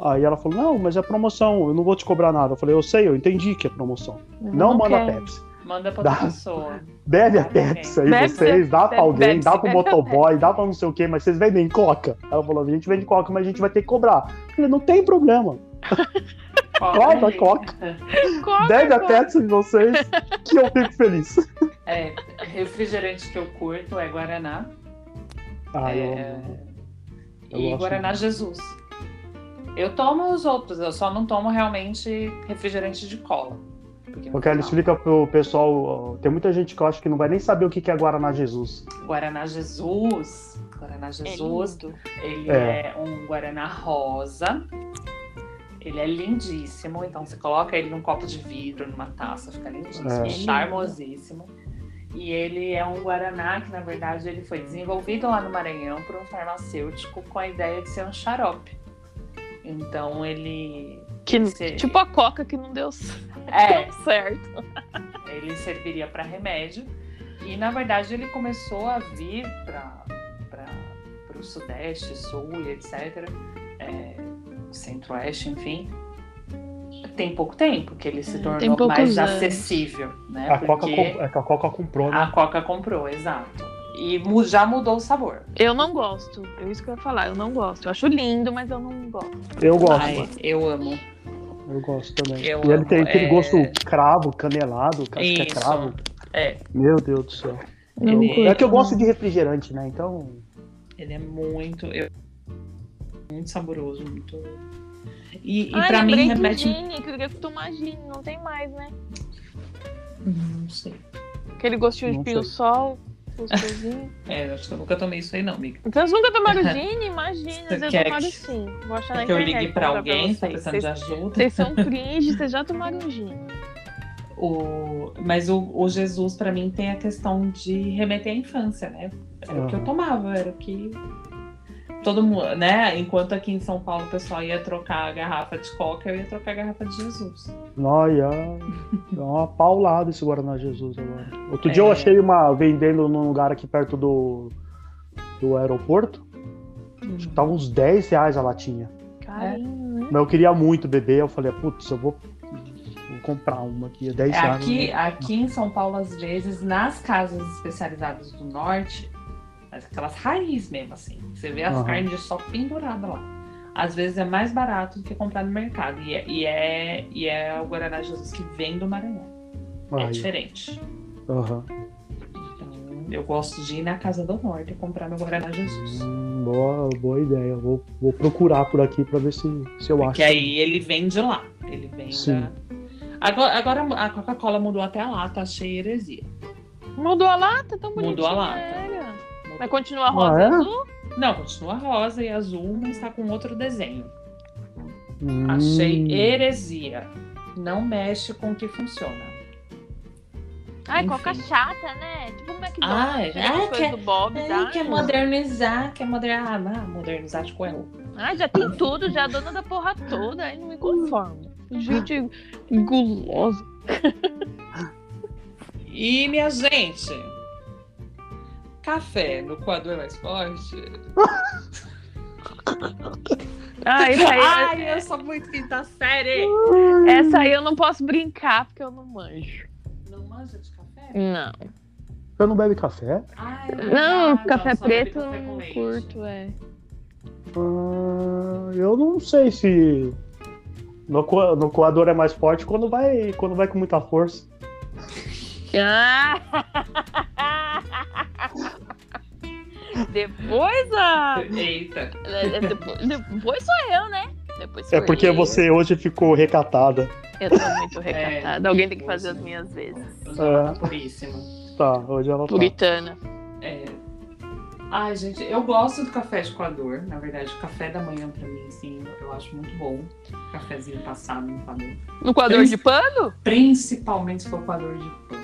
Aí ela falou, não, mas é promoção, eu não vou te cobrar nada. Eu falei, eu sei, eu entendi que é promoção. Não, manda quero. Pepsi. Manda pra Dá. outra pessoa. Bebe a Dá Pepsi aí Bebe- vocês, dá pra bebe alguém, dá pro motoboy, dá pra não sei o que, mas vocês vendem coca. Ela falou, a gente vende coca, mas a gente vai ter que cobrar. Eu falei, não tem problema. *laughs* Coca, coca. Coca, Bebe a coca. Pepsi de vocês, que eu fico feliz. É, refrigerante que eu curto é Guaraná. Ah, eu É, amo. Eu e Guaraná Jesus. Eu tomo os outros, eu só não tomo realmente refrigerante de cola. Porque no Porque ela final- explica pro pessoal, tem muita gente que eu acho que não vai nem saber o que que é Guaraná Jesus. Guaraná Jesus. Guaraná É Jesus. lindo. Ele É. é. um Guaraná rosa. Ele é lindíssimo. Então você coloca ele num copo de vidro, numa taça, fica lindíssimo, É. charmosíssimo. E ele é um Guaraná que, na verdade, ele foi desenvolvido lá no Maranhão por um farmacêutico com a ideia de ser um xarope. Então ele. Que, Sim. tipo a Coca que não deu *laughs* É, certo. *laughs* ele serviria para remédio. E na verdade ele começou a vir para o Sudeste, Sul e etc. É, Centro-Oeste, enfim. Tem pouco tempo que ele se tem tornou mais anos. acessível, né? A Coca, é que a Coca comprou, né? a Coca comprou, exato. E mu- já mudou o sabor. Eu não gosto. É isso que eu ia falar. Eu não gosto. Eu acho lindo, mas eu não gosto. Eu gosto, Ai, eu amo. Eu gosto também. eu e ele amo, tem aquele é- gosto cravo, canelado, acho que é cravo. É, Meu Deus do céu. Ele- É curto, que eu gosto de refrigerante, né? Então, ele é muito. eu- muito saboroso, muito. E, e Ai, pra mim remete. Eu queria tomar Gini. Não tem mais, né? Não sei. Aquele gostinho Não de pinho-sol. *laughs* É, acho que eu nunca tomei isso aí, não, amiga. Então, vocês nunca tomaram *laughs* Gini? Imagina, vocês quer tomaram que- sim. Vou achar na que eu ligue pra alguém, tá vocês. precisando de Vocês, ajuda. vocês são cringe, vocês já tomaram Gini. O, mas o, o Jesus, pra mim, tem a questão de remeter à infância, né? Era o que eu tomava, era o que. Todo mundo, né? Enquanto aqui em São Paulo o pessoal ia trocar a garrafa de coca, eu ia trocar a garrafa de Jesus. olha, *laughs* é uma paulada esse Guaraná Jesus agora. Outro dia É. eu achei uma vendendo num lugar aqui perto do, do aeroporto. Acho que tava uns 10 reais a latinha. Carinho, né? Mas eu queria muito beber, eu falei, putz, eu vou, comprar uma aqui, é 10 reais. Aqui, né? aqui em São Paulo, às vezes, nas casas especializadas do norte, mas aquelas raízes mesmo, assim. Você vê as Aham. carnes de sol penduradas lá. Às vezes é mais barato do que comprar no mercado. E é, e é, e é o Guaraná Jesus que vem do Maranhão. É Aí, diferente. aham. Então, eu gosto de ir na casa do norte e comprar meu Guaraná Jesus. Hum, boa, boa ideia. Vou, vou procurar por aqui pra ver se, se eu acho. Porque aí ele vem de lá. Ele vem Sim. da. Agora, agora a Coca-Cola mudou até a lata, achei heresia. Mudou a lata? Tão bonitinha Mudou a lata. era. Mas continua rosa é? e azul? Não, continua rosa e azul, mas tá com outro desenho. Hum, Achei heresia. Não mexe com o que funciona. Ai, Enfim. coca chata, né? Tipo o McDonald's. Ah, né? é, quer- do Bob, tá? quer modernizar, quer modernizar. Ah, modernizar de coelho. Ai, já tem tudo, já é dona da porra toda. Aí não me conformo. Gente gulosa. E, minha gente, café no coador mais forte. *laughs* Ah, essa aí, Ai, eu sou muito quinta série. essa aí eu não posso brincar porque eu não manjo. Não manja de café? Não. Você não bebe café? Ai, Não, ah, café bebe preto eu não curto, é. Ah, eu não sei se no, co- no coador é mais forte quando vai, quando vai com muita força. *laughs* Ah! *laughs* Depois a. Eita. é, Depois, depois sou eu, né? Depois sou É porque eu. você hoje ficou recatada. Eu tô muito *laughs* recatada. Alguém tem que fazer as minhas vezes. Ela tá puríssima. Tá, hoje ela tá. Puritana. É. Ai, gente, eu gosto do café de coador. Na verdade, o café da manhã pra mim, assim, eu acho muito bom. Cafezinho passado no coador. No coador de pano? Principalmente se for coador de pano.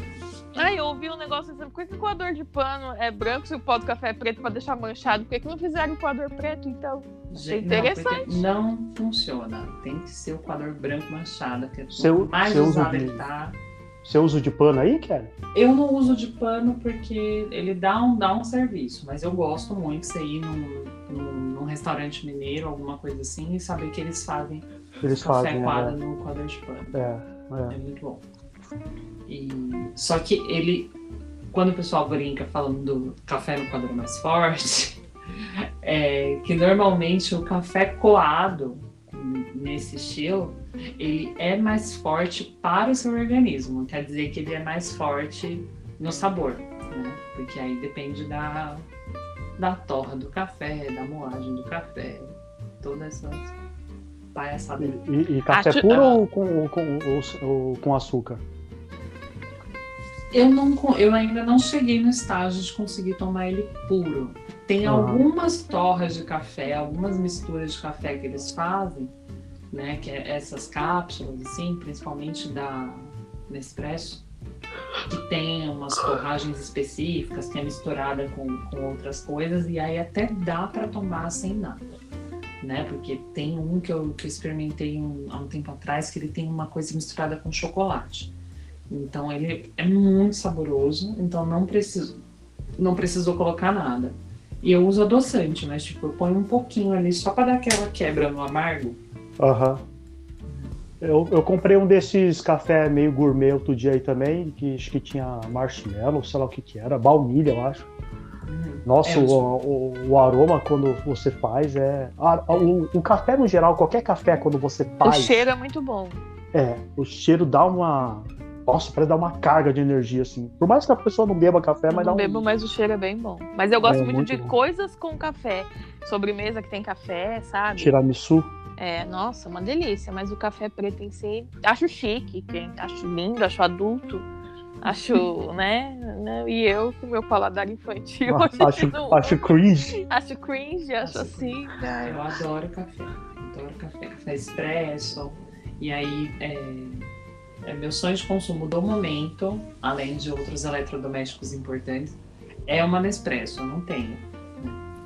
Ai, eu ouvi um negócio assim, por que, que o coador de pano é branco se o pó do café é preto pra deixar manchado? Por que, que não fizeram o coador preto, então? Gente, interessante. Não, não funciona. Tem que ser o coador branco machado, que é Seu- mais seu usado uso ele de- tá. Você usa de pano aí, Kelly? Eu não uso de pano porque ele dá um, dá um serviço, mas eu gosto muito de você ir num, num, num restaurante mineiro, alguma coisa assim, e saber que eles fazem Eles café fazem. coado né? no coador de pano. É, É é. muito bom. E, só que ele, quando o pessoal brinca falando do café no coador mais forte, *laughs* é que normalmente o café coado nesse estilo, ele é mais forte para o seu organismo. Quer dizer que ele é mais forte no sabor, né? Porque aí depende da, da torra do café, da moagem do café, todas essas palhaçadas. E, e- e café Acho- puro ah. ou com, ou com, ou- ou com açúcar? Eu, não, eu ainda não cheguei no estágio de conseguir tomar ele puro. Tem algumas torras de café, algumas misturas de café que eles fazem, né? Que é essas cápsulas, assim, principalmente da Nespresso, que tem umas torragens específicas, que é misturada com, com outras coisas, e aí até dá para tomar sem nada. Né? Porque tem um que eu, que eu experimentei um- há um tempo atrás, que ele tem uma coisa misturada com chocolate. Então ele é muito saboroso, então não preciso, não precisou colocar nada. E eu uso adoçante, mas tipo, eu ponho um pouquinho ali só para dar aquela quebra no amargo. Aham. Eu, eu comprei um desses café meio gourmet outro dia aí também, que acho que tinha marshmallow, sei lá o que que era, baunilha, eu acho. Uhum. Nossa, É, o, o, o aroma quando você faz é. a- a- o, o café no geral, qualquer café quando você O faz. cheiro é muito bom. É, o cheiro dá uma. Nossa, parece dar uma carga de energia, assim. Por mais que a pessoa não beba café, Eu mas dá não um. bebo, mas o cheiro é bem bom. Mas eu gosto É, muito, muito de bom. coisas com café. Sobremesa que tem café, sabe? Tiramisu. É, nossa, uma delícia. Mas o café preto em si, acho chique, acho lindo, acho adulto. Acho, *laughs* né, né? E eu, com meu paladar infantil, acho, não- acho cringe. acho cringe, acho Acho assim? Eu adoro café. Adoro café, café expresso. E aí, é, é meu sonho de consumo do momento, além de outros eletrodomésticos importantes, é uma Nespresso. Eu não tenho.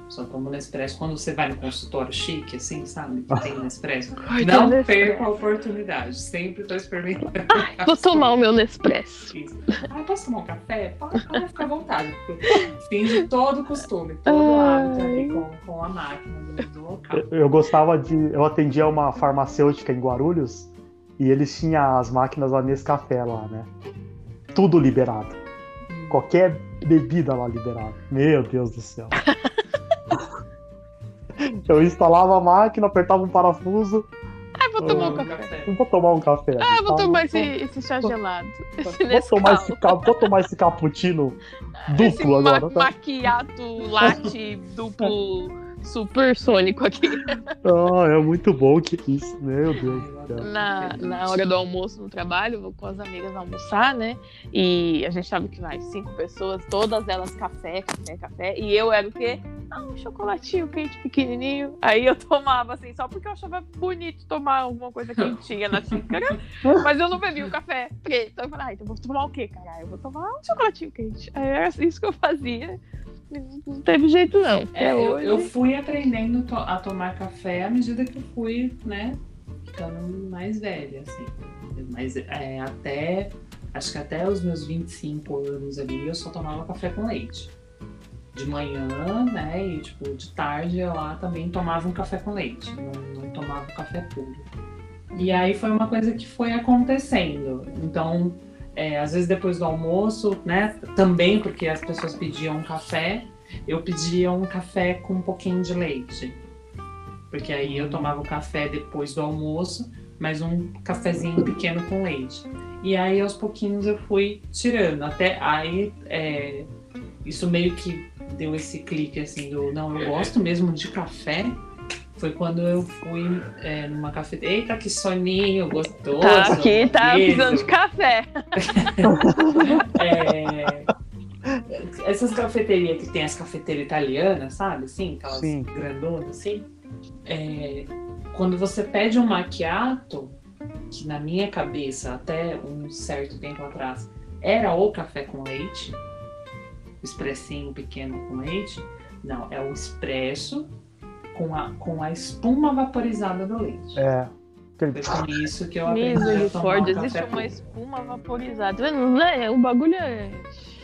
Só tomo Nespresso quando você vai no consultório chique, assim, sabe? Que tem Nespresso. *laughs* Ai, Não tem perca a oportunidade. Sempre tô experimentando. Vou tomar o meu Nespresso. Isso. Ah, posso tomar um café? Pode, pode ficar à vontade. Finge todo o costume, todo Ai. hábito ali com, com a máquina do, do local. Eu, eu gostava de. Eu atendia uma farmacêutica em Guarulhos e eles tinham as máquinas da Nescafé lá, né? Tudo liberado. Qualquer bebida lá liberada. Meu Deus do céu. *laughs* Eu instalava a máquina, apertava um parafuso. Ai, vou tomar um Ah, café. Vou tomar um café. Ah, vou Tá? tomar esse, esse chá gelado. Esse Vou tomar, esse, vou tomar esse cappuccino Esse duplo ma agora. Tá? maquiato latte duplo supersônico aqui. Ah, é muito bom que isso. Meu Deus. Na, na hora do almoço no trabalho, vou com as amigas almoçar, né? E a gente sabe que vai cinco pessoas, todas elas café, café, café. E eu era o quê? Ah, um chocolatinho quente pequenininho. Aí eu tomava assim, só porque eu achava bonito tomar alguma coisa quentinha na xícara. *laughs* Mas eu não bebia o café preto. Eu falei, ah, então vou tomar o quê, caralho? Eu vou tomar um chocolatinho quente. Aí era isso que eu fazia. Não teve jeito, não. É, eu, hoje. eu fui aprendendo to- a tomar café à medida que eu fui, né, ficando mais velha, assim. Mas é, até, acho que até os meus 25 anos ali, eu só tomava café com leite. De manhã, né, e tipo, de tarde eu lá também tomava um café com leite. Não, não tomava café puro. E aí foi uma coisa que foi acontecendo. Então, é, às vezes depois do almoço, né? Também porque as pessoas pediam um café, eu pedia um café com um pouquinho de leite. Porque aí eu tomava o café depois do almoço, mas um cafezinho pequeno com leite. E aí aos pouquinhos eu fui tirando. Até aí é, isso meio que deu esse clique assim do não, eu gosto mesmo de café. Foi quando eu fui é, numa cafeteria. Eita, que soninho gostoso. Tá aqui, tá precisando de café. É, Essas cafeterias que tem as cafeteiras italianas, sabe? Assim, aquelas Sim. grandonas, assim. É, Quando você pede um macchiato, que na minha cabeça, até um certo tempo atrás, era o café com leite, o expressinho pequeno com leite, não, é o expresso com a, com a espuma vaporizada do leite. É. Aquele... Foi com isso que eu aprendi a tomar café existe uma espuma vaporizada. Né? O bagulho é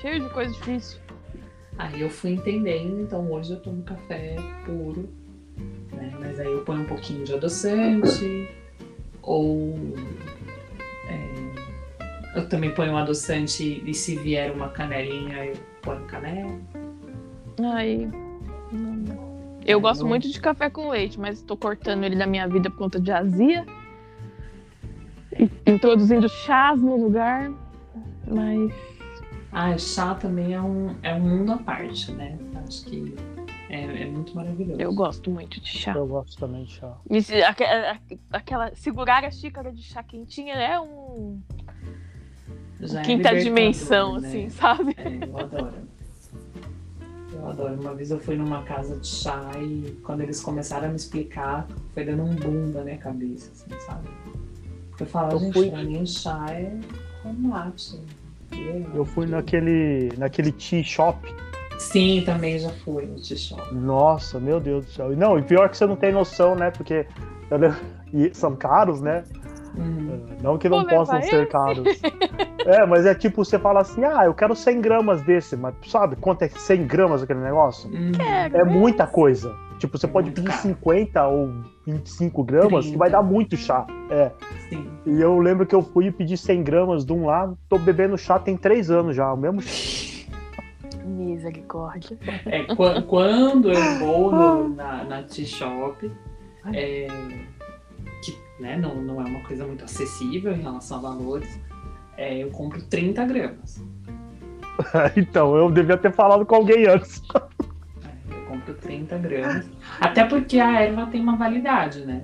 cheio de coisa difícil. Aí eu fui entendendo, então hoje eu tomo café puro, né? Mas aí eu ponho um pouquinho de adoçante, ou é, eu também ponho um adoçante e se vier uma canelinha eu ponho canela. Aí. não. Eu gosto não. muito de café com leite, mas tô cortando ele da minha vida por conta de azia. Introduzindo chás no lugar. Mas. Ah, chá também é um, é um mundo à parte, né? Acho que é, é muito maravilhoso. Eu gosto muito de chá. Eu gosto também de chá. E se- aque- a- aquela. Segurar a xícara de chá quentinha é um. Já é quinta libertador, dimensão, né? assim, sabe? É, eu adoro. Eu adoro. Uma vez eu fui numa casa de chá e quando eles começaram a me explicar, foi dando um boom na minha cabeça, assim, sabe? Porque eu falava, Eu gente, fui- pra mim chá é com mate. Eu fui naquele, naquele tea shop. Sim, também já fui no tea shop. Nossa, meu Deus do céu. Não, e pior que você não tem noção, né? Porque eu são caros, né? Uhum. Não que não Vou possam ser esse. caros. *laughs* É, mas é tipo, você fala assim, ah, eu quero 100 gramas desse, mas sabe quanto é 100 gramas aquele negócio? Uhum. É muita coisa. Tipo, você É pode pedir caro. 50 ou 25 gramas, que 30. vai dar muito chá. É. Sim. E eu lembro que eu fui e pedi 100 gramas de um lá, tô bebendo chá tem 3 anos já, o mesmo chá. *laughs* Misericórdia. É, qua- quando eu vou no- na, na tea shop, é, né, não, não é uma coisa muito acessível em relação a valores, é, eu compro 30 gramas. *laughs* Então, eu devia ter falado com alguém antes. É, eu compro 30 gramas. Até porque a erva tem uma validade, né?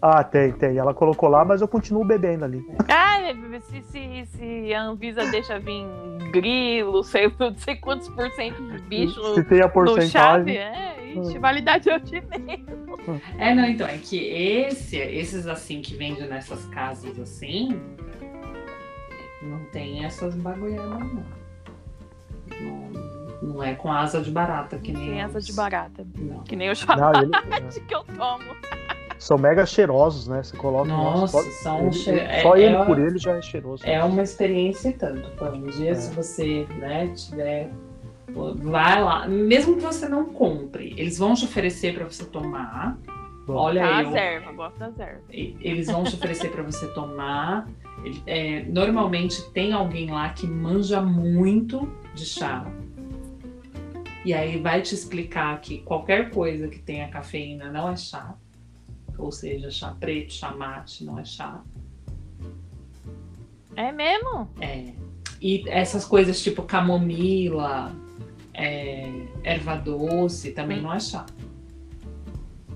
Ah, tem, tem. Ela colocou lá, mas eu continuo bebendo ali. Ah, se, se, se a Anvisa deixa vir grilo, sei, *laughs* não sei quantos por cento de bicho Se tem a no chave, porcentagem. é, ixi, validade eu te mesmo. É, não, então, é que esse, esses assim que vendem nessas casas assim, não tem essas bagulhadas, não. não. Não é com asa de barata, que nem. Tem asa de barata, Não. que nem o Não, chocolate ele- *laughs* que eu tomo. São mega cheirosos, né? Você coloca. Nossa, pode- são ele- che- é- Só é ele uma- por ele já é cheiroso. É uma experiência e tanto. Pô, um dia, É. se você né, tiver. Vai lá, mesmo que você não compre, eles vão te oferecer para você tomar. Bom. Olha As eu, ervas, gosto. E- Eles vão te oferecer para você tomar. É, normalmente tem alguém lá que manja muito de chá. E aí vai te explicar que qualquer coisa que tenha cafeína não é chá. Ou seja, chá preto, chá mate não é chá. É mesmo? É. E essas coisas tipo camomila, é, erva doce, também não é chá.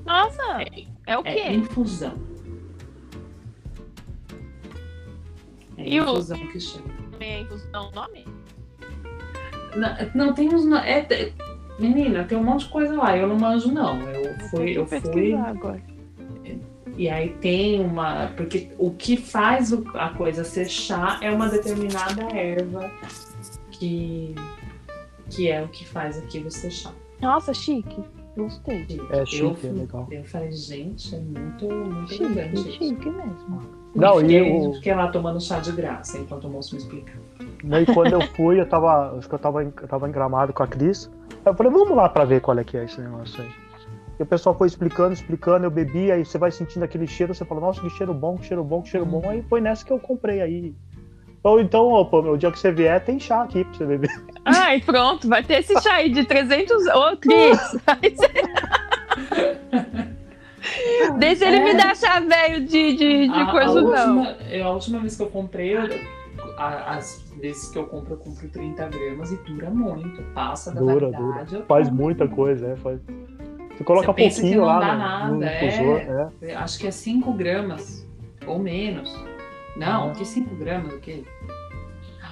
Nossa, é, o É quê? infusão. É E o- infusão que chama. É infusão o nome? Não, não tem uns. É, é- menina, tem um monte de coisa lá. Eu não manjo, não. Eu fui, que eu fui. agora. E aí tem uma. Porque o que faz a coisa ser chá é uma determinada erva que, que é o que faz aquilo ser chá. Nossa, chique. Gostei. É eu, chique, é fui- legal. eu falei, gente, é muito, muito Chique, elegante. chique mesmo. Não, e e fiquei, o- fiquei lá tomando chá de graça enquanto o moço me explicava. E quando eu fui, eu tava. Acho que eu tava, eu tava em gramado com a Cris. Eu falei, vamos lá pra ver qual é que é esse negócio aí. E o pessoal foi explicando, explicando, eu bebi, aí você vai sentindo aquele cheiro, você fala, nossa, que cheiro bom, que cheiro bom, que cheiro bom. Aí foi nessa que eu comprei aí. Ou então, pô, o dia que você vier, tem chá aqui pra você beber. Ai, pronto, vai ter esse chá aí de 300. Ô, Cris! Deixa ele me dar chá velho de, de, de a, coisa, a não. última, eu- a última vez que eu comprei, eu- a- as vezes que eu compro, eu compro 30 gramas e dura muito. Passa da Dura, validade. eu Faz muita coisa, é. Faz... Você coloca Você pensa que pouquinho não lá dá no, nada, no é. infusor. É. Acho que é 5 gramas ou menos. Não, Ah. que 5 gramas, o quê?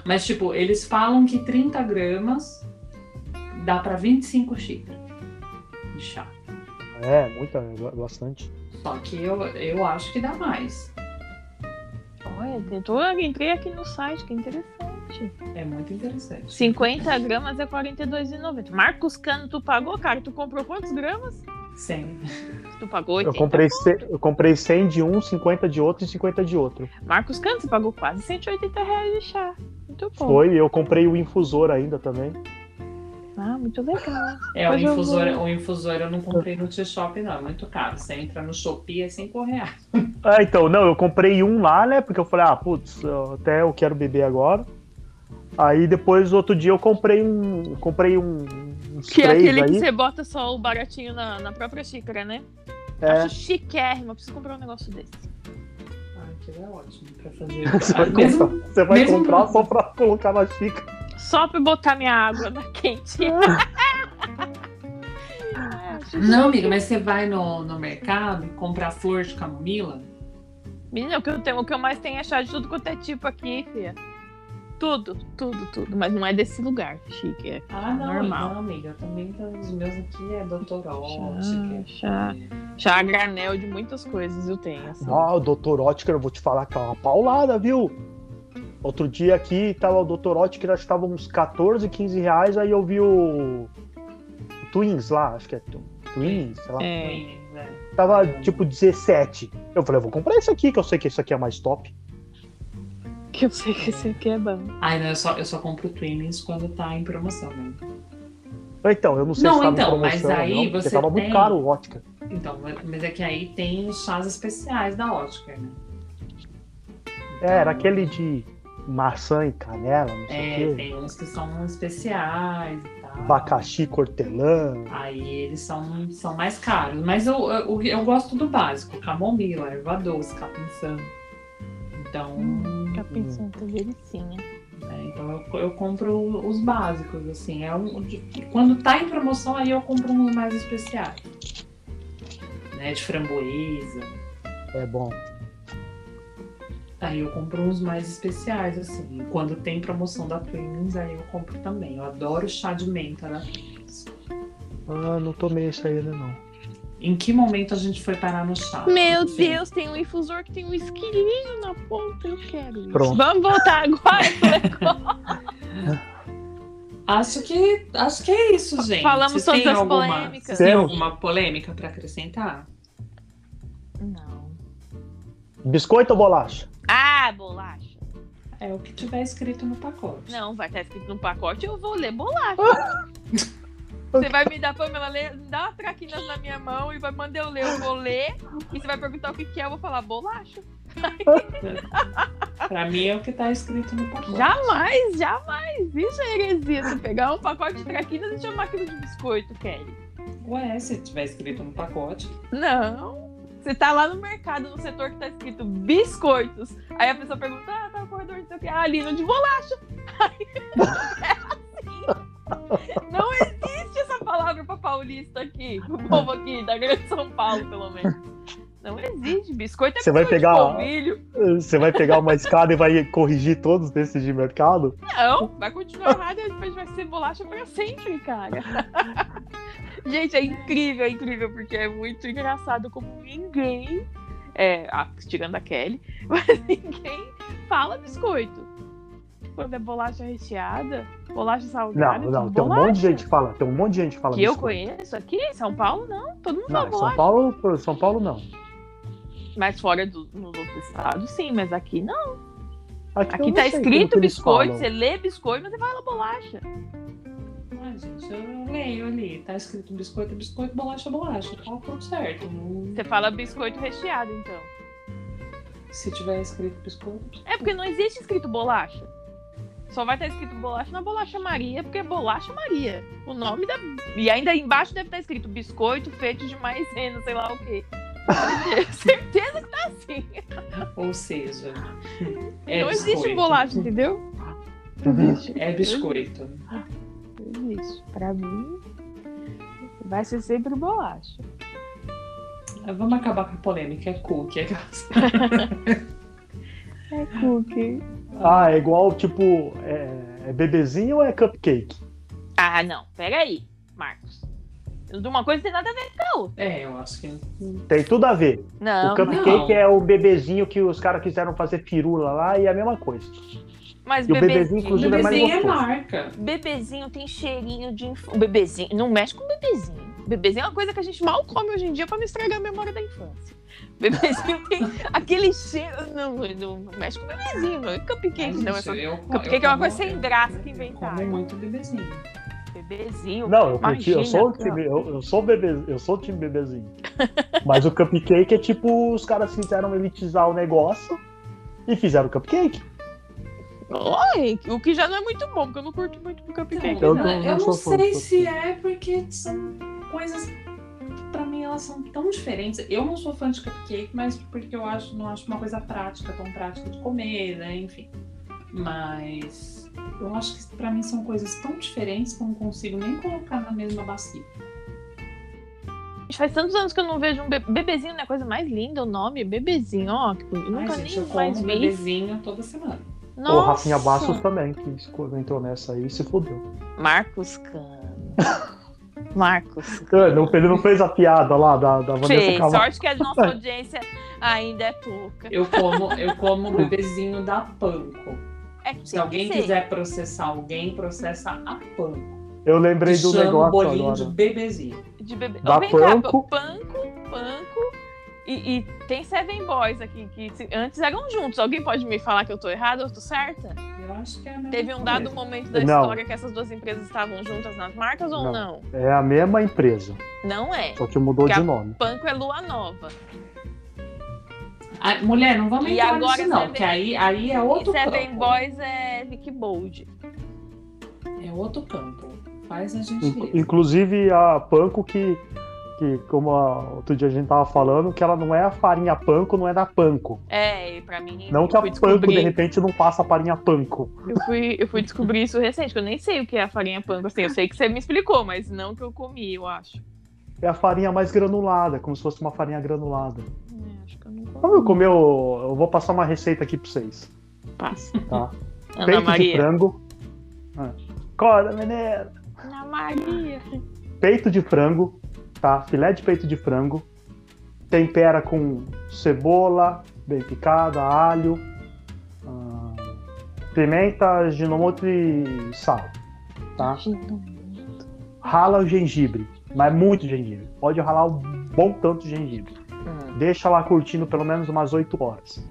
Mas, tipo, eles falam que 30 gramas dá pra 25 xícaras de chá. É, muita, bastante. Só que eu, eu acho que dá mais. Olha, tentou, entrei aqui no site, que interessante. É muito interessante. 50 gramas é R$ 42,90. Marcos Cano, tu pagou, cara? Tu comprou quantos gramas? Sim. Tu pagou 80 Eu comprei, ce- eu comprei 100 de um, 50 de outro e 50 de outro. Marcos Canto, você pagou quase 180 reais de chá. Muito bom. Foi, eu comprei o infusor ainda também. Ah, muito legal. É, o infusor, vou- o infusor eu não comprei no T-Shop, não. É muito caro. Você entra no Shopee, é 5 reais. *laughs* Ah, então, não, eu comprei um lá, né? Porque eu falei, ah, putz, eu- até eu quero beber agora. Aí depois, outro dia, eu comprei um. Comprei um. Uns Que é aquele aí. que você bota só o baratinho na, na própria xícara, né? É, Acho chiquérrimo. Eu preciso comprar um negócio desse. Ah, aquilo é ótimo pra fazer. *laughs* você vai, Ah, mesmo, comprar, você vai comprar pra- só pra colocar na xícara. Só pra botar minha água na quente. *laughs* Acho Não, amiga, mas você vai no, no mercado e comprar flor de camomila? Menina, o que, eu tenho, o que eu mais tenho é chá de tudo quanto é tipo aqui, filha. Tudo, tudo, tudo. Mas não é desse lugar, chique. É Ah, não, normal. não, amiga. Também tá, os meus aqui é Doutor Chá, Ótica. chá. Chá a granel de muitas coisas eu tenho, assim. Ah, o Dr. Ótker, eu vou te falar que é uma paulada, viu? Outro dia aqui tava o Dr. Ótker, acho que tava uns 14, 15 reais, aí eu vi o, o Twins lá, acho que é tu- Twins, sei lá. É? Tava tipo 17. Eu falei, eu vou comprar esse aqui, que eu sei que esse aqui é mais top. que eu sei que esse aqui é bom. Ai, não, eu só, eu só compro Twinings quando tá em promoção, né? Então, eu não sei Não, se tava então, em mas promoção, aí não, porque você tava muito tem- caro o Ótica. Então, mas é que aí tem os chás especiais da Ótica, né? É, era aquele de maçã e canela, não sei É, o quê. tem uns que são especiais e tal. Abacaxi cortelã. Aí eles são, são mais caros. Mas eu, eu, eu gosto do básico: camomila, erva doce, capim santo. Então, Capim Santa delicinha. né, então eu, eu compro os básicos, assim. É um, de- quando tá em promoção, aí eu compro uns mais especiais. Né, de framboesa. É bom. Aí eu compro uns mais especiais, assim. E quando tem promoção da Twins, aí eu compro também. Eu adoro chá de menta da Twins. Ah, não tomei esse ainda, não. Em que momento a gente foi parar no chá? Meu Enfim. Deus, tem um infusor que tem um esquilinho na ponta. Eu quero isso. Pronto. Vamos voltar agora. *laughs* Acho que, acho que é isso, gente. Falamos têm as alguma, polêmicas. Temos. alguma polêmica para acrescentar? Não. Biscoito ou bolacha? Ah, bolacha. É o que tiver escrito no pacote. Não, vai estar escrito no pacote, eu vou ler bolacha. Você vai me dar, Pamela, ler, me dá uma traquinas na minha mão e vai mandar eu ler, eu vou ler. E você vai perguntar o que, que é, eu vou falar bolacha. Pra mim é o que tá escrito no pacote. Jamais, jamais. Isso é heresia. Você pegar um pacote de traquinas e chamar aquilo de biscoito, Kelly. Ué, se tiver escrito no pacote. Não. Você tá lá no mercado, no setor que tá escrito biscoitos. Aí a pessoa pergunta, ah, tá no corredor, não sei o que. Ah, ali no de bolacha. Aí, é *laughs* assim. Não existe essa palavra pra paulista aqui. O povo aqui da Grande São Paulo, pelo menos. Não existe. Biscoito é Você vai de pegar-. Você vai pegar uma escada e vai corrigir todos desses de mercado? Não, vai continuar errado e depois vai ser bolacha pra sempre, cara. Gente, é incrível, é incrível, porque é muito engraçado como ninguém, é, ah, tirando a Kelly, *laughs* mas ninguém fala biscoito. Quando é bolacha recheada, bolacha salgada, Não, não, tem um monte de gente que fala. Tem um monte de gente que fala Que eu biscoito. conheço aqui em São Paulo, não. Todo mundo Não, fala São. Paulo, São Paulo não. Mas fora do, nos outros estados, sim, mas aqui não. Aqui, eu Aqui tá escrito que biscoito, falam. você lê biscoito, mas você fala bolacha. Ah, gente, eu leio ali. Tá escrito biscoito, biscoito, bolacha, bolacha. Tá tudo certo. Não- Você fala biscoito recheado, então. Se tiver escrito biscoito. É porque não existe escrito bolacha. Só vai estar escrito bolacha na bolacha Maria, porque é bolacha Maria. O nome da. E ainda embaixo deve estar escrito biscoito feito de maisena, sei lá o quê. *laughs* Certeza que tá assim. Ou seja, é não existe biscoito. bolacha, entendeu? Uhum. É biscoito. Existe. Pra mim, vai ser sempre bolacha. Vamos acabar com a polêmica. É cookie. É *laughs* É cookie. Ah, é igual, tipo, é, é bebezinho ou é cupcake? Ah, não. Peraí, Marcos. De uma coisa tem nada a ver com a outra. É, eu acho que. Tem tudo a ver. Não, o cupcake não. é o bebezinho que os caras quiseram fazer pirula lá e é a mesma coisa. Mas E o bebezinho, bebezinho, inclusive, é mais Bebezinho é gostoso. marca. bebezinho tem cheirinho de. inf- O bebezinho. Não mexe com o bebezinho. Bebezinho é uma coisa que a gente mal come hoje em dia pra não estragar a memória da infância. Bebezinho *laughs* tem aquele cheiro. Não, não, não mexe com bebezinho, não. E cupcake, não. gente, Essa... eu- cupcake eu é uma coisa sem eu- graça que eu inventaram. Como muito bebezinho. Bebezinho. Não, eu, curti, eu sou o cara. time, eu, eu sou bebê, eu sou o time bebezinho. *laughs* Mas o cupcake é tipo, os caras quiseram elitizar o negócio e fizeram cupcake. Oi, o que já não é muito bom, porque eu não curto muito do cupcake. Eu Não, não- eu não não sou fã sei se é porque são coisas. Pra mim, elas são tão diferentes. Eu não sou fã de cupcake, mas porque eu acho, não acho uma coisa prática, tão prática de comer, né? Enfim. Mas eu acho que pra mim são coisas tão diferentes que eu não consigo nem colocar na mesma bacia. Gente, Faz tantos anos que eu não vejo um be- bebezinho, né? Coisa mais linda o nome, bebezinho, ó. Que bonito. Ai, Nunca gente, nem eu mais vi. bebezinho toda semana. Nossa. O Rafinha Bastos também, que entrou nessa aí e se fudeu. Marcos Cano. *laughs* Marcos. Não- Ele não fez a piada lá da, da Vanessa Fez. Camargo. Sorte que a nossa audiência ainda é pouca. Eu como, eu como bebezinho da Panko. É que Se alguém quiser processar alguém, processa a Panko. Eu lembrei Que do o negócio bolinho agora. de bebezinho. De bebê. Da Ô, vem cá, Panko. Panko, Panko. E, e tem Seven Boys aqui que se- antes eram juntos. Alguém pode me falar que eu tô errada ou eu tô certa? Eu acho que é a mesma Teve um dado coisa. momento da Não. história que essas duas empresas estavam juntas nas marcas ou não? É a mesma empresa, Não é. só que mudou Que de a- nome. Panko é Lua Nova. Ah, mulher, não vamos E entrar agora nisso não, Seven- que aí, aí é outro e Seven campo. Boys é Vicky Bold. É outro campo. Faz a gente In-. Inclusive a Panko que, que como a- outro dia a gente tava falando, que ela não é a farinha Panko, não é da Panko. É, e pra mim. Não eu que a fui Panko descobrir- de repente não passa a farinha Panko. Eu fui, eu fui descobrir isso recente, que eu nem sei o que é a farinha panko. Assim, eu sei que você me explicou, mas não que eu comi, eu acho. É a farinha mais granulada, como se fosse uma farinha granulada. É, acho que eu não comi. Vamos comer o... Eu vou passar uma receita aqui pra vocês, Passa. tá? *laughs* Ana Peito de Maria. frango. Ah. Acorda, menina! Ana Maria. Peito de frango, tá? Filé de peito de frango. Tempera com cebola, bem picada, alho, ah, pimenta, ginomoto e sal, tá? Rala o gengibre, mas muito gengibre. Pode ralar um bom tanto de gengibre. Hum. Deixa lá curtindo pelo menos umas 8 horas.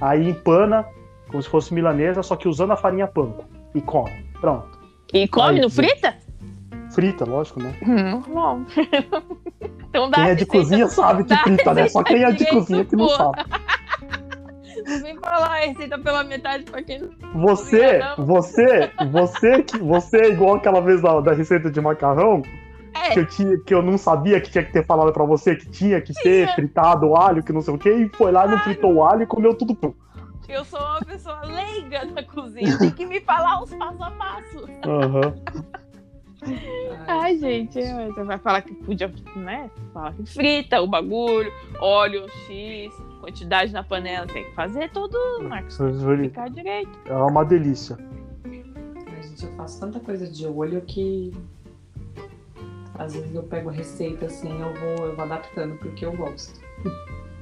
Aí empana, como se fosse milanesa, só que usando a farinha panko. E come. Pronto. E come Aí, no frita? Frita, lógico, né? Hum, bom. então dá Quem é de cozinha sabe que dá frita, né? Só quem é de cozinha que não sabe. Não vem falar a receita pela metade pra quem não. Você, Não. você, você, que, você é igual aquela vez da, da receita de macarrão, É, que eu, tinha, que eu não sabia que tinha que ter falado pra você que tinha que ter Tinha. fritado o alho, que não sei o quê, e foi lá e não fritou o alho e comeu tudo cru. eu sou uma pessoa leiga na cozinha, tem que me falar os passo a passo. Aham. Ai, gente, você vai falar que podia, né? Fala que frita o bagulho, óleo X, quantidade na panela, tem que fazer todo, Marcos. Ficar direito. É uma delícia. Ai, gente, eu faço tanta coisa de olho que às vezes eu pego receita assim, eu vou, eu vou adaptando porque eu gosto.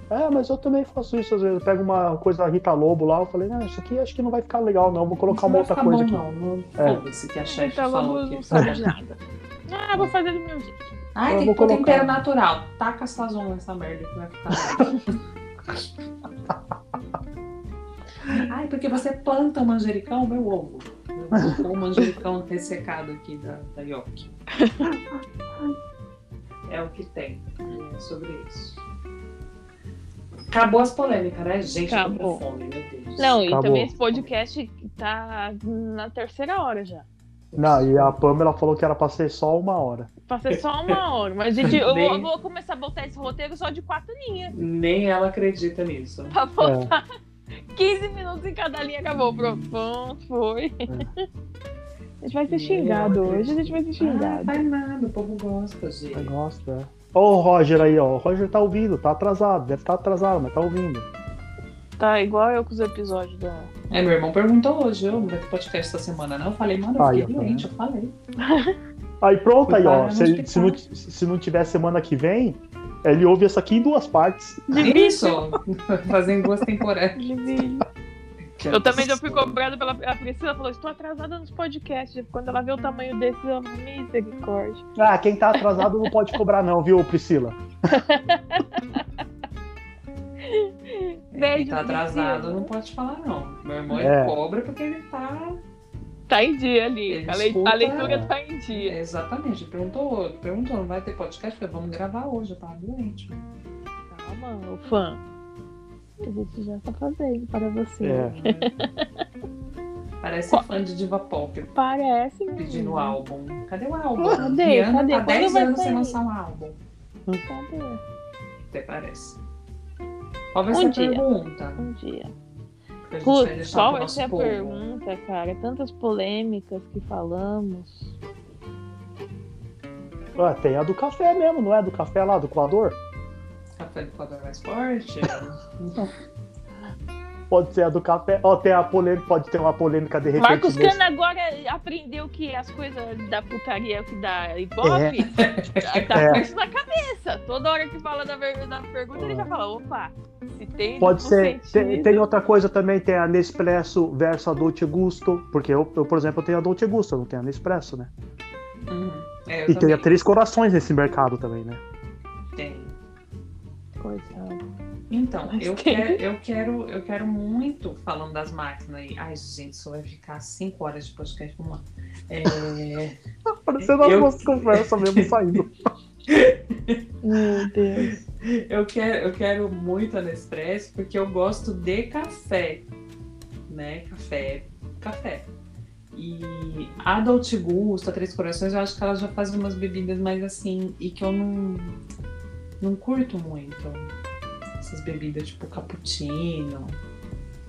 É, mas eu também faço isso às vezes. Eu pego uma coisa da Rita Lobo lá, eu falei, não, isso aqui acho que não vai ficar legal, não. Vou colocar Não uma outra ficar coisa bom, aqui. não. não É. Foda-se que a chefe Então falou vamos que não sabe de nada. *laughs* Ah, vou fazer do meu jeito. Ai, Eu tem que pôr colocar. tempero natural. Taca sazon nessa merda que vai ficar. *laughs* Ai, porque você planta o manjericão, meu ovo. Eu vou pôr o manjericão ressecado aqui da, da Yoki. *laughs* É o que tem. É sobre isso. Acabou as polêmicas, né? Gente, Acabou. com fome, meu Deus. Não, e Acabou. também esse podcast tá na terceira hora já. Não, e a Pamela falou que era pra ser só uma hora. Passei só uma *laughs* hora, mas gente, eu, vou, Nem- eu vou começar a botar esse roteiro só de quatro linhas. Nem ela acredita nisso. Pra É. botar *laughs* 15 minutos em cada linha, acabou. Pronto, foi. A gente vai ser xingado hoje, a gente vai ser Ah, xingado. vai nada, o povo gosta, gente. gosto, é. Ó o Roger aí, ó. O Roger tá ouvindo, tá atrasado. Deve estar atrasado, mas tá ouvindo. Tá igual eu com os episódios da. É, meu irmão perguntou hoje, eu não vai ter podcast essa semana, não? Eu falei, mano, eu fiquei tá doente, eu falei. *laughs* Aí pronto, Fui aí, ó. Se, se, não, se não tiver semana que vem, ele ouve essa aqui em duas partes. Isso! *laughs* Fazendo duas temporadas. Vídeo. Eu também já fui cobrada pela a Priscila, falou, estou atrasada nos podcasts. Quando ela vê o tamanho desse, ela misericórdia. Ah, quem tá atrasado não pode cobrar não, viu, Priscila? *laughs* Quem tá atrasado não pode falar, não. Meu irmão É. ele cobra porque ele tá. Tá em dia ali. Ele A, escuta- a leitura tá em dia. Exatamente. Ele perguntou, perguntou, não vai ter podcast? Eu falei, vamos gravar hoje, eu tava doente. Calma, o fã. A gente já tá fazendo para você. É. *laughs* Parece Qual- fã de diva pop Parece, pedindo álbum. Cadê o álbum? Cadê? Rihanna Cadê? tá Quando 10 vai anos sem lançar um álbum. Cadê? Até parece. Qual vai Um ser a dia. pergunta? Um dia. A Putz, qual vai ser a povo. pergunta, cara? Tantas polêmicas que falamos. Ah, tem a do café mesmo, não é? Do café lá, do coador? Mais forte? *laughs* Pode ser a do café. Ó, tem a polêmica, pode ter uma polêmica de repente. Marcos nesse- Cana agora aprendeu que as coisas da putaria que dá ibope *laughs* tá É. com isso na cabeça. Toda hora que fala da, da pergunta, ele já fala, opa, se tem Pode ser. Tem, tem outra coisa também, tem a Nespresso versus a Dolce Gusto. Porque eu, eu, por exemplo, eu tenho a Dolce Gusto, eu não tenho a Nespresso, né? Uhum. É, eu E tem também a Três Corações nesse mercado também, né? tenho. Então, eu quero, eu quero, eu quero muito falando das máquinas aí. Ai, gente, isso vai ficar 5 horas de podcast. Vamos lá. É, *laughs* Parecendo as Eu- nossas conversas mesmo *laughs* saindo. Meu Deus. eu, quero, eu quero muito a Nespresso porque eu gosto de café. Né? Café. Café. E a Dolce Gusto, a Três Corações, eu acho que ela já faz umas bebidas mais assim. E que eu não, não curto muito. Essas bebidas tipo cappuccino.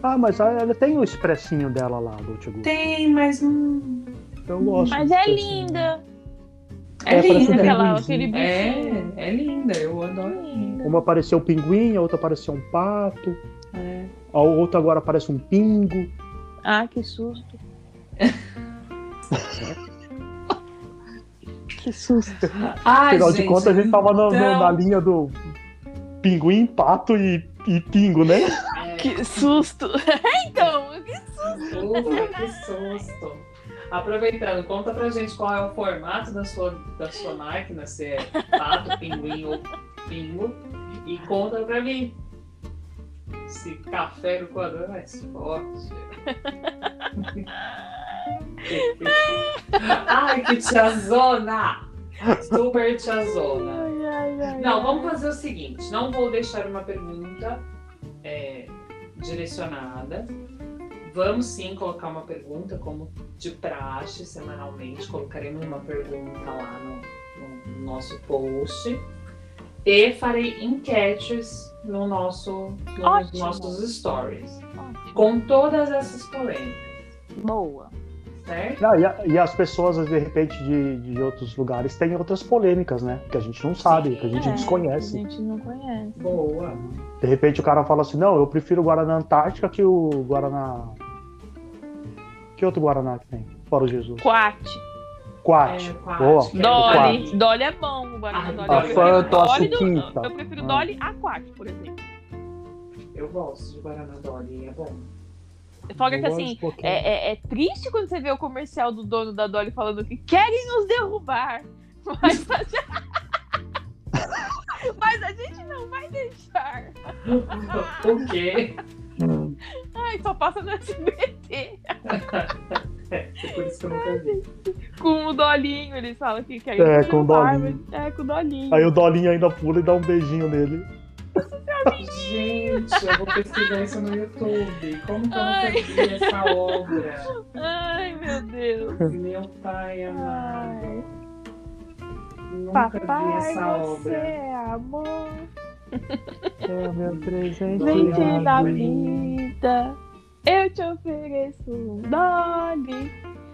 Ah, mas ela tem o expressinho dela lá, Dolce Gusto. Tem, mas não. Eu gosto. Mas do é linda. É, É, linda. Aquela, aquele bichinho. É, é linda, eu adoro. Linda. Uma pareceu um pinguim, a outra pareceu um pato. É. A outra agora parece um pingo. Ah, que susto. *laughs* que susto. Ai, Afinal de gente, contas, a gente tava no- então- na linha do pinguim, pato e, e pingo, né? É, *laughs* Que susto. *laughs* então, que ufa, que susto. Aproveitando, conta pra gente qual é o formato da sua, da sua máquina, se é pato, pinguim ou pingo. E conta pra mim se café no coador é mais forte. *laughs* Ai, que tiazona! Super tiazona. Ai, ai, ai, Não, vamos fazer o seguinte: não vou deixar uma pergunta é, direcionada. Vamos sim colocar uma pergunta, como de praxe, semanalmente. Colocaremos uma pergunta lá no, no nosso post. E farei enquetes no nosso, nos nossos stories. Ótimo. Com todas essas polêmicas, Boa. certo? Ah, e, a- e as pessoas, de repente, de, de outros lugares têm outras polêmicas, né? Que a gente não sabe, que a gente É, desconhece. A gente não conhece. Boa. De repente o cara fala assim, não, eu prefiro o Guaraná Antártica que o Guaraná. Que outro Guaraná que tem? Fora o Jesus. Quate. Quat. É, quat, Boa. é Dolly. Quat. Dolly é bom. O Guaraná Ah, Dolly. a Eu prefiro Fanta, a Dolly do-. Eu prefiro Ah. Dolly a Quate, por exemplo. Eu gosto de Guaraná Dolly, é bom. Fora que assim, um é, é- é triste quando você vê o comercial do dono da Dolly falando que querem nos derrubar. *laughs* Mas a gente, *laughs* mas a gente não vai deixar. *laughs* o quê? Ai, só passa no SBT. *laughs* É por isso que eu nunca vi. Com o Dolinho, eles falam que querem É, com o Dolinho. É, com o Dolinho. Aí o Dolinho ainda pula e dá um beijinho nele. Gente, eu vou pesquisar isso no YouTube. Como que eu Ai. vi essa obra? Ai, meu Deus. Meu pai amado. Ai. Nunca vi Papai, essa você obra. é amor. *laughs* É meu presente. Gente Dolly. da vida, eu te ofereço um Dolly.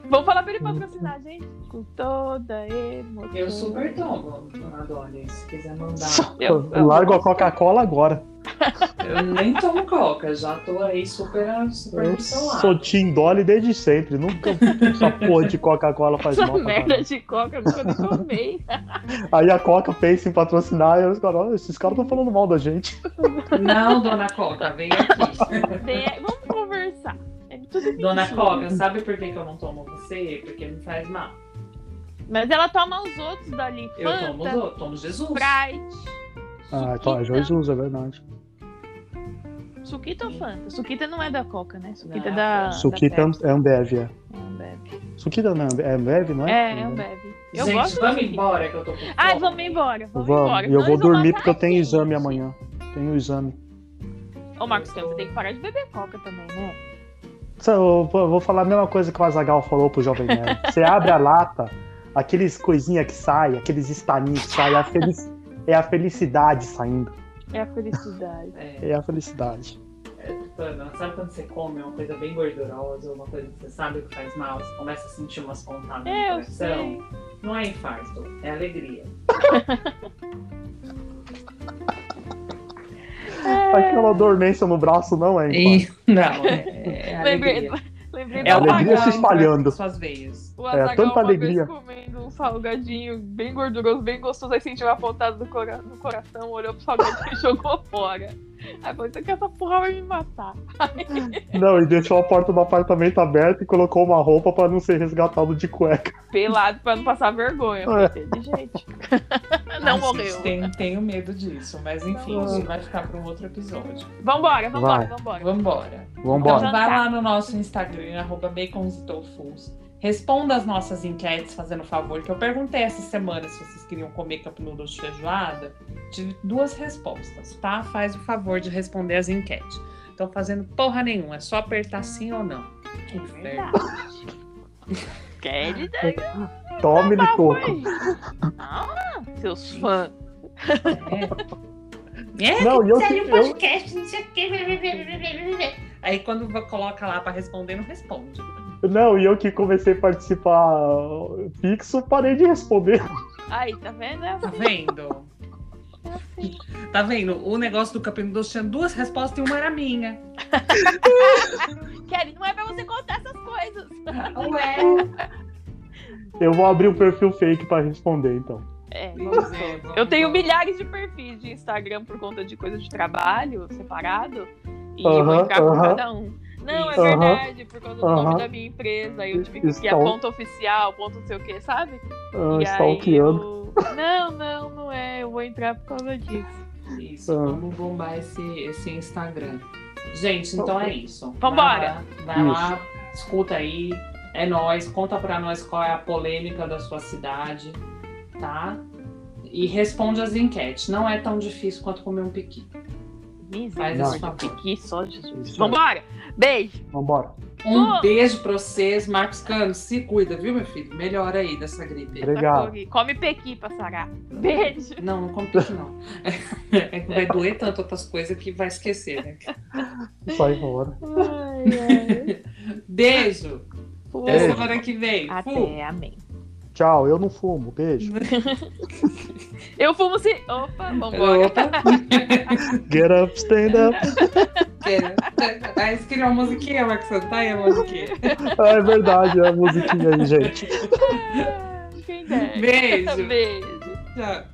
Vamos falar pra ele patrocinar a gente? Com toda emoção. Eu super tomo, dona Dolly, se quiser mandar. Eu- eu *laughs* Largo a. Coca-Cola agora. Eu nem tomo coca, já tô aí super, super Eu sou Tim Dolly desde sempre. Nunca essa porra de Coca-Cola faz Essa mal. merda caralho. de coca eu nunca tomei. *laughs* Aí a Coca pensa em patrocinar e os caras, "Ó, esses caras estão falando mal da gente. Não, dona Coca, vem aqui. Tem- Vamos conversar. É tudo Dona. Coca, sabe por que, que eu não tomo você? Porque me faz mal. Mas ela toma os outros dali. Eu Fanta, tomo, os outros, tomo Jesus. Sprite. Ah, é Suquita. Jesus, é verdade. Suquita ou Fanta? Suquita não é da Coca, né? Suquita é Não, da. Suquita da Pepsi. é Ambev, é. É Ambev. Suquita não, é Ambev, não é? É, é Ambev. Eu Gente, gosto vamos embora que eu tô com Ai, fome. vamos embora. Vamos, Vamos, embora. e eu vou dormir porque eu tenho exame amanhã. Tenho exame. Ô, Marcos, então você tem que parar de beber Coca também, né? Eu vou eu falar a mesma coisa que o Azagal falou pro Jovem Nerd. *laughs* Você abre a lata, aqueles coisinha que sai, aqueles estaninhos que saem, é a, felici- é a felicidade saindo. É a felicidade. *laughs* É, É a felicidade. Ana, sabe quando você come uma coisa bem gordurosa, uma coisa que você sabe que faz mal, você começa a sentir umas pontadas no É, eu coração? Não é infarto, é alegria. *laughs* Aquela dormência no braço não é. E, não, é, é Lembrei, alegria. lembrei É alegria se espalhando. Suas veias. O É, Azaghal tanta uma vez alegria. comendo um salgadinho bem gorduroso, bem gostoso, aí sentiu uma pontada no, cora- no coração, olhou pro salgadinho *laughs* e jogou fora. Aí falou, isso aqui essa porra vai me matar. Não, e deixou a porta do apartamento aberta e colocou uma roupa pra não ser resgatado de cueca. Pelado pra não passar vergonha. É. Inteligente. *laughs* não Ai, morreu. gente, Tenho, tenho medo disso, mas enfim, Não. isso vai ficar para um outro episódio. Vambora, vambora, Vai. vambora. Vambora. Vambora. Então vai lá no nosso Instagram, arroba bacons e tofus. Responda as nossas enquetes, fazendo favor, que eu perguntei essa semana se vocês queriam comer cup noodles de feijoada. Tive duas respostas, tá? Faz o favor de responder as enquetes. Então fazendo porra nenhuma, é só apertar sim ou não. É Inferno. verdade. *laughs* Quer Tome-lhe coco. Ah, seus fãs. É. *laughs* É, Não, eu, sério, eu, podcast, não sei o quê. Aí quando coloca lá pra responder, não responde. Não, e eu que comecei a participar fixo, parei de responder. Aí, tá vendo? É Tá assim, vendo? é assim. Tá vendo? O negócio do Capim Doce tinha duas respostas e uma era minha. *laughs* Kelly, não é pra você contar essas coisas. Ué. Eu vou abrir um perfil fake pra responder, então. É, Vamos ver, vamos- Eu tenho milhares de perfis de Instagram por conta de coisa de trabalho, separado. E Aham, vou entrar por aham. cada um. Não, é Isso. Aham. verdade, por causa do nome Aham. da minha empresa. Aí eu tive que criar ponto oficial, ponto não sei o que, sabe? Ah, e stalkeando. eu... Não, não, não é. Eu vou entrar por causa disso. Isso, Ah. vamos bombar esse, esse Instagram. Gente, então é isso. Vambora. Vai lá, vai lá, escuta aí. É nóis. Conta pra nós qual é a polêmica da sua cidade, tá? E responde as enquetes. Não é tão difícil quanto comer um piqui. Faz esse favor. Misericórdia. Que só Jesus. Vambora. Beijo. Vambora. Um Oh. beijo pra vocês. Marcos Cano, se cuida, viu, meu filho? Melhora aí dessa gripe. Obrigado. Come pequi pra sarar. Beijo. Não, não come piqui, não. É que vai doer tanto outras coisas que vai esquecer, né? Sai fora. Ai, *laughs* Beijo. Até semana que vem. Fu. Até, amém. Tchau, eu não fumo, beijo. *laughs* eu fumo sim. Opa, vambora. Get up, stand up. Get up. Ah, é uma musiquinha, Max Santaia, é uma musiquinha. É, é verdade, é a musiquinha aí, gente. Quem. Beijo. Beijo. Tchau.